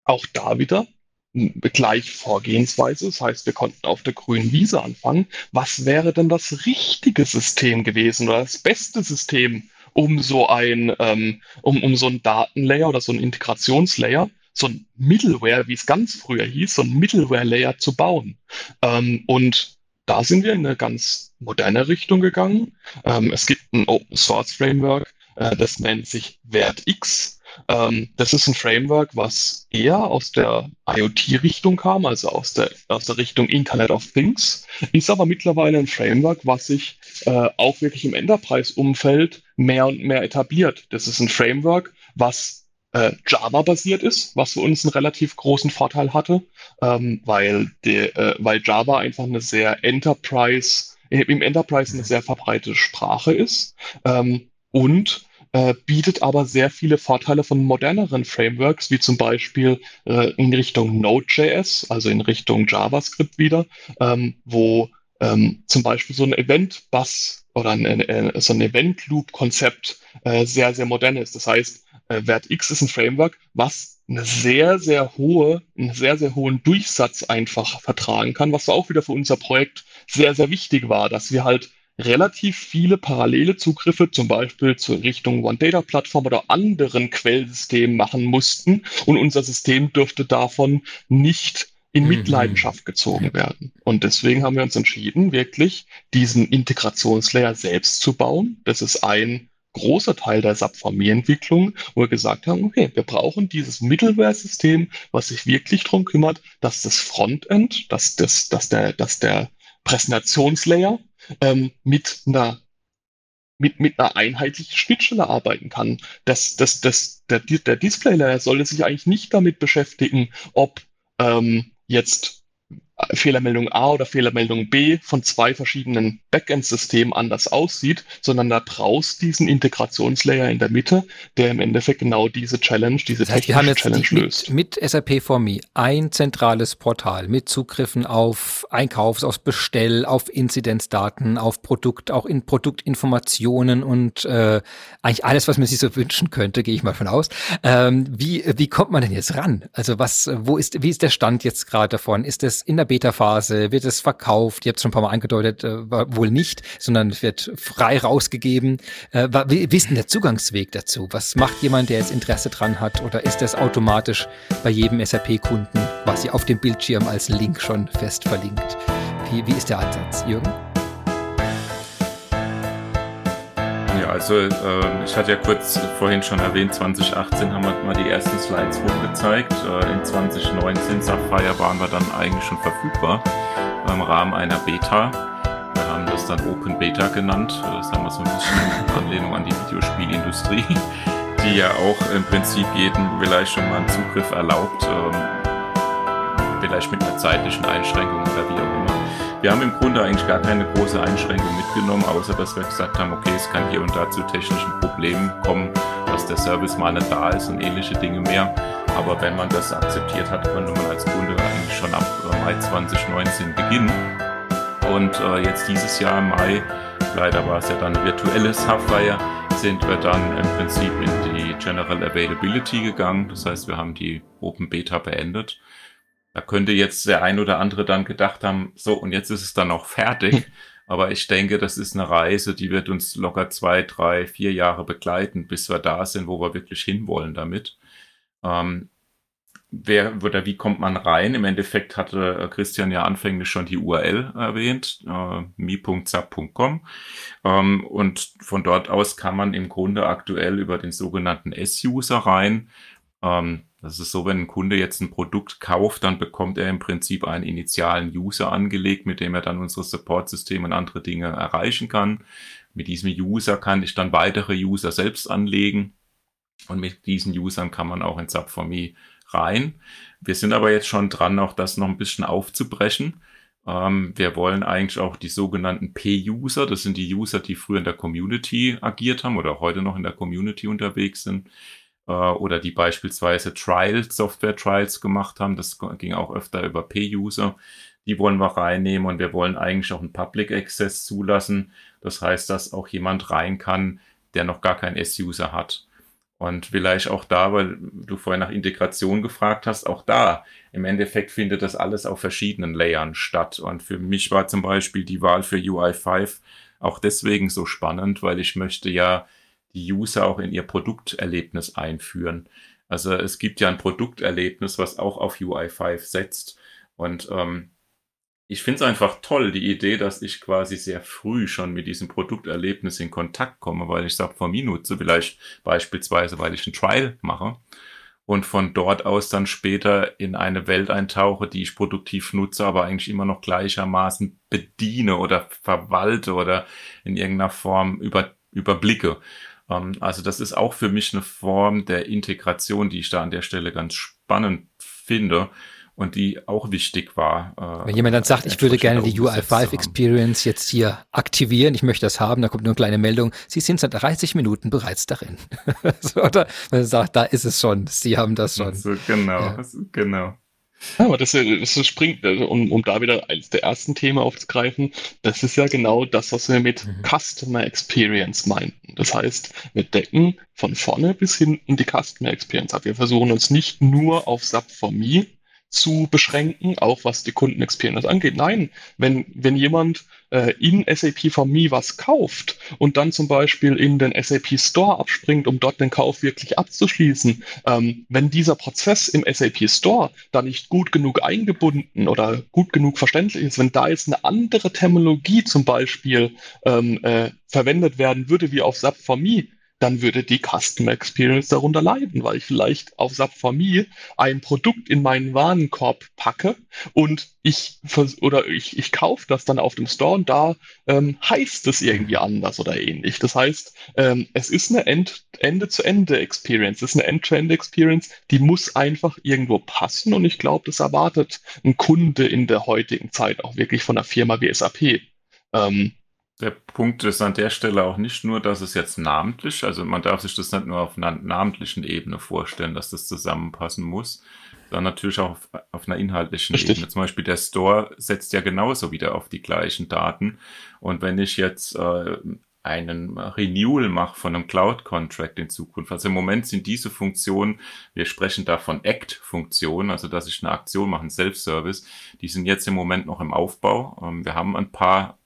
[SPEAKER 3] auch da wieder gleich Vorgehensweise. Das heißt, wir konnten auf der grünen Wiese anfangen. Was wäre denn das richtige System gewesen oder das beste System, um so ein, ähm, um, um so ein Datenlayer oder so ein Integrationslayer, so ein Middleware, wie es ganz früher hieß, so ein Middleware-Layer zu bauen? Ähm, und da sind wir in eine ganz moderne Richtung gegangen. Ähm, es gibt ein Open Source Framework, äh, das nennt sich WertX. Ähm, das ist ein Framework, was eher aus der IoT-Richtung kam, also aus der, aus der Richtung Internet of Things, *laughs* ist aber mittlerweile ein Framework, was sich äh, auch wirklich im Enterprise-Umfeld mehr und mehr etabliert. Das ist ein Framework, was äh, Java-basiert ist, was für uns einen relativ großen Vorteil hatte, ähm, weil, de, äh, weil Java einfach eine sehr Enterprise, im Enterprise eine sehr verbreitete Sprache ist ähm, und äh, bietet aber sehr viele Vorteile von moderneren Frameworks, wie zum Beispiel äh, in Richtung Node.js, also in Richtung JavaScript wieder, ähm, wo ähm, zum Beispiel so ein Event-Bus oder ein, so ein Event-Loop-Konzept äh, sehr, sehr modern ist. Das heißt, äh, WertX ist ein Framework, was eine sehr, sehr hohe, einen sehr, sehr hohen Durchsatz einfach vertragen kann, was auch wieder für unser Projekt sehr, sehr wichtig war, dass wir halt relativ viele parallele Zugriffe, zum Beispiel zur Richtung One-Data-Plattform oder anderen Quellsystemen machen mussten und unser System dürfte davon nicht in mhm. Mitleidenschaft gezogen werden. Und deswegen haben wir uns entschieden, wirklich diesen Integrationslayer selbst zu bauen. Das ist ein großer Teil der SAP-Entwicklung, wo wir gesagt haben, okay, wir brauchen dieses Middleware-System, was sich wirklich darum kümmert, dass das Frontend, dass, das, dass, der, dass der Präsentationslayer ähm, mit einer mit, mit einer einheitlichen Schnittstelle arbeiten kann. Das, das, das, der, der Display-Layer sollte sich eigentlich nicht damit beschäftigen, ob ähm, jetzt Fehlermeldung A oder Fehlermeldung B von zwei verschiedenen Backend-Systemen anders aussieht, sondern da brauchst diesen Integrationslayer in der Mitte, der im Endeffekt genau diese Challenge, diese
[SPEAKER 1] das heißt, technische wir haben jetzt Challenge die, löst. Mit, mit SAP for Me ein zentrales Portal mit Zugriffen auf Einkaufs-, auf Bestell-, auf Inzidenzdaten, auf Produkt, auch in Produktinformationen und äh, eigentlich alles, was man sich so wünschen könnte, gehe ich mal von aus. Ähm, wie, wie kommt man denn jetzt ran? Also was, wo ist, wie ist der Stand jetzt gerade davon? Ist es in der Beta-Phase? Wird es verkauft? Ihr habt es schon ein paar Mal angedeutet, äh, wohl nicht, sondern es wird frei rausgegeben. Äh, wie, ist denn der Zugangsweg dazu? Was macht jemand, der jetzt Interesse dran hat? Oder ist das automatisch bei jedem SAP-Kunden, was ihr auf dem Bildschirm als Link schon fest verlinkt? Wie, wie ist der Ansatz, Jürgen?
[SPEAKER 2] Ja, also äh, ich hatte ja kurz vorhin schon erwähnt, 2018 haben wir mal die ersten Slides rumgezeigt. Äh, in 2019 Sapphire waren wir dann eigentlich schon verfügbar im Rahmen einer Beta. Wir haben das dann Open Beta genannt. Das haben wir so ein bisschen in Anlehnung an die Videospielindustrie. *laughs* die ja auch im Prinzip jeden vielleicht schon mal einen Zugriff erlaubt, ähm, vielleicht mit einer zeitlichen Einschränkung oder wie auch immer. Wir haben im Grunde eigentlich gar keine große Einschränkung mitgenommen, außer dass wir gesagt haben, okay, es kann hier und da zu technischen Problemen kommen, dass der Service mal nicht da ist und ähnliche Dinge mehr. Aber wenn man das akzeptiert hat, konnte man als Kunde eigentlich schon ab äh, Mai 2019 beginnen. Und äh, jetzt dieses Jahr im Mai, leider war es ja dann virtuelles Sapphire, sind wir dann im Prinzip in die General Availability gegangen. Das heißt, wir haben die Open Beta beendet. Da könnte jetzt der ein oder andere dann gedacht haben, so, und jetzt ist es dann auch fertig. *laughs* Aber ich denke, das ist eine Reise, die wird uns locker zwei, drei, vier Jahre begleiten, bis wir da sind, wo wir wirklich hinwollen damit. Ähm, wer oder wie kommt man rein? Im Endeffekt hatte äh, Christian ja anfänglich schon die URL erwähnt, äh, mi.zap.com. Ähm, und von dort aus kann man im Grunde aktuell über den sogenannten S-User rein. Ähm, das ist so, wenn ein Kunde jetzt ein Produkt kauft, dann bekommt er im Prinzip einen initialen User angelegt, mit dem er dann unsere Support-Systeme und andere Dinge erreichen kann. Mit diesem User kann ich dann weitere User selbst anlegen. Und mit diesen Usern kann man auch in SAP4Me rein. Wir sind aber jetzt schon dran, auch das noch ein bisschen aufzubrechen. Ähm, wir wollen eigentlich auch die sogenannten P-User, das sind die User, die früher in der Community agiert haben oder heute noch in der Community unterwegs sind äh, oder die beispielsweise Trials, Software-Trials gemacht haben. Das ging auch öfter über P-User. Die wollen wir reinnehmen und wir wollen eigentlich auch einen Public Access zulassen. Das heißt, dass auch jemand rein kann, der noch gar keinen S-User hat. Und vielleicht auch da, weil du vorher nach Integration gefragt hast, auch da im Endeffekt findet das alles auf verschiedenen Layern statt. Und für mich war zum Beispiel die Wahl für UI5 auch deswegen so spannend, weil ich möchte ja die User auch in ihr Produkterlebnis einführen. Also es gibt ja ein Produkterlebnis, was auch auf UI5 setzt. Und ähm, ich finde es einfach toll, die Idee, dass ich quasi sehr früh schon mit diesem Produkterlebnis in Kontakt komme, weil ich sage, vor nutze, vielleicht beispielsweise, weil ich ein Trial mache und von dort aus dann später in eine Welt eintauche, die ich produktiv nutze, aber eigentlich immer noch gleichermaßen bediene oder verwalte oder in irgendeiner Form über, überblicke. Ähm, also das ist auch für mich eine Form der Integration, die ich da an der Stelle ganz spannend finde und die auch wichtig war.
[SPEAKER 1] Äh, Wenn jemand dann sagt, ich würde gerne die UI5 Experience jetzt hier aktivieren, ich möchte das haben, da kommt nur eine kleine Meldung, Sie sind seit 30 Minuten bereits darin. *laughs* so, oder wenn man sagt, da ist es schon, Sie haben das schon.
[SPEAKER 2] Also, genau, ja. genau.
[SPEAKER 3] Ja, aber das, das springt, also, um, um da wieder eines der ersten Themen aufzugreifen, das ist ja genau das, was wir mit mhm. Customer Experience meinten. Das heißt, wir decken von vorne bis hinten die Customer Experience ab. Wir versuchen uns nicht nur auf SAP for Me zu beschränken, auch was die Kundenexperience angeht. Nein, wenn, wenn jemand äh, in SAP for Me was kauft und dann zum Beispiel in den SAP Store abspringt, um dort den Kauf wirklich abzuschließen, ähm, wenn dieser Prozess im SAP Store da nicht gut genug eingebunden oder gut genug verständlich ist, wenn da jetzt eine andere Terminologie zum Beispiel ähm, äh, verwendet werden würde wie auf SAP for Me, dann würde die Customer Experience darunter leiden, weil ich vielleicht auf Subformie ein Produkt in meinen Warenkorb packe und ich oder ich, ich kaufe das dann auf dem Store und da ähm, heißt es irgendwie anders oder ähnlich. Das heißt, ähm, es ist eine Ende-zu-Ende-Experience, es ist eine End-to-End-Experience, die muss einfach irgendwo passen und ich glaube, das erwartet ein Kunde in der heutigen Zeit auch wirklich von einer Firma wie SAP. Ähm,
[SPEAKER 2] der Punkt ist an der Stelle auch nicht nur, dass es jetzt namentlich, also man darf sich das nicht nur auf einer namentlichen Ebene vorstellen, dass das zusammenpassen muss, sondern natürlich auch auf, auf einer inhaltlichen Richtig. Ebene. Zum Beispiel der Store setzt ja genauso wieder auf die gleichen Daten. Und wenn ich jetzt äh, einen Renewal mache von einem Cloud-Contract in Zukunft. Also im Moment sind diese Funktionen, wir sprechen da von Act-Funktionen, also dass ich eine Aktion mache, einen Self-Service, die sind jetzt im Moment noch im Aufbau. Ähm, wir haben ein paar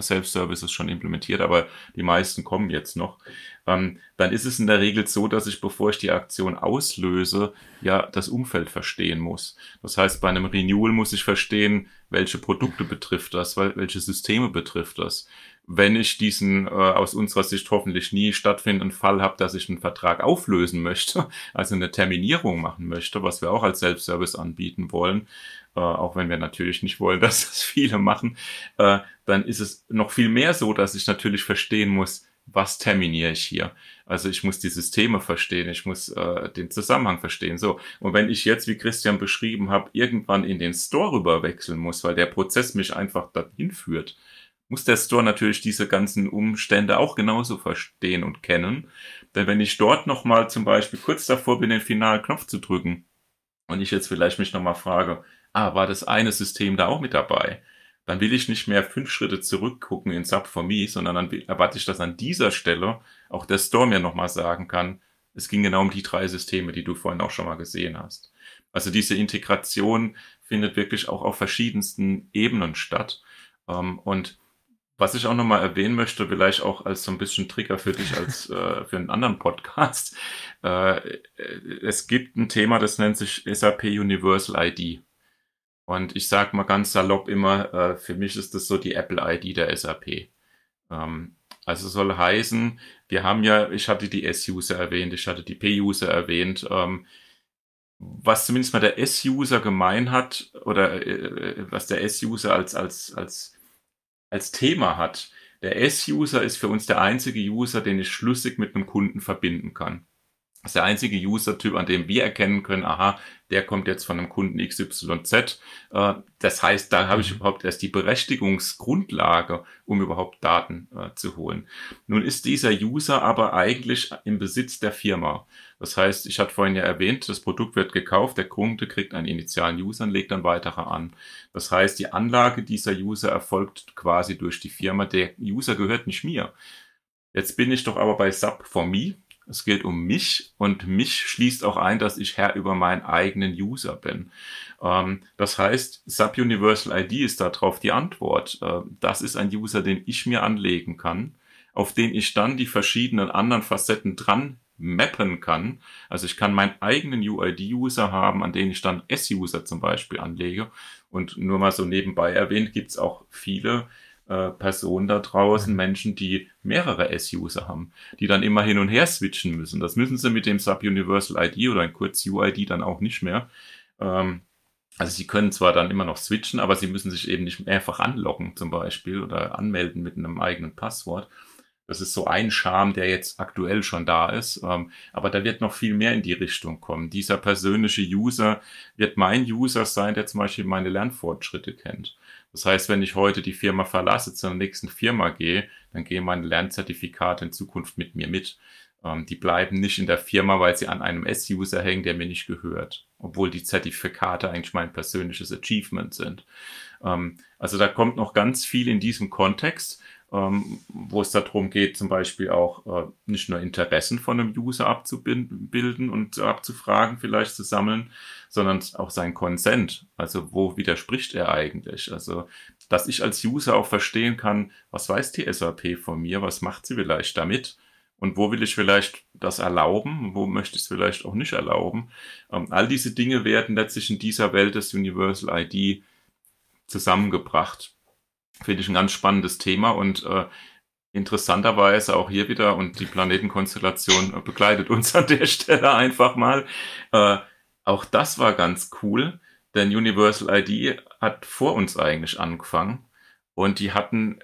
[SPEAKER 2] Self-Services schon implementiert, aber die meisten kommen jetzt noch, ähm, dann ist es in der Regel so, dass ich, bevor ich die Aktion auslöse, ja das Umfeld verstehen muss. Das heißt, bei einem Renewal muss ich verstehen, welche Produkte betrifft das, welche Systeme betrifft das. Wenn ich diesen äh, aus unserer Sicht hoffentlich nie stattfindenden Fall habe, dass ich einen Vertrag auflösen möchte, *laughs* also eine Terminierung machen möchte, was wir auch als Self-Service anbieten wollen, äh, auch wenn wir natürlich nicht wollen, *laughs* dass das viele machen, äh, dann ist es noch viel mehr so, dass ich natürlich verstehen muss, was terminiere ich hier? Also ich muss die Systeme verstehen, ich muss äh, den Zusammenhang verstehen. So, und wenn ich jetzt, wie Christian beschrieben hat, irgendwann in den Store rüber wechseln muss, weil der Prozess mich einfach dahin führt, muss der Store natürlich diese ganzen Umstände auch genauso verstehen und kennen. Denn wenn ich dort nochmal zum Beispiel kurz davor bin, den finalen Knopf zu drücken und ich jetzt vielleicht mich nochmal frage, ah, war das eine System da auch mit dabei? Dann will ich nicht mehr fünf Schritte zurückgucken in Sub for Me, sondern dann erwarte ich, dass an dieser Stelle auch der Store mir nochmal sagen kann, es ging genau um die drei Systeme, die du vorhin auch schon mal gesehen hast. Also diese Integration findet wirklich auch auf verschiedensten Ebenen statt. Ähm, und was ich auch nochmal erwähnen möchte, vielleicht auch als so ein bisschen Trigger für dich als *laughs* äh, für einen anderen Podcast. Äh, es gibt ein Thema, das nennt sich SAP Universal ID. Und ich sage mal ganz salopp immer, äh, für mich ist das so die Apple ID der SAP. Ähm, also soll heißen, wir haben ja, ich hatte die S-User erwähnt, ich hatte die P-User erwähnt. Ähm, was zumindest mal der S-User gemein hat oder äh, was der S-User als, als, als, als Thema hat. Der S-User ist für uns der einzige User, den ich schlüssig mit einem Kunden verbinden kann. Das ist der einzige User-Typ, an dem wir erkennen können, aha, der kommt jetzt von einem Kunden XYZ. Äh, das heißt, da habe ich mhm. überhaupt erst die Berechtigungsgrundlage, um überhaupt Daten äh, zu holen. Nun ist dieser User aber eigentlich im Besitz der Firma. Das heißt, ich hatte vorhin ja erwähnt, das Produkt wird gekauft, der Kunde kriegt einen initialen User und legt dann weitere an. Das heißt, die Anlage dieser User erfolgt quasi durch die Firma. Der User gehört nicht mir. Jetzt bin ich doch aber bei Sub for Me es geht um mich und mich schließt auch ein, dass ich Herr über meinen eigenen User bin. Ähm, das heißt, Subuniversal ID ist darauf die Antwort. Äh, das ist ein User, den ich mir anlegen kann, auf den ich dann die verschiedenen anderen Facetten dran mappen kann. Also ich kann meinen eigenen UID-User haben, an den ich dann S-User zum Beispiel anlege. Und nur mal so nebenbei erwähnt, gibt es auch viele äh, Personen da draußen, Menschen, die mehrere S-User haben, die dann immer hin und her switchen müssen. Das müssen sie mit dem Sub-Universal ID oder ein kurz UID dann auch nicht mehr. Ähm, also sie können zwar dann immer noch switchen, aber sie müssen sich eben nicht mehrfach anloggen zum Beispiel oder anmelden mit einem eigenen Passwort. Das ist so ein Charme, der jetzt aktuell schon da ist. Ähm, aber da wird noch viel mehr in die Richtung kommen. Dieser persönliche User wird mein User sein, der zum Beispiel meine Lernfortschritte kennt. Das heißt, wenn ich heute die Firma verlasse, zu einer nächsten Firma gehe, dann gehen meine Lernzertifikate in Zukunft mit mir mit. Ähm, die bleiben nicht in der Firma, weil sie an einem S-User hängen, der mir nicht gehört. Obwohl die Zertifikate eigentlich mein persönliches Achievement sind. Ähm, also da kommt noch ganz viel in diesem Kontext ähm, wo es darum geht, zum Beispiel auch äh, nicht nur Interessen von einem User abzubilden und abzufragen, vielleicht zu sammeln, sondern auch sein Consent. Also wo widerspricht er eigentlich? Also, dass ich als User auch verstehen kann, was weiß die SAP von mir, was macht sie vielleicht damit? Und wo will ich vielleicht das erlauben? Wo möchte ich es vielleicht auch nicht erlauben? Ähm, all diese Dinge werden letztlich in dieser Welt des Universal ID zusammengebracht. Finde ich ein ganz spannendes Thema und äh, interessanterweise auch hier wieder und die Planetenkonstellation äh, begleitet uns *laughs* an der Stelle einfach mal. Äh, auch das war ganz cool, denn Universal ID hat vor uns eigentlich angefangen und die hatten,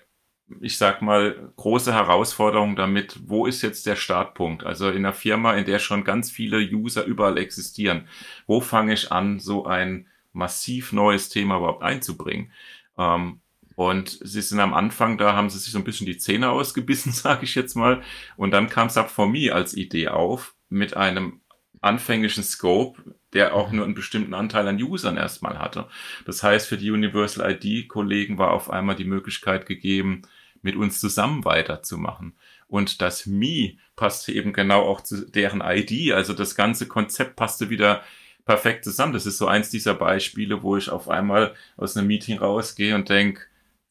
[SPEAKER 2] ich sag mal, große Herausforderungen damit, wo ist jetzt der Startpunkt? Also in einer Firma, in der schon ganz viele User überall existieren, wo fange ich an, so ein massiv neues Thema überhaupt einzubringen? Ähm, und sie sind am Anfang, da haben sie sich so ein bisschen die Zähne *laughs* ausgebissen, sage ich jetzt mal. Und dann kam Sub for Me als Idee auf mit einem anfänglichen Scope, der auch nur einen bestimmten Anteil an Usern erstmal hatte. Das heißt, für die Universal ID-Kollegen war auf einmal die Möglichkeit gegeben, mit uns zusammen weiterzumachen. Und das Me passte eben genau auch zu deren ID. Also das ganze Konzept passte wieder perfekt zusammen. Das ist so eins dieser Beispiele, wo ich auf einmal aus einem Meeting rausgehe und denke,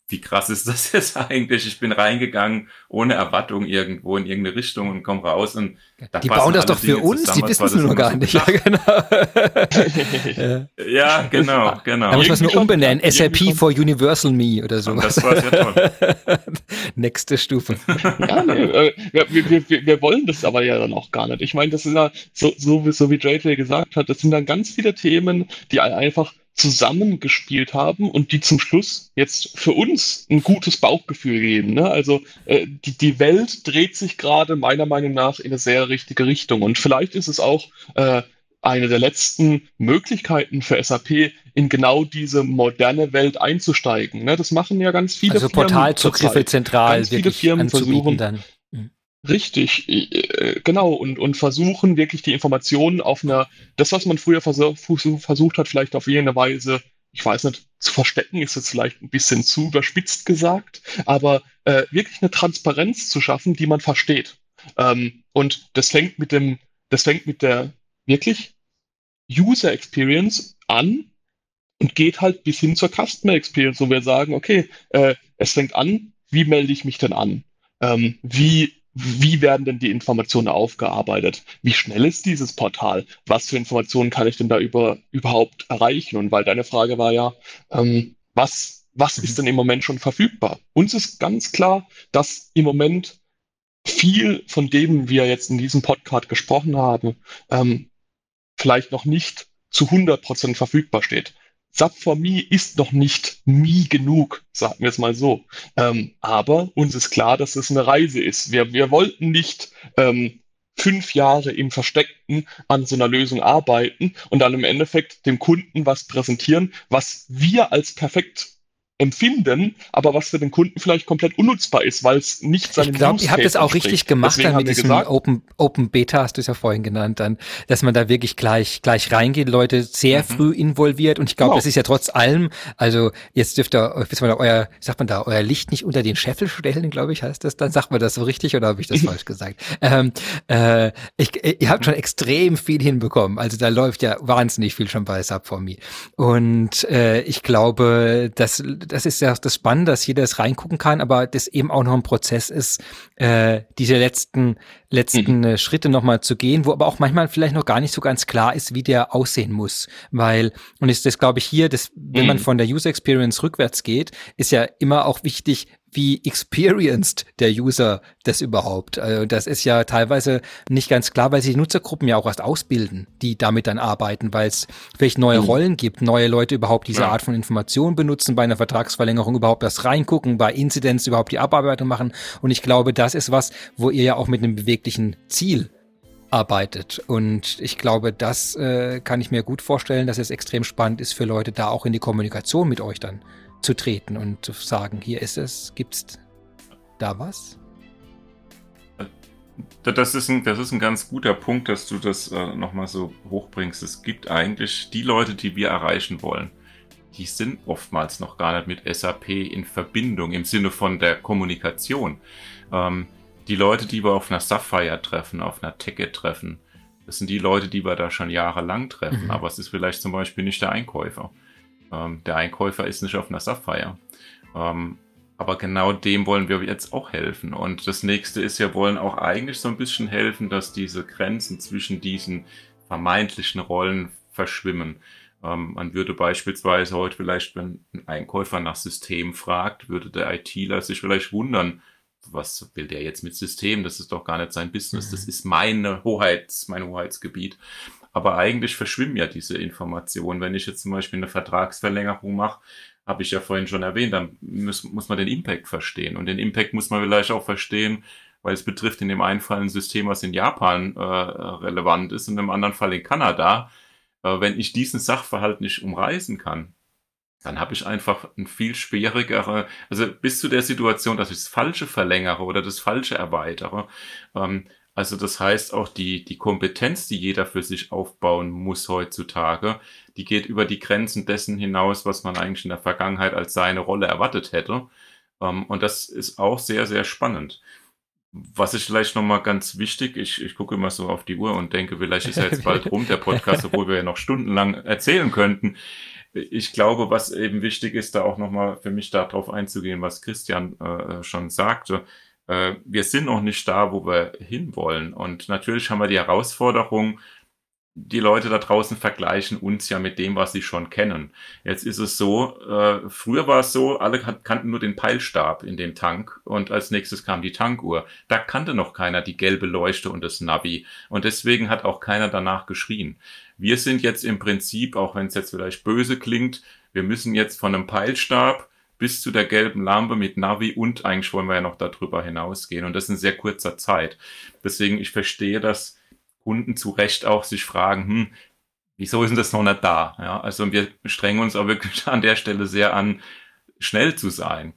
[SPEAKER 2] wie krass ist das *laughs* jetzt eigentlich? Ich bin reingegangen ohne Erwartung irgendwo in irgendeine Richtung und komme raus und
[SPEAKER 1] die bauen das doch für uns, die wissen es nur gar nicht. *laughs* Ja, genau.
[SPEAKER 2] ja, genau, genau.
[SPEAKER 1] Da muss man es nur umbenennen. SAP for Universal Me oder so. Das war sehr toll. *laughs* Nächste Stufe.
[SPEAKER 3] Ja, nee, äh, wir, wir, wir, wir, wollen das aber ja dann auch gar nicht. Ich meine, das ist ja so, so, wie, so wie JJ gesagt hat, das sind dann ganz viele Themen, die einfach zusammengespielt haben und die zum Schluss jetzt für uns ein gutes Bauchgefühl geben. Ne? Also äh, die, die Welt dreht sich gerade meiner Meinung nach in eine sehr richtige Richtung. Und vielleicht ist es auch äh, eine der letzten Möglichkeiten für SAP, in genau diese moderne Welt einzusteigen. Ne? Das machen ja ganz viele
[SPEAKER 1] also
[SPEAKER 3] Firmen.
[SPEAKER 1] Also Portalzugriffe zentral
[SPEAKER 3] ganz viele Firmen versuchen dann. Richtig, äh, genau, und, und versuchen wirklich die Informationen auf einer, das, was man früher versuch, versucht hat, vielleicht auf jene Weise, ich weiß nicht, zu verstecken, ist jetzt vielleicht ein bisschen zu überspitzt gesagt, aber äh, wirklich eine Transparenz zu schaffen, die man versteht. Ähm, und das fängt mit dem, das fängt mit der wirklich User Experience an und geht halt bis hin zur Customer Experience, wo wir sagen, okay, äh, es fängt an, wie melde ich mich denn an? Ähm, wie, wie werden denn die Informationen aufgearbeitet? Wie schnell ist dieses Portal? Was für Informationen kann ich denn da über, überhaupt erreichen? Und weil deine Frage war ja, ähm, was, was ist denn im Moment schon verfügbar? Uns ist ganz klar, dass im Moment viel von dem wir jetzt in diesem Podcast gesprochen haben, ähm, vielleicht noch nicht zu 100% verfügbar steht. SAP for Me ist noch nicht me genug, sagen wir es mal so. Ähm, aber uns ist klar, dass es eine Reise ist. Wir, wir wollten nicht ähm, fünf Jahre im Versteckten an so einer Lösung arbeiten und dann im Endeffekt dem Kunden was präsentieren, was wir als perfekt empfinden, aber was für den Kunden vielleicht komplett unnutzbar ist, weil es nicht seinem
[SPEAKER 1] Ich glaube, ihr habt es auch richtig gemacht dann mit diesem gesagt, Open, Open Beta, hast du es ja vorhin genannt, dann, dass man da wirklich gleich, gleich reingeht, Leute sehr mhm. früh involviert und ich glaube, genau. das ist ja trotz allem, also jetzt dürft ihr, man da euer, sagt man da, euer Licht nicht unter den Scheffel stellen, glaube ich, heißt das, dann sagt man das so richtig oder habe ich das falsch gesagt? Ähm, äh, ich, ihr habt schon extrem viel hinbekommen, also da läuft ja wahnsinnig viel schon bei Sub4Me und äh, ich glaube, dass das ist ja das Spannende, dass jeder es reingucken kann, aber das eben auch noch ein Prozess ist, äh, diese letzten, letzten mhm. Äh, Schritte nochmal zu gehen, wo aber auch manchmal vielleicht noch gar nicht so ganz klar ist, wie der aussehen muss. Weil, und ist das, glaube ich, hier, das, wenn mhm. man von der User Experience rückwärts geht, ist ja immer auch wichtig, wie experienced der User das überhaupt. Also das ist ja teilweise nicht ganz klar, weil sich die Nutzergruppen ja auch erst ausbilden, die damit dann arbeiten, weil es vielleicht neue mhm. Rollen gibt, neue Leute überhaupt diese ja. Art von Information benutzen, bei einer Vertragsverlängerung überhaupt das reingucken, bei Inzidenz überhaupt die Abarbeitung machen. Und ich glaube, das ist was, wo ihr ja auch mit einem beweglichen Ziel arbeitet. Und ich glaube, das äh, kann ich mir gut vorstellen, dass es extrem spannend ist für Leute, da auch in die Kommunikation mit euch dann zu treten und zu sagen, hier ist es, gibt's da was?
[SPEAKER 2] Das ist, ein, das ist ein ganz guter Punkt, dass du das äh, nochmal so hochbringst. Es gibt eigentlich die Leute, die wir erreichen wollen, die sind oftmals noch gar nicht mit SAP in Verbindung im Sinne von der Kommunikation. Ähm, die Leute, die wir auf einer Sapphire treffen, auf einer Ticket treffen, das sind die Leute, die wir da schon jahrelang treffen, mhm. aber es ist vielleicht zum Beispiel nicht der Einkäufer. Ähm, der Einkäufer ist nicht auf einer Sapphire. Ähm, aber genau dem wollen wir jetzt auch helfen. Und das nächste ist, wir wollen auch eigentlich so ein bisschen helfen, dass diese Grenzen zwischen diesen vermeintlichen Rollen verschwimmen. Ähm, man würde beispielsweise heute vielleicht, wenn ein Einkäufer nach System fragt, würde der ITler sich vielleicht wundern, was will der jetzt mit System? Das ist doch gar nicht sein Business. Das mhm. ist meine Hoheits, mein Hoheitsgebiet. Aber eigentlich verschwimmen ja diese Informationen. Wenn ich jetzt zum Beispiel eine Vertragsverlängerung mache, habe ich ja vorhin schon erwähnt, dann muss, muss man den Impact verstehen. Und den Impact muss man vielleicht auch verstehen, weil es betrifft in dem einen Fall ein System, was in Japan äh, relevant ist, und im anderen Fall in Kanada. Äh, wenn ich diesen Sachverhalt nicht umreißen kann, dann habe ich einfach ein viel schwierigere, also bis zu der Situation, dass ich das Falsche verlängere oder das Falsche erweitere, ähm, also das heißt auch die, die Kompetenz, die jeder für sich aufbauen muss heutzutage, die geht über die Grenzen dessen hinaus, was man eigentlich in der Vergangenheit als seine Rolle erwartet hätte. Ähm, und das ist auch sehr, sehr spannend. Was ist vielleicht nochmal ganz wichtig, ich, ich gucke immer so auf die Uhr und denke, vielleicht ist ja jetzt bald rum, der Podcast, *laughs* obwohl wir ja noch stundenlang erzählen könnten. Ich glaube, was eben wichtig ist, da auch nochmal für mich darauf einzugehen, was Christian äh, schon sagte äh, wir sind noch nicht da, wo wir hinwollen. Und natürlich haben wir die Herausforderung, die Leute da draußen vergleichen uns ja mit dem, was sie schon kennen. Jetzt ist es so, äh, früher war es so, alle kannten nur den Peilstab in dem Tank und als nächstes kam die Tankuhr. Da kannte noch keiner die gelbe Leuchte und das Navi und deswegen hat auch keiner danach geschrien. Wir sind jetzt im Prinzip, auch wenn es jetzt vielleicht böse klingt, wir müssen jetzt von einem Peilstab bis zu der gelben Lampe mit Navi und eigentlich wollen wir ja noch darüber hinausgehen und das in sehr kurzer Zeit. Deswegen, ich verstehe das Kunden zu Recht auch sich fragen, hm, wieso ist denn das noch nicht da? Ja, also wir strengen uns auch wirklich *laughs* an der Stelle sehr an, schnell zu sein.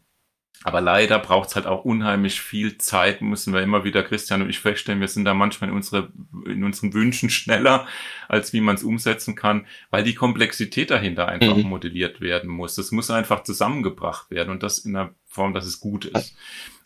[SPEAKER 2] Aber leider braucht es halt auch unheimlich viel Zeit, müssen wir immer wieder, Christian und ich feststellen, wir sind da manchmal in, unsere, in unseren Wünschen schneller, als wie man es umsetzen kann, weil die Komplexität dahinter einfach mhm. modelliert werden muss. Das muss einfach zusammengebracht werden und das in einer Form, dass es gut ist.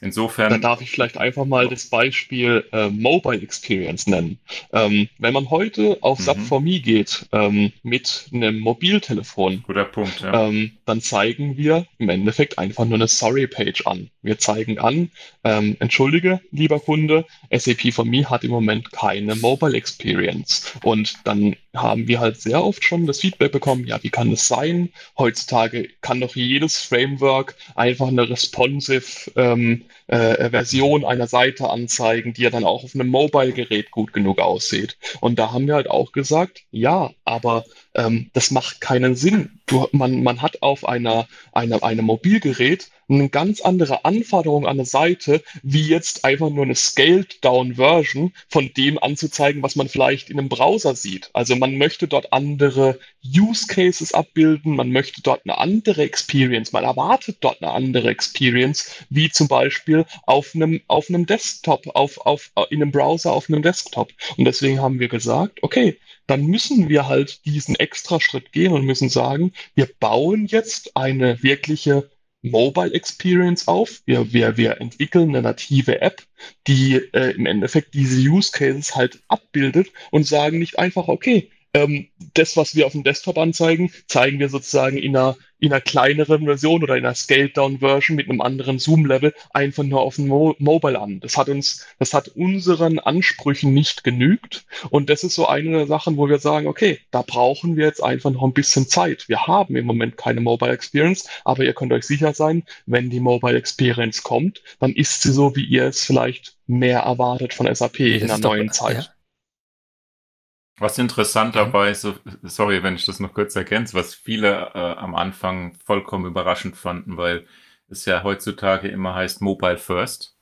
[SPEAKER 2] Insofern.
[SPEAKER 3] Da darf ich vielleicht einfach mal das Beispiel äh, Mobile Experience nennen. Ähm, wenn man heute auf mhm. Sub4Me geht ähm, mit einem Mobiltelefon,
[SPEAKER 2] Guter Punkt, ja.
[SPEAKER 3] ähm, dann zeigen wir im Endeffekt einfach nur eine Sorry-Page an. Wir zeigen an, ähm, entschuldige, lieber Kunde, SAP for Me hat im Moment keine Mobile Experience. Und dann haben wir halt sehr oft schon das Feedback bekommen, ja, wie kann das sein? Heutzutage kann doch jedes Framework einfach eine responsive ähm, äh, Version einer Seite anzeigen, die ja dann auch auf einem Mobile-Gerät gut genug aussieht. Und da haben wir halt auch gesagt, ja, aber ähm, das macht keinen Sinn. Du, man, man hat auf einer, einer, einem Mobilgerät eine ganz andere Anforderung an eine Seite, wie jetzt einfach nur eine Scaled-Down-Version von dem anzuzeigen, was man vielleicht in einem Browser sieht. Also man möchte dort andere Use Cases abbilden, man möchte dort eine andere Experience, man erwartet dort eine andere Experience, wie zum Beispiel auf einem, auf einem Desktop, auf, auf, in einem Browser auf einem Desktop. Und deswegen haben wir gesagt, okay, dann müssen wir halt diesen extra Schritt gehen und müssen sagen, wir bauen jetzt eine wirkliche Mobile Experience auf. Wir, wir, wir entwickeln eine native App, die äh, im Endeffekt diese Use Cases halt abbildet und sagen nicht einfach, okay, ähm, das, was wir auf dem Desktop anzeigen, zeigen wir sozusagen in einer, in einer kleineren Version oder in einer Scaled-Down-Version mit einem anderen Zoom-Level einfach nur auf dem Mo Mobile an. Das hat uns, das hat unseren Ansprüchen nicht genügt. Und das ist so eine der Sachen, wo wir sagen, okay, da brauchen wir jetzt einfach noch ein bisschen Zeit. Wir haben im Moment keine Mobile Experience, aber ihr könnt euch sicher sein, wenn die Mobile Experience kommt, dann ist sie so, wie ihr es vielleicht mehr erwartet von SAP in einer neuen doch, Zeit. Ja.
[SPEAKER 2] Was interessant dabei ist, sorry, wenn ich das noch kurz ergänze, was viele äh, am Anfang vollkommen überraschend fanden, weil es ja heutzutage immer heißt Mobile First.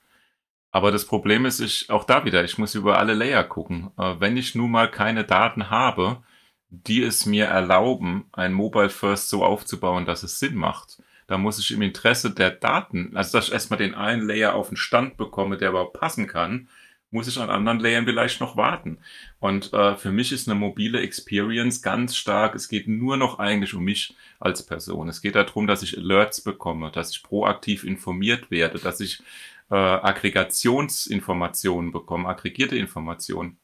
[SPEAKER 2] Aber das Problem ist, ich, auch da wieder, ich muss über alle Layer gucken. Äh, wenn ich nun mal keine Daten habe, die es mir erlauben, ein Mobile First so aufzubauen, dass es Sinn macht, dann muss ich im Interesse der Daten, also dass ich erstmal den einen Layer auf den Stand bekomme, der überhaupt passen kann, muss ich an anderen Layern vielleicht noch warten. Und äh, für mich ist eine mobile Experience ganz stark. Es geht nur noch eigentlich um mich als Person. Es geht darum, dass ich Alerts bekomme, dass ich proaktiv informiert werde, dass ich äh, Aggregationsinformationen bekomme, aggregierte Informationen.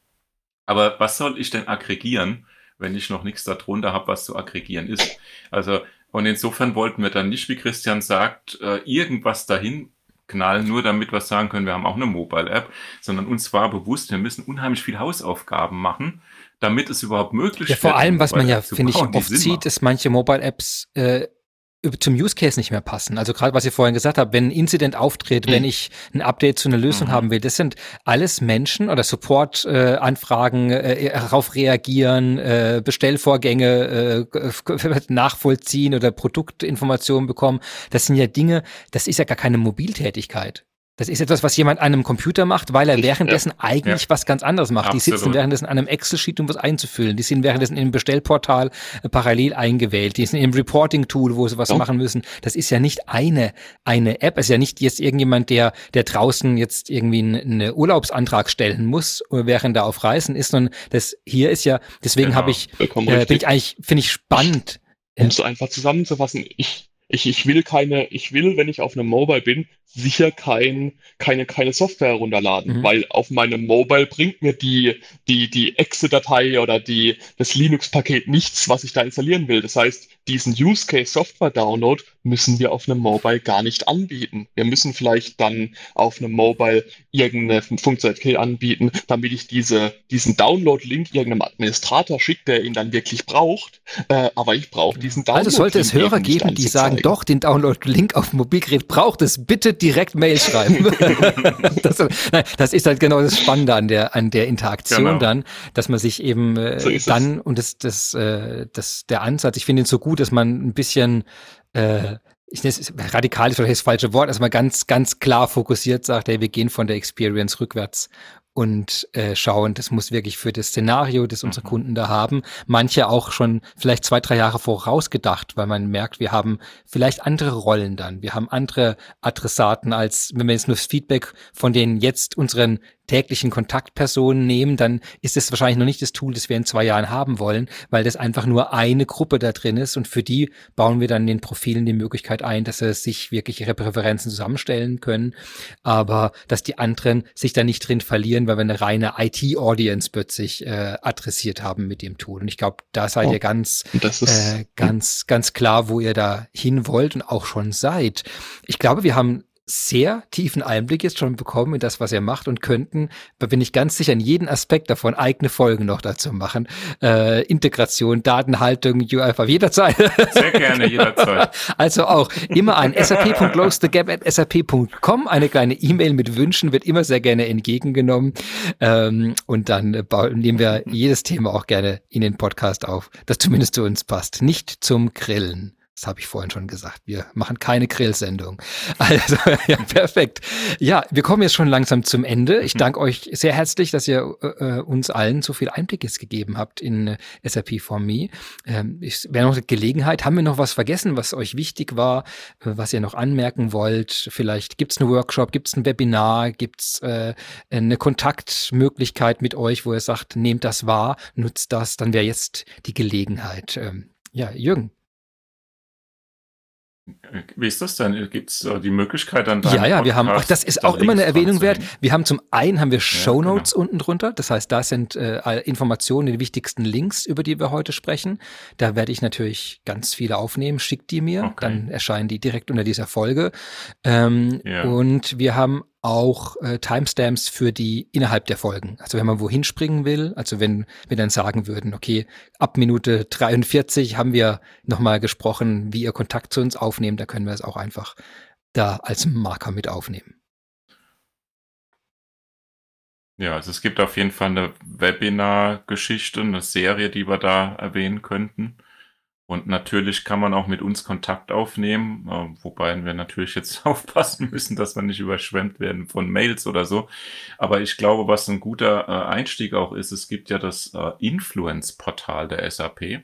[SPEAKER 2] Aber was soll ich denn aggregieren, wenn ich noch nichts darunter habe, was zu aggregieren ist? Also und insofern wollten wir dann nicht, wie Christian sagt, äh, irgendwas dahin knallen, nur damit wir sagen können, wir haben auch eine Mobile-App, sondern uns war bewusst, wir müssen unheimlich viel Hausaufgaben machen, damit es überhaupt möglich ist.
[SPEAKER 1] Ja, vor allem, was man ja, finde ich, oft sieht, ist manche Mobile-Apps äh, zum Use Case nicht mehr passen. Also gerade was ihr vorhin gesagt habt, wenn ein Incident auftritt, mhm. wenn ich ein Update zu einer Lösung mhm. haben will, das sind alles Menschen oder Support-Anfragen, äh, äh, darauf reagieren, äh, Bestellvorgänge äh, *laughs* nachvollziehen oder Produktinformationen bekommen. Das sind ja Dinge, das ist ja gar keine Mobiltätigkeit. Das ist etwas, was jemand an einem Computer macht, weil er währenddessen ja. eigentlich ja. was ganz anderes macht. Absolut. Die sitzen währenddessen an einem Excel-Sheet, um was einzufüllen. Die sind währenddessen im Bestellportal äh, parallel eingewählt. Die sind im Reporting-Tool, wo sie was ja. machen müssen. Das ist ja nicht eine, eine App. Es ist ja nicht jetzt irgendjemand, der, der draußen jetzt irgendwie einen, Urlaubsantrag stellen muss, während er auf Reisen ist, sondern das hier ist ja, deswegen genau. habe ich, äh, bin ich eigentlich, finde ich spannend.
[SPEAKER 3] Um es einfach zusammenzufassen, ich Ich, ich will keine, ich will, wenn ich auf einem Mobile bin, sicher kein, keine, keine Software herunterladen, mhm. weil auf meinem Mobile bringt mir die, die, die Exe-Datei oder die, das Linux-Paket nichts, was ich da installieren will. Das heißt, diesen Use Case Software Download müssen wir auf einem Mobile gar nicht anbieten. Wir müssen vielleicht dann auf einem Mobile irgendeine Funktionalität anbieten, damit ich diese, diesen Download-Link irgendeinem Administrator schicke, der ihn dann wirklich braucht. Äh, aber ich brauche diesen
[SPEAKER 1] Download. Also sollte es Hörer geben, die sagen, doch, den Download-Link auf dem Mobilgerät braucht es, bitte direkt Mail schreiben. *laughs* das, das, ist halt genau das Spannende an der, an der Interaktion genau. dann, dass man sich eben äh, so dann, und das, das, äh, das, der Ansatz, ich finde ihn so gut, dass man ein bisschen äh, ich nenne es radikal ist vielleicht das falsche Wort, also mal ganz, ganz klar fokussiert sagt, hey, wir gehen von der Experience rückwärts und äh, schauen, das muss wirklich für das Szenario, das unsere mhm. Kunden da haben, manche auch schon vielleicht zwei, drei Jahre vorausgedacht, weil man merkt, wir haben vielleicht andere Rollen dann, wir haben andere Adressaten als, wenn wir jetzt nur das Feedback von den jetzt unseren täglichen Kontaktpersonen nehmen, dann ist es wahrscheinlich noch nicht das Tool, das wir in zwei Jahren haben wollen, weil das einfach nur eine Gruppe da drin ist und für die bauen wir dann den Profilen die Möglichkeit ein, dass sie sich wirklich ihre Präferenzen zusammenstellen können, aber dass die anderen sich da nicht drin verlieren, weil wir eine reine IT-Audience plötzlich äh, adressiert haben mit dem Tool. Und ich glaube, da seid oh, ihr ganz, äh, ganz, ganz klar, wo ihr da hin wollt und auch schon seid. Ich glaube, wir haben sehr tiefen Einblick jetzt schon bekommen in das, was ihr macht und könnten, da bin ich ganz sicher, in jeden Aspekt davon eigene Folgen noch dazu machen. Äh, Integration, Datenhaltung, UiFi, jederzeit.
[SPEAKER 2] Sehr gerne, jederzeit. *laughs*
[SPEAKER 1] Also auch immer an sap.closethegap.sap.com. Eine kleine E-Mail mit Wünschen wird immer sehr gerne entgegengenommen. Ähm, und dann äh, nehmen wir jedes Thema auch gerne in den Podcast auf, das zumindest zu uns passt. Nicht zum Grillen. Das habe ich vorhin schon gesagt. Wir machen keine Grillsendung. *laughs* Also, ja, perfekt. Ja, wir kommen jetzt schon langsam zum Ende. Ich mhm. danke euch sehr herzlich, dass ihr äh, uns allen so viel Einblick jetzt gegeben habt in äh, SAP for Me. Ähm, ich wäre noch eine Gelegenheit. Haben wir noch was vergessen, was euch wichtig war, äh, was ihr noch anmerken wollt? Vielleicht gibt es einen Workshop, gibt es ein Webinar, gibt es äh, eine Kontaktmöglichkeit mit euch, wo ihr sagt, nehmt das wahr, nutzt das, dann wäre jetzt die Gelegenheit. Ähm, ja, Jürgen.
[SPEAKER 2] Wie ist das denn? Gibt es äh, die Möglichkeit dann?
[SPEAKER 1] Ja, ja, wir haben, ach, das ist auch immer eine Erwähnung wert. Wir haben zum einen haben wir Show Notes ja, genau. unten drunter. Das heißt, da sind äh, Informationen, die wichtigsten Links, über die wir heute sprechen. Da werde ich natürlich ganz viele aufnehmen. Schickt die mir, okay. dann erscheinen die direkt unter dieser Folge. Ähm, ja. Und wir haben auch äh, Timestamps für die innerhalb der Folgen. Also wenn man wohin springen will, also wenn wir dann sagen würden, okay, ab Minute 43 haben wir nochmal gesprochen, wie ihr Kontakt zu uns aufnehmt, da können wir es auch einfach da als Marker mit aufnehmen.
[SPEAKER 2] Ja, also es gibt auf jeden Fall eine Webinar-Geschichte, eine Serie, die wir da erwähnen könnten. Und natürlich kann man auch mit uns Kontakt aufnehmen, äh, wobei wir natürlich jetzt *laughs* aufpassen müssen, dass wir nicht überschwemmt werden von Mails oder so. Aber ich glaube, was ein guter äh, Einstieg auch ist, es gibt ja das äh, Influence-Portal der SAP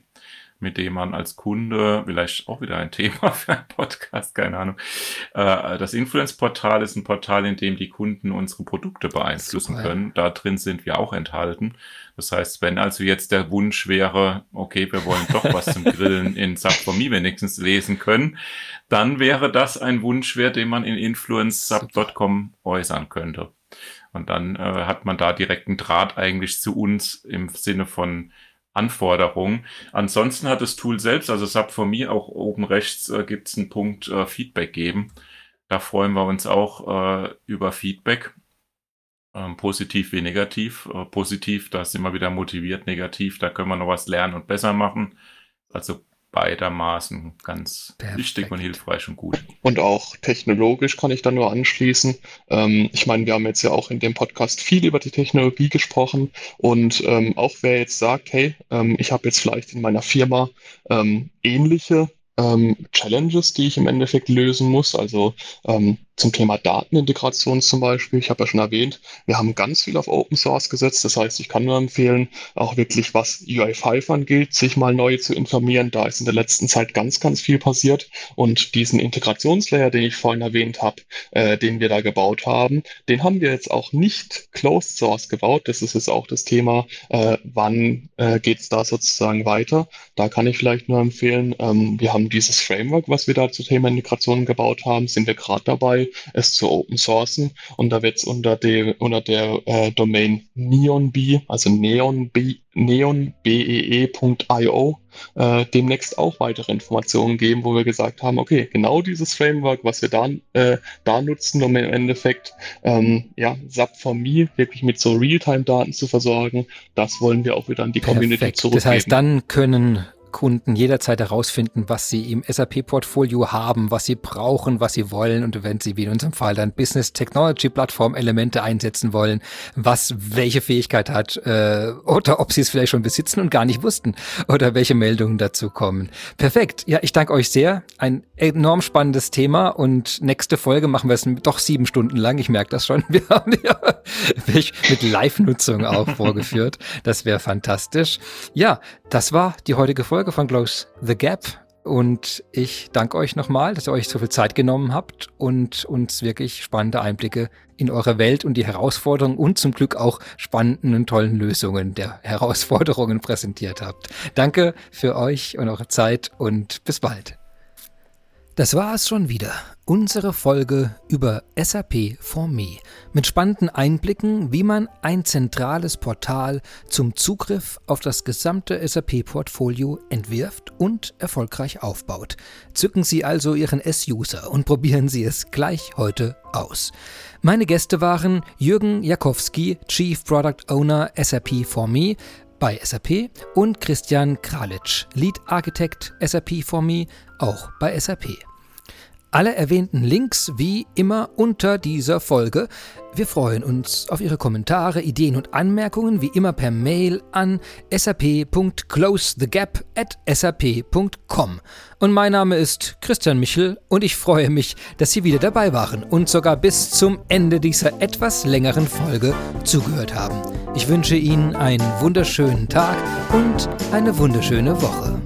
[SPEAKER 2] mit dem man als Kunde, vielleicht auch wieder ein Thema *laughs* für einen Podcast, keine Ahnung. Äh, das Influence-Portal ist ein Portal, in dem die Kunden unsere Produkte beeinflussen Super, können. Da drin sind wir auch enthalten. Das heißt, wenn also jetzt der Wunsch wäre, okay, wir wollen doch was zum Grillen in Sub4Me wenigstens lesen können, dann wäre das ein Wunsch wert, den man in influencesub.com äußern könnte. Und dann äh, hat man da direkt einen Draht eigentlich zu uns im Sinne von Anforderungen. Ansonsten hat das Tool selbst, also Sub for Me, auch oben rechts äh, gibt es einen Punkt äh, Feedback geben. Da freuen wir uns auch äh, über Feedback. Ähm, positiv wie negativ. Äh, positiv, da sind wir wieder motiviert. Negativ, da können wir noch was lernen und besser machen. Also beidermaßen ganz Perfekt. wichtig und hilfreich und gut.
[SPEAKER 3] Und auch technologisch kann ich da nur anschließen. Ähm, ich meine, wir haben jetzt ja auch in dem Podcast viel über die Technologie gesprochen und ähm, auch wer jetzt sagt, hey, ähm, ich habe jetzt vielleicht in meiner Firma ähm, ähnliche ähm, Challenges, die ich im Endeffekt lösen muss. Also ähm, zum Thema Datenintegration zum Beispiel, ich habe ja schon erwähnt, wir haben ganz viel auf Open Source gesetzt. Das heißt, ich kann nur empfehlen, auch wirklich was UI5 angeht, sich mal neu zu informieren. Da ist in der letzten Zeit ganz, ganz viel passiert. Und diesen Integrationslayer, den ich vorhin erwähnt habe, äh, den wir da gebaut haben, den haben wir jetzt auch nicht Closed Source gebaut. Das ist jetzt auch das Thema, äh, wann äh, geht es da sozusagen weiter. Da kann ich vielleicht nur empfehlen, ähm, wir haben dieses Framework, was wir da zum Thema Integration gebaut haben, sind wir gerade dabei, es zu open sourcen und da wird es unter, der unter der äh, Domain neonb, also neonb, neonbee.io äh, demnächst auch weitere Informationen geben, wo wir gesagt haben, okay, genau dieses Framework, was wir da, äh, da nutzen, um im Endeffekt ähm, ja, SAP4Me wirklich mit so Realtime-Daten zu versorgen, das wollen wir auch wieder an die Community Perfekt. zurückgeben.
[SPEAKER 1] Das heißt, dann können Kunden jederzeit herausfinden, was sie im SAP-Portfolio haben, was sie brauchen, was sie wollen und wenn sie wie in unserem Fall dann Business Technology Plattform Elemente einsetzen wollen, was welche Fähigkeit hat äh, oder ob sie es vielleicht schon besitzen und gar nicht wussten oder welche Meldungen dazu kommen. Perfekt. Ja, ich danke euch sehr. Ein enorm spannendes Thema und nächste Folge machen wir es doch sieben Stunden lang. Ich merke das schon. *laughs* Wir haben ja mit Live-Nutzung auch vorgeführt. Das wäre fantastisch. Ja, das war die heutige Folge. Folge von Close the Gap. Und ich danke euch nochmal, dass ihr euch so viel Zeit genommen habt und uns wirklich spannende Einblicke in eure Welt und die Herausforderungen und zum Glück auch spannenden und tollen Lösungen der Herausforderungen präsentiert habt. Danke für euch und eure Zeit und bis bald. Das war es schon wieder. Unsere Folge über SAP for Me mit spannenden Einblicken, wie man ein zentrales Portal zum Zugriff auf das gesamte SAP-Portfolio entwirft und erfolgreich aufbaut. Zücken Sie also Ihren S-User und probieren Sie es gleich heute aus. Meine Gäste waren Jürgen Jakowski, Chief Product Owner SAP for Me, bei SAP und Christian Kralitsch, Lead Architect SAP for Me, auch bei SAP. Alle erwähnten Links wie immer unter dieser Folge. Wir freuen uns auf Ihre Kommentare, Ideen und Anmerkungen wie immer per Mail an sap.closethegap at sap.com. Und mein Name ist Christian Michel und ich freue mich, dass Sie wieder dabei waren und sogar bis zum Ende dieser etwas längeren Folge zugehört haben. Ich wünsche Ihnen einen wunderschönen Tag und eine wunderschöne Woche.